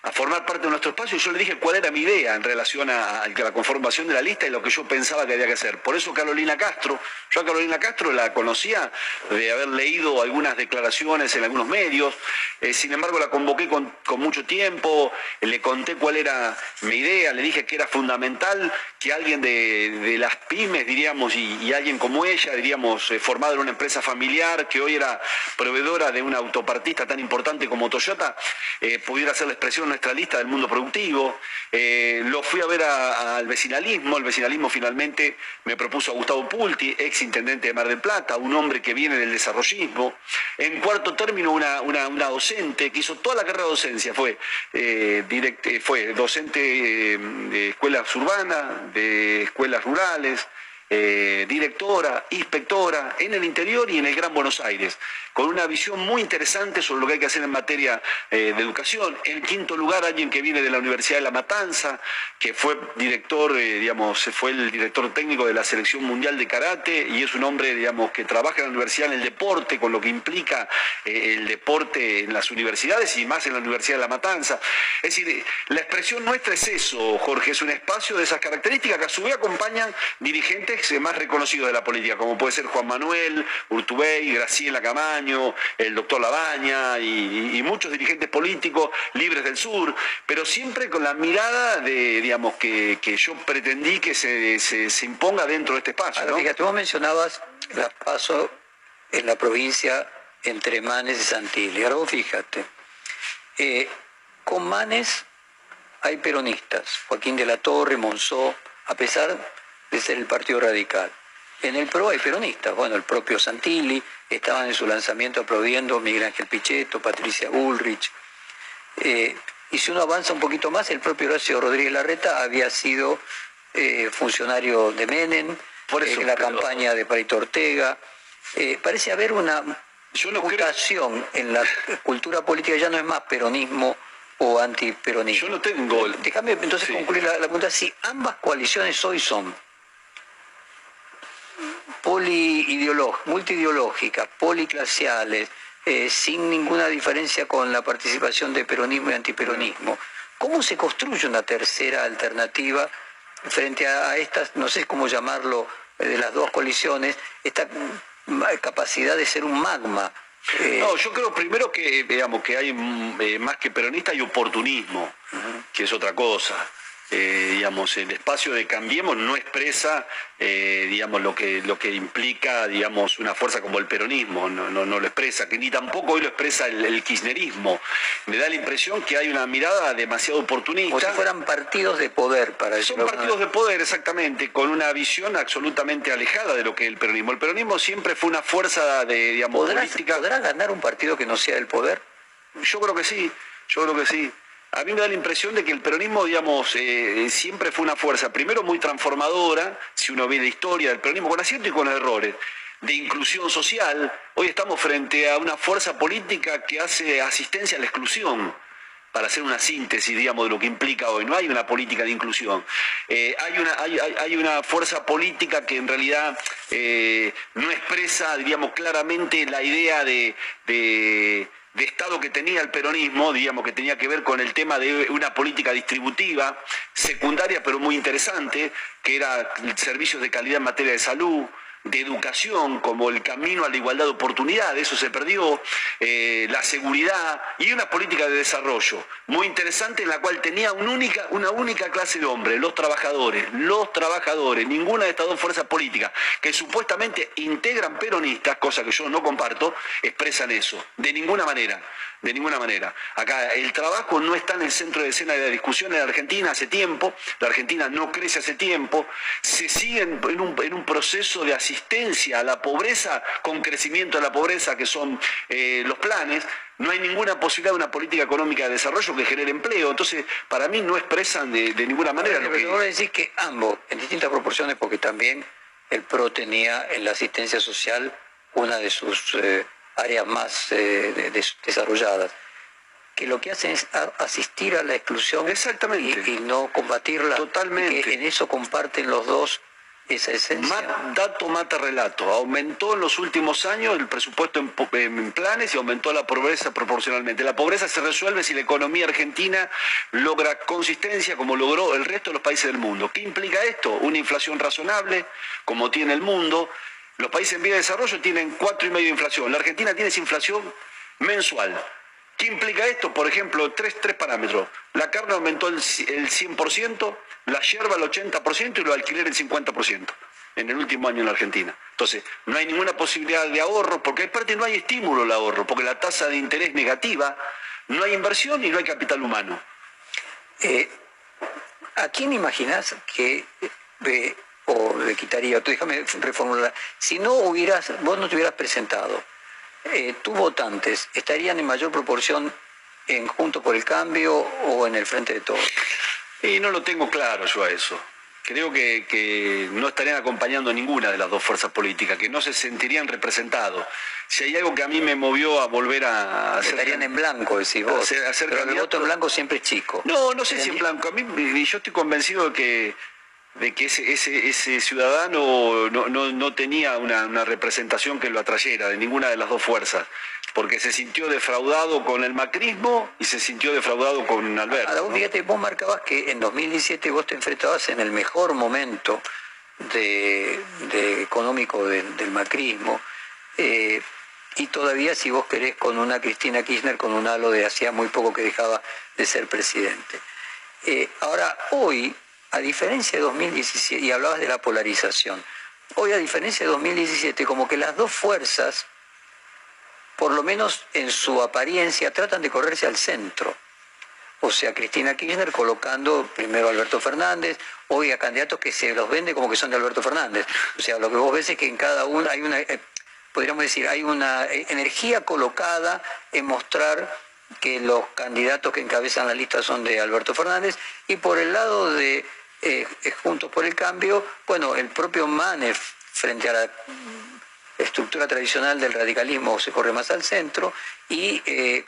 a formar parte de nuestro espacio y yo le dije cuál era mi idea en relación a, la conformación de la lista y lo que yo pensaba que había que hacer. Por eso Carolina Castro, yo a Carolina Castro la conocía de haber leído algunas declaraciones en algunos medios, eh, sin embargo la convoqué con, mucho tiempo, le conté cuál era mi idea, le dije que era fundamental que alguien de, las pymes, diríamos, y, alguien como ella, diríamos, eh, formado en una empresa familiar, que hoy era proveedora de una autopartista tan importante como Toyota, eh, pudiera hacer la expresión nuestra del mundo productivo. Eh, lo fui a ver al vecinalismo. El vecinalismo finalmente me propuso a Gustavo Pulti, ex intendente de Mar del Plata, un hombre que viene del desarrollismo. En cuarto término, una, docente que hizo toda la carrera de docencia. Fue, eh, eh, fue docente de escuelas urbanas, de escuelas rurales, directora, inspectora en el interior y en el Gran Buenos Aires con una visión muy interesante sobre lo que hay que hacer en materia eh, de educación. En quinto lugar, alguien que viene de la Universidad de La Matanza, que fue director, eh, digamos, fue el director técnico de la Selección Mundial de Karate y es un hombre, digamos, que trabaja en la universidad en el deporte, con lo que implica eh, el deporte en las universidades y más en la Universidad de La Matanza. Es decir, la expresión nuestra es eso, Jorge, es un espacio de esas características que a su vez acompañan dirigentes más reconocidos de la política, como puede ser Juan Manuel, Urtubey, Graciela Camaño, el doctor Labaña y, muchos dirigentes políticos libres del sur, pero siempre con la mirada de, digamos, que, yo pretendí que se, imponga dentro de este espacio. ¿no? Fíjate, vos mencionabas las pasos en la provincia entre Manes y Santilli. Ahora vos fíjate, eh, con Manes hay peronistas, Joaquín de la Torre, Monzó, a pesar de ser el Partido Radical. En el PRO hay peronistas, bueno, el propio Santilli, estaban en su lanzamiento aplaudiendo Miguel Ángel Pichetto, Patricia Ulrich. Eh, y si uno avanza un poquito más, el propio Horacio Rodríguez Larreta había sido eh, funcionario de Menem, Por eso, en la campaña de Parito Ortega. Eh, parece haber una mutación en la cultura política, ya no es más peronismo o antiperonismo. Yo no tengo... Déjame entonces concluir la pregunta, si ambas coaliciones hoy son multiideológicas, policlasiales, eh, sin ninguna diferencia con la participación de peronismo y antiperonismo. ¿Cómo se construye una tercera alternativa frente a estas, no sé cómo llamarlo, eh, de las dos coaliciones, esta mm, capacidad de ser un magma? Eh, no, yo creo primero que, digamos, que hay mm, más que peronista hay oportunismo, que es otra cosa. Eh, digamos, el espacio de Cambiemos no expresa, eh, digamos, lo que, lo que implica, digamos, una fuerza como el peronismo, no, no, lo expresa, que ni tampoco hoy lo expresa el, kirchnerismo. Me da la impresión que hay una mirada demasiado oportunista. Como si fueran partidos de poder para eso. Son partidos de poder, exactamente, con una visión absolutamente alejada de lo que es el peronismo. El peronismo siempre fue una fuerza de, digamos, política. ¿Podrá ganar un partido que no sea el poder? Yo creo que sí, yo creo que sí. A mí me da la impresión de que el peronismo, digamos, eh, siempre fue una fuerza, primero muy transformadora, si uno ve la historia del peronismo, con aciertos y con errores, de inclusión social. Hoy estamos frente a una fuerza política que hace asistencia a la exclusión para hacer una síntesis, digamos, de lo que implica hoy. No hay una política de inclusión. Eh, hay, una, hay, una fuerza política que en realidad eh, no expresa, diríamos, claramente la idea de de Estado que tenía el peronismo, digamos que tenía que ver con el tema de una política distributiva, secundaria pero muy interesante, que era servicios de calidad en materia de salud, de educación como el camino a la igualdad de oportunidades, eso se perdió, eh, la seguridad y una política de desarrollo muy interesante en la cual tenía una única, una única clase de hombres, los trabajadores, los trabajadores, ninguna de estas dos fuerzas políticas que supuestamente integran peronistas, cosa que yo no comparto, expresan eso, de ninguna manera de ninguna manera. Acá el trabajo no está en el centro de escena de la discusión en la Argentina hace tiempo, la Argentina no crece hace tiempo, se sigue en un, en un proceso de asistencia a la pobreza con crecimiento de la pobreza, que son eh, los planes, no hay ninguna posibilidad de una política económica de desarrollo que genere empleo. Entonces, para mí no expresan de, ninguna manera lo que... Ahora decir que ambos, en distintas proporciones, porque también el PRO tenía en la asistencia social una de sus eh, áreas más eh, desarrolladas que lo que hacen es asistir a la exclusión Exactamente. Y, no combatirla. Totalmente. que en eso comparten los dos esa esencia. dato mata relato. Aumentó en los últimos años el presupuesto en, planes y aumentó la pobreza proporcionalmente. La pobreza se resuelve si la economía argentina logra consistencia como logró el resto de los países del mundo. ¿Qué implica esto? Una inflación razonable, como tiene el mundo. Los países en vía de desarrollo tienen cuatro y medio de inflación. La Argentina tiene esa inflación mensual. ¿Qué implica esto? Por ejemplo, tres, tres parámetros. La carne aumentó el, 100%, la hierba el 80% y lo alquiler el 50% en el último año en la Argentina. Entonces, no hay ninguna posibilidad de ahorro, porque aparte no hay estímulo al ahorro, porque la tasa de interés negativa, no hay inversión y no hay capital humano. Eh, ¿A quién imaginas que, eh, o le quitaría, tú déjame reformular, si no hubieras, vos no te hubieras presentado, eh, tus votantes estarían en mayor proporción en Junto por el Cambio o en el Frente de Todos? Y no lo tengo claro yo a eso. Creo que, no estarían acompañando a ninguna de las dos fuerzas políticas, que no se sentirían representados. Si hay algo que a mí me movió a volver a hacer... Estarían en blanco, decís vos. Pero el voto en blanco siempre es chico. No, no sé si en blanco. A mí yo estoy convencido de que de que ese, ese, ese ciudadano no, no, tenía una, representación que lo atrayera de ninguna de las dos fuerzas, porque se sintió defraudado con el macrismo y se sintió defraudado con Alberto. Ahora, fíjate, vos marcabas que en 2017 vos te enfrentabas en el mejor momento de, económico del macrismo, eh, y todavía si vos querés con una Cristina Kirchner con un halo de hacía muy poco que dejaba de ser presidente. Eh, ahora, hoy a diferencia de 2017, y hablabas de la polarización, hoy a diferencia de 2017, como que las dos fuerzas, por lo menos en su apariencia, tratan de correrse al centro. O sea, Cristina Kirchner colocando primero a Alberto Fernández, hoy a candidatos que se los vende como que son de Alberto Fernández. O sea, lo que vos ves es que en cada uno hay una, eh, podríamos decir, hay una eh, energía colocada en mostrar que los candidatos que encabezan la lista son de Alberto Fernández y por el lado de eh, Juntos por el Cambio, bueno, el propio Manef frente a la estructura tradicional del radicalismo se corre más al centro y, eh,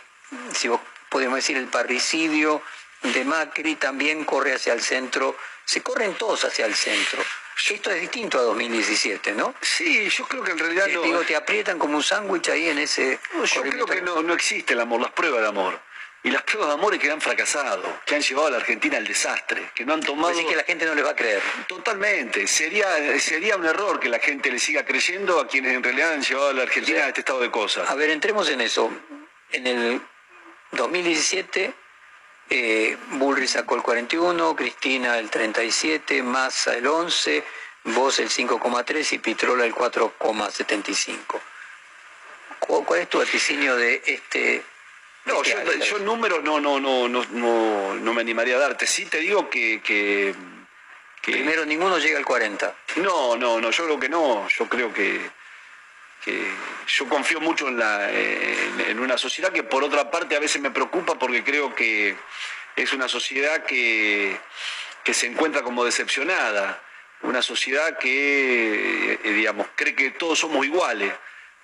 si vos podemos decir, el parricidio de Macri también corre hacia el centro, se corren todos hacia el centro. Esto es distinto a 2017, ¿no? Sí, yo creo que en realidad no... Digo, te aprietan como un sándwich ahí en ese... yo creo que no, no existe el amor, las pruebas de amor y las pruebas de amor que han fracasado, que han llevado a la Argentina al desastre, que no han tomado... Así que la gente no les va a creer. Totalmente. Sería, sería un error que la gente le siga creyendo a quienes en realidad han llevado a la Argentina a este estado de cosas. A ver, entremos en eso. En el 2017, eh, Bullrich sacó el 41, Cristina el 37, Massa el 11, Vos el 5,3 y Pitrola el 4,75. ¿Cuál es tu vaticinio de este no, yo, números no, no, no, no, no, me animaría a darte. Sí te digo que, Primero, ninguno llega al 40. No, no, no, yo creo que no. Yo creo que, yo confío mucho en, la, en, una sociedad que por otra parte a veces me preocupa porque creo que es una sociedad que, que se encuentra como decepcionada. Una sociedad que, eh, digamos, cree que todos somos iguales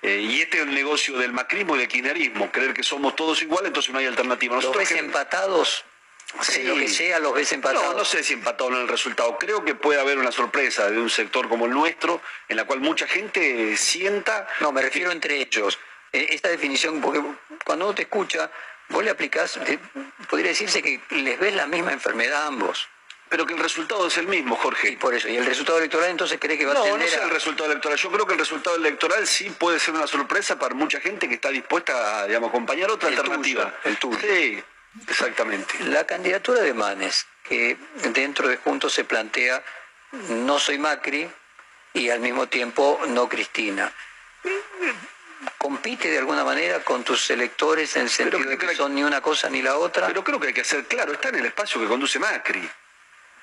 eh, y este es el negocio del macrismo y del kirchnerismo, creer que somos todos iguales, entonces no hay alternativa. ¿Los ves empatados? Sí. lo que sea, los ves empatados. No, no sé si empatados en el resultado. Creo que puede haber una sorpresa de un sector como el nuestro, en la cual mucha gente sienta... No, me refiero entre ellos. Eh, esta definición, porque cuando uno te escucha, vos le aplicás, podría decirse que les ves la misma enfermedad a ambos pero que el resultado es el mismo, Jorge. Y por eso, ¿y el resultado electoral entonces cree que va a tener No, no es el resultado electoral. Yo creo que el resultado electoral sí puede ser una sorpresa para mucha gente que está dispuesta a digamos, acompañar otra alternativa. el tuyo. Sí, exactamente. La candidatura de Manes, que dentro de Juntos se plantea no soy Macri y al mismo tiempo no Cristina. ¿Compite de alguna manera con tus electores en el sentido de que son ni una cosa ni la otra? Pero creo que hay que ser claro, está en el espacio que conduce Macri.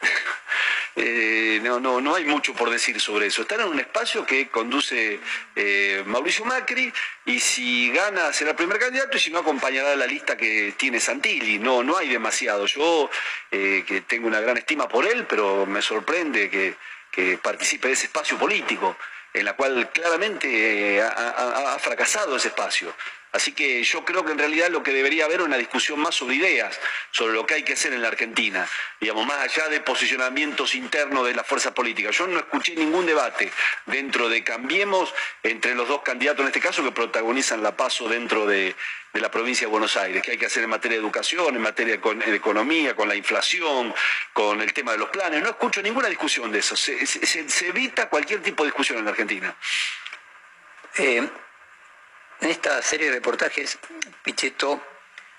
eh, no, no, no hay mucho por decir sobre eso. Están en un espacio que conduce eh, Mauricio Macri y si gana será el primer candidato y si no acompañará la lista que tiene Santilli. No, no hay demasiado. Yo eh, que tengo una gran estima por él, pero me sorprende que, participe de ese espacio político en la cual claramente ha, ha fracasado ese espacio. Así que yo creo que en realidad lo que debería haber es una discusión más sobre ideas, sobre lo que hay que hacer en la Argentina, digamos, más allá de posicionamientos internos de la fuerza política. Yo no escuché ningún debate dentro de Cambiemos entre los dos candidatos en este caso que protagonizan la paso dentro de, de la provincia de Buenos Aires, que hay que hacer en materia de educación, en materia de economía, con la inflación, con el tema de los planes. No escucho ninguna discusión de eso. Se, se, se evita cualquier tipo de discusión en la Argentina. Eh, en esta serie de reportajes, Pichetto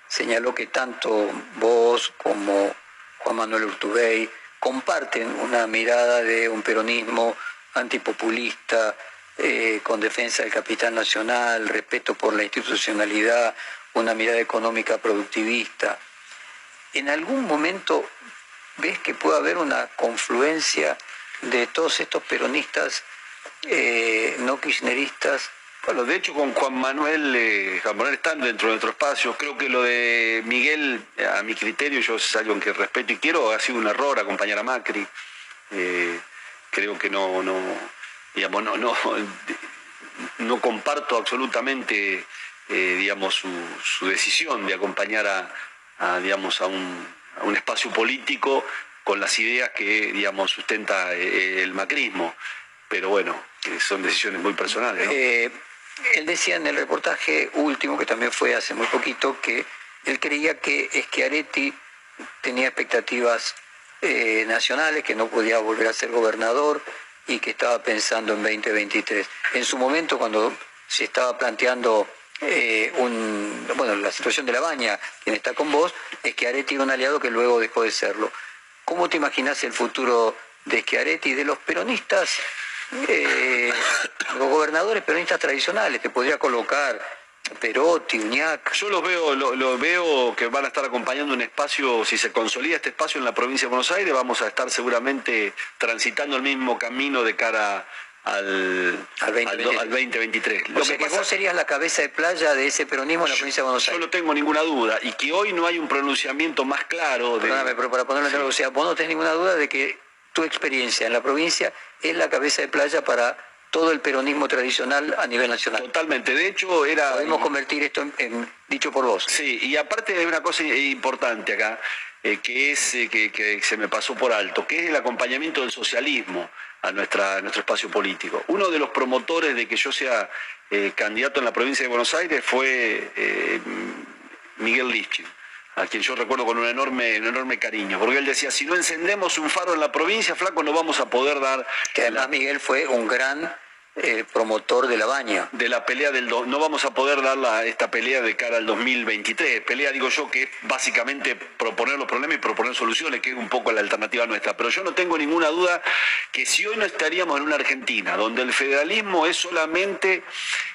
señaló que tanto vos como Juan Manuel Urtubey comparten una mirada de un peronismo antipopulista, eh, con defensa del capital nacional, respeto por la institucionalidad, una mirada económica productivista. ¿En algún momento ves que puede haber una confluencia de todos estos peronistas eh, no kirchneristas bueno, de hecho con Juan Manuel, eh, Juan Manuel están dentro de nuestro espacio. Creo que lo de Miguel, a mi criterio, yo es algo que respeto y quiero, ha sido un error acompañar a Macri. Eh, creo que no, no, digamos, no, no, no comparto absolutamente, eh, digamos, su, decisión de acompañar a, digamos, a un, a un, espacio político con las ideas que, digamos, sustenta el macrismo. Pero bueno, son decisiones muy personales. Él decía en el reportaje último, que también fue hace muy poquito, que él creía que Schiaretti tenía expectativas eh, nacionales, que no podía volver a ser gobernador y que estaba pensando en 2023. En su momento, cuando se estaba planteando eh, un, bueno, la situación de la baña, quien está con vos, Schiaretti era un aliado que luego dejó de serlo. ¿Cómo te imaginas el futuro de Schiaretti y de los peronistas eh, los gobernadores peronistas tradicionales, te podría colocar Perotti, Uñac. Yo los veo, lo veo que van a estar acompañando un espacio, si se consolida este espacio en la provincia de Buenos Aires, vamos a estar seguramente transitando el mismo camino de cara al, al, 2023. Al, 2023. Lo o sea que, que vos serías la cabeza de playa de ese peronismo en la provincia de Buenos Aires. Yo no tengo ninguna duda. Y que hoy no hay un pronunciamiento más claro. De... Perdóname, pero para ponerlo en sí. o sea, vos no tenés ninguna duda de que tu experiencia en la provincia es la cabeza de playa para todo el peronismo tradicional a nivel nacional. Totalmente, de hecho era... Podemos convertir esto en, en dicho por vos. Sí, y aparte hay una cosa importante acá, eh, que es eh, que, que, se me pasó por alto, que es el acompañamiento del socialismo a, nuestra, a nuestro espacio político. Uno de los promotores de que yo sea eh, candidato en la provincia de Buenos Aires fue Miguel Lischin a quien yo recuerdo con un enorme, un enorme cariño, porque él decía, si no encendemos un faro en la provincia, flaco, no vamos a poder dar... Que además Miguel fue un gran eh, promotor de la baña. De la pelea del... Do... No vamos a poder dar la, esta pelea de cara al 2023. Pelea, digo yo, que es básicamente proponer los problemas y proponer soluciones, que es un poco la alternativa nuestra. Pero yo no tengo ninguna duda que si hoy no estaríamos en una Argentina donde el federalismo es solamente,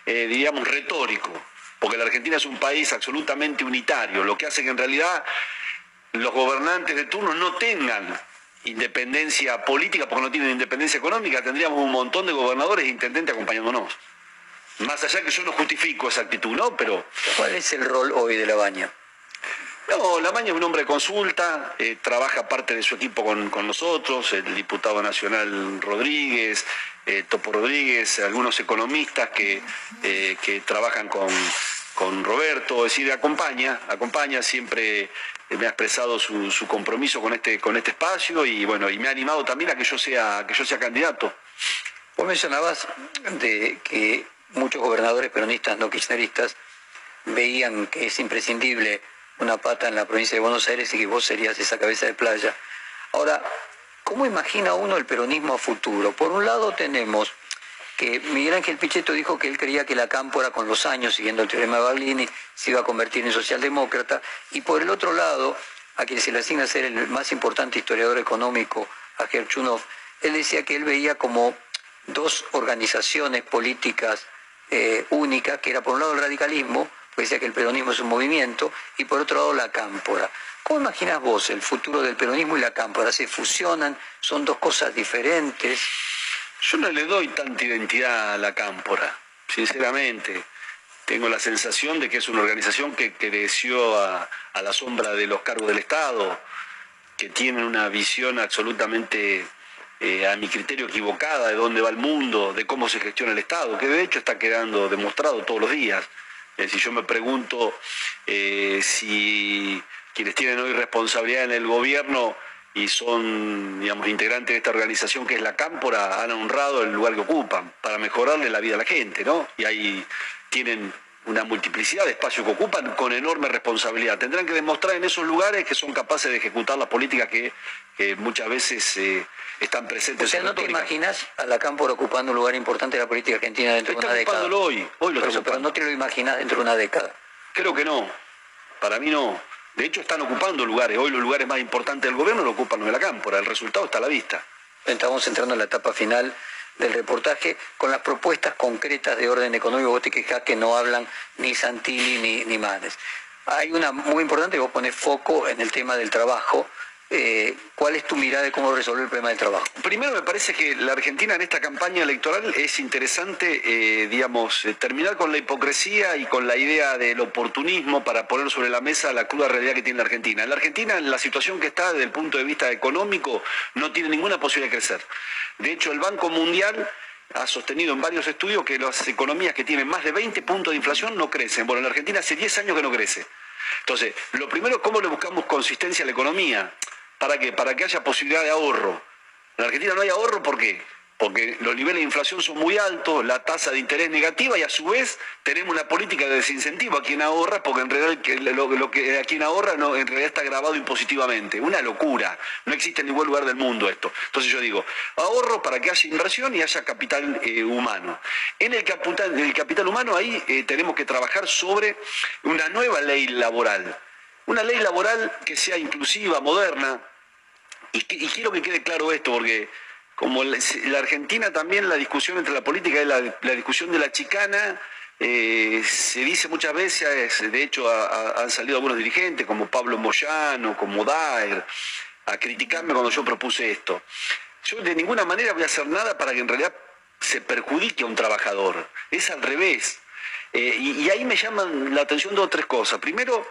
eh, diríamos, retórico, porque la Argentina es un país absolutamente unitario, lo que hace que en realidad los gobernantes de turno no tengan independencia política porque no tienen independencia económica, tendríamos un montón de gobernadores e intendentes acompañándonos. Más allá que yo no justifico esa actitud, ¿no? Pero... ¿Cuál es el rol hoy de la baña? No, la Baña es un hombre de consulta, eh, trabaja parte de su equipo con, con, nosotros, el diputado nacional Rodríguez, eh, Topo Rodríguez, algunos economistas que, eh, que trabajan con, con, Roberto, es decir, acompaña, acompaña, siempre me ha expresado su, su, compromiso con este, con este espacio y bueno, y me ha animado también a que yo sea, que yo sea candidato. Vos mencionabas de que muchos gobernadores peronistas no kirchneristas veían que es imprescindible una pata en la provincia de Buenos Aires y que vos serías esa cabeza de playa. Ahora, ¿cómo imagina uno el peronismo a futuro? Por un lado tenemos que Miguel Ángel Pichetto dijo que él creía que la cámpora con los años, siguiendo el teorema de Barlini, se iba a convertir en socialdemócrata, y por el otro lado, a quien se le asigna ser el más importante historiador económico, a Gerchunov, él decía que él veía como dos organizaciones políticas eh, únicas, que era por un lado el radicalismo, pues decía que el peronismo es un movimiento, y por otro lado la cámpora. ¿Cómo imaginas vos el futuro del peronismo y la cámpora? ¿Se fusionan? ¿Son dos cosas diferentes? Yo no le doy tanta identidad a la cámpora, sinceramente. Tengo la sensación de que es una organización que creció a, la sombra de los cargos del Estado, que tienen una visión absolutamente eh, a mi criterio equivocada de dónde va el mundo, de cómo se gestiona el Estado, que de hecho está quedando demostrado todos los días. Eh, si yo me pregunto eh, si quienes tienen hoy responsabilidad en el gobierno y son, digamos, integrantes de esta organización que es la Cámpora, han honrado el lugar que ocupan para mejorarle la vida a la gente, ¿no? Y ahí tienen una multiplicidad de espacios que ocupan con enorme responsabilidad. Tendrán que demostrar en esos lugares que son capaces de ejecutar las políticas que, muchas veces eh, están presentes. O sea, ¿no te imaginas a la Cámpora ocupando un lugar importante en la política argentina dentro de una década? hoy, hoy lo eso, Pero no te lo imaginas dentro de una década. Creo que no. Para mí no. De hecho, están ocupando lugares. Hoy los lugares más importantes del gobierno lo ocupan los de la Cámpora. El resultado está a la vista. Estamos entrando en la etapa final del reportaje con las propuestas concretas de orden económico. Vos te quejás que no hablan ni Santilli ni, ni Manes. Hay una muy importante, vos pones foco en el tema del trabajo. Eh, ¿Cuál es tu mirada de cómo resolver el problema del trabajo? Primero me parece que la Argentina en esta campaña electoral es interesante, eh, digamos, eh, terminar con la hipocresía y con la idea del oportunismo para poner sobre la mesa la cruda realidad que tiene la Argentina. En la Argentina, en la situación que está desde el punto de vista económico, no tiene ninguna posibilidad de crecer. De hecho, el Banco Mundial ha sostenido en varios estudios que las economías que tienen más de 20 puntos de inflación no crecen. Bueno, en la Argentina hace 10 años que no crece. Entonces, lo primero cómo le buscamos consistencia a la economía. ¿Para qué? Para que haya posibilidad de ahorro. En Argentina no hay ahorro, ¿por qué? Porque los niveles de inflación son muy altos, la tasa de interés negativa y a su vez tenemos una política de desincentivo a quien ahorra, porque en realidad lo, que a quien ahorra no, en realidad está grabado impositivamente. Una locura. No existe en ningún lugar del mundo esto. Entonces yo digo, ahorro para que haya inversión y haya capital eh, humano. En el capital, el capital humano ahí eh, tenemos que trabajar sobre una nueva ley laboral una ley laboral que sea inclusiva, moderna, y, quiero que quede claro esto, porque como la, Argentina también la discusión entre la política y la, discusión de la chicana, eh, se dice muchas veces, de hecho han salido algunos dirigentes como Pablo Moyano, como Daer, a criticarme cuando yo propuse esto. Yo de ninguna manera voy a hacer nada para que en realidad se perjudique a un trabajador. Es al revés. Eh, y, ahí me llaman la atención dos o tres cosas. Primero,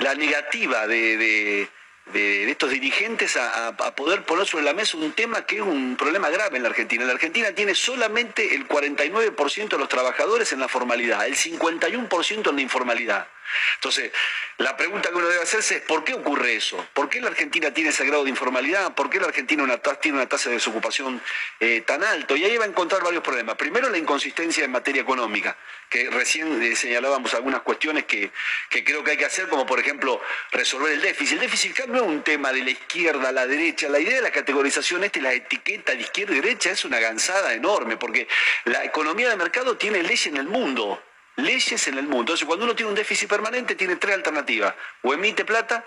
la negativa de, estos dirigentes a, poder poner sobre la mesa un tema que es un problema grave en la Argentina. La Argentina tiene solamente el 49% de los trabajadores en la formalidad, el 51% en la informalidad. Entonces, la pregunta que uno debe hacerse es ¿por qué ocurre eso? ¿Por qué la Argentina tiene ese grado de informalidad? ¿Por qué la Argentina tiene una tasa de desocupación eh, tan alto? Y ahí va a encontrar varios problemas. Primero, la inconsistencia en materia económica, que recién eh, señalábamos algunas cuestiones que, creo que hay que hacer, como por ejemplo resolver el déficit. El déficit no un tema de la izquierda la derecha. La idea de la categorización esta y la etiqueta de izquierda y derecha es una gansada enorme, porque la economía de mercado tiene leyes en el mundo leyes en el mundo. Entonces, cuando uno tiene un déficit permanente, tiene tres alternativas. O emite plata,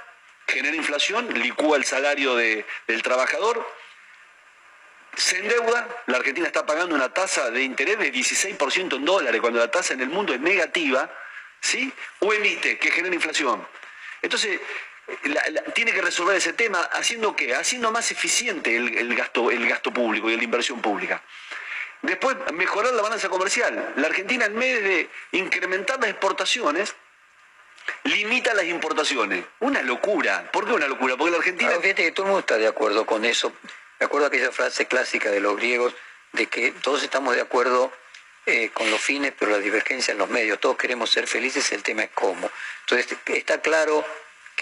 genera inflación, licúa el salario del trabajador, se endeuda, la Argentina está pagando una tasa de interés de 16% en dólares, cuando la tasa en el mundo es negativa, ¿sí? O emite, que genera inflación. Entonces, tiene que resolver ese tema haciendo qué? Haciendo más eficiente el, gasto, el gasto público y la inversión pública. Después, mejorar la balanza comercial. La Argentina, en vez de incrementar las exportaciones, limita las importaciones. Una locura. ¿Por qué una locura? Porque la Argentina... fíjate que todo el mundo está de acuerdo con eso. Me acuerdo aquella frase clásica de los griegos de que todos estamos de acuerdo eh, con los fines, pero la divergencia en los medios. Todos queremos ser felices, el tema es cómo. Entonces, está claro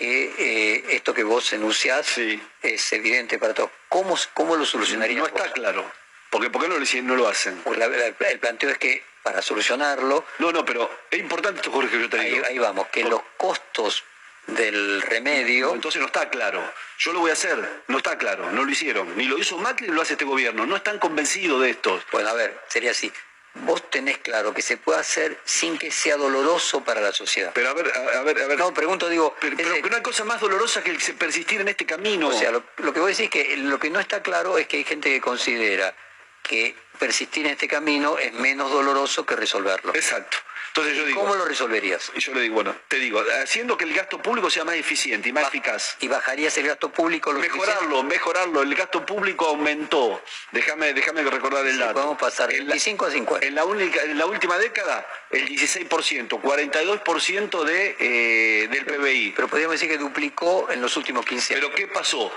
que eh, esto que vos enunciás es evidente para todos. ¿Cómo, cómo lo solucionarías? No está claro. ¿Por qué, ¿Por qué no, lo, no lo hacen? Pues el planteo es que para solucionarlo... No, no, pero es importante esto, Jorge, que yo te digo. Ahí, vamos, que los costos del remedio... entonces no está claro. Yo lo voy a hacer, no está claro, no lo hicieron. Ni lo hizo Macri ni lo hace este gobierno. No están convencidos de esto. Bueno, a ver, sería así. Vos tenés claro que se puede hacer sin que sea doloroso para la sociedad. Pero a ver, a, ver, a ver. No, pregunto, digo. Pero, pero, no hay cosa más dolorosa que el persistir en este camino. O sea, lo, lo que vos decís es que lo que no está claro es que hay gente que considera que persistir en este camino es menos doloroso que resolverlo. Exacto. Entonces yo digo, ¿Cómo lo resolverías? Y yo le digo, bueno, te digo, haciendo que el gasto público sea más eficiente y más eficaz. ¿Y bajarías el gasto público? Lo mejorarlo, mejorarlo. El gasto público aumentó. Déjame, déjame recordar el dato. Podemos pasar de 25 a 50. En la, única, en la última década, el 16%, 42% de, eh, del PBI. Pero podríamos decir que duplicó en los últimos 15 años. Pero ¿qué pasó?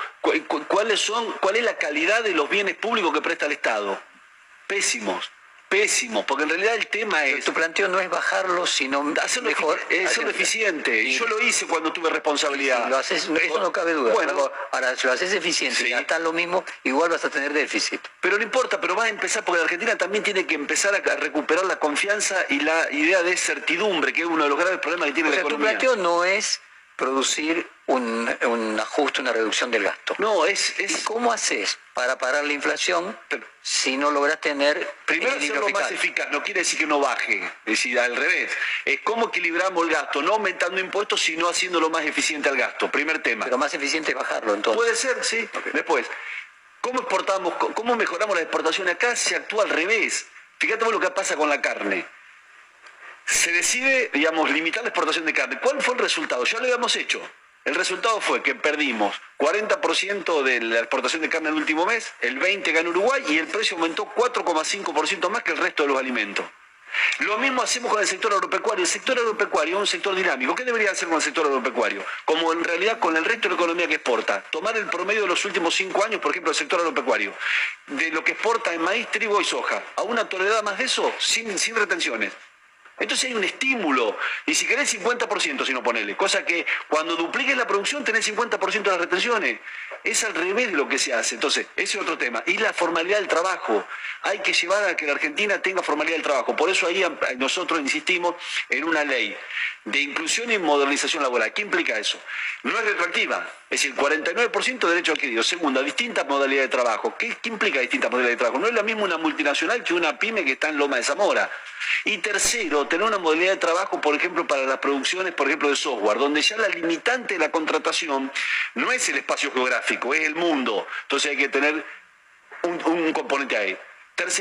¿Cuáles son, ¿Cuál es la calidad de los bienes públicos que presta el Estado? Pésimos pésimo, porque en realidad el tema es... tu planteo no es bajarlo, sino hacerlo, mejor, hacerlo eficiente. Y yo lo hice cuando tuve responsabilidad. lo haces, eso no cabe duda. Bueno, ahora, si lo haces eficiente y gastas lo mismo, igual vas a tener déficit. Pero no importa, pero va a empezar, porque la Argentina también tiene que empezar a recuperar la confianza y la idea de certidumbre, que es uno de los graves problemas que tiene la economía. Tu planteo no es producir un, ajuste, una reducción del gasto. No, es... ¿Cómo haces para parar la inflación si no logras tener... Primero hacerlo más eficaz, no quiere decir que no baje, es decir, al revés. Es cómo equilibramos el gasto, no aumentando impuestos, sino haciéndolo más eficiente al gasto. Primer tema. Pero más eficiente es bajarlo entonces. Puede ser, sí. Después, ¿cómo exportamos, cómo mejoramos la exportación acá? Se actúa al revés. Fíjate lo que pasa con la carne se decide, digamos, limitar la exportación de carne. ¿Cuál fue el resultado? Ya lo habíamos hecho. El resultado fue que perdimos 40% de la exportación de carne el último mes, el 20% ganó Uruguay y el precio aumentó 4,5% más que el resto de los alimentos. Lo mismo hacemos con el sector agropecuario. El sector agropecuario es un sector dinámico. ¿Qué debería hacer con el sector agropecuario? Como en realidad con el resto de la economía que exporta. Tomar el promedio de los últimos cinco años, por ejemplo, del sector agropecuario. De lo que exporta en maíz, trigo y soja. A una tonelada más de eso, sin, sin retenciones. Entonces hay un estímulo. Y si querés 50%, si no ponele. Cosa que cuando dupliques la producción tenés 50% de las retenciones. Es al revés lo que se hace. Entonces, ese es otro tema. Y la formalidad del trabajo. Hay que llevar a que la Argentina tenga formalidad del trabajo. Por eso ahí nosotros insistimos en una ley de inclusión y modernización laboral. ¿Qué implica eso? No es retroactiva. Es decir, 49% de derecho adquirido. Segunda, distintas modalidades de trabajo. ¿Qué, ¿Qué implica distintas modalidades de trabajo? No es lo mismo una multinacional que una pyme que está en Loma de Zamora. Y tercero, tener una modalidad de trabajo, por ejemplo, para las producciones, por ejemplo, de software, donde ya la limitante de la contratación no es el espacio geográfico, es el mundo. Entonces hay que tener un, un componente ahí.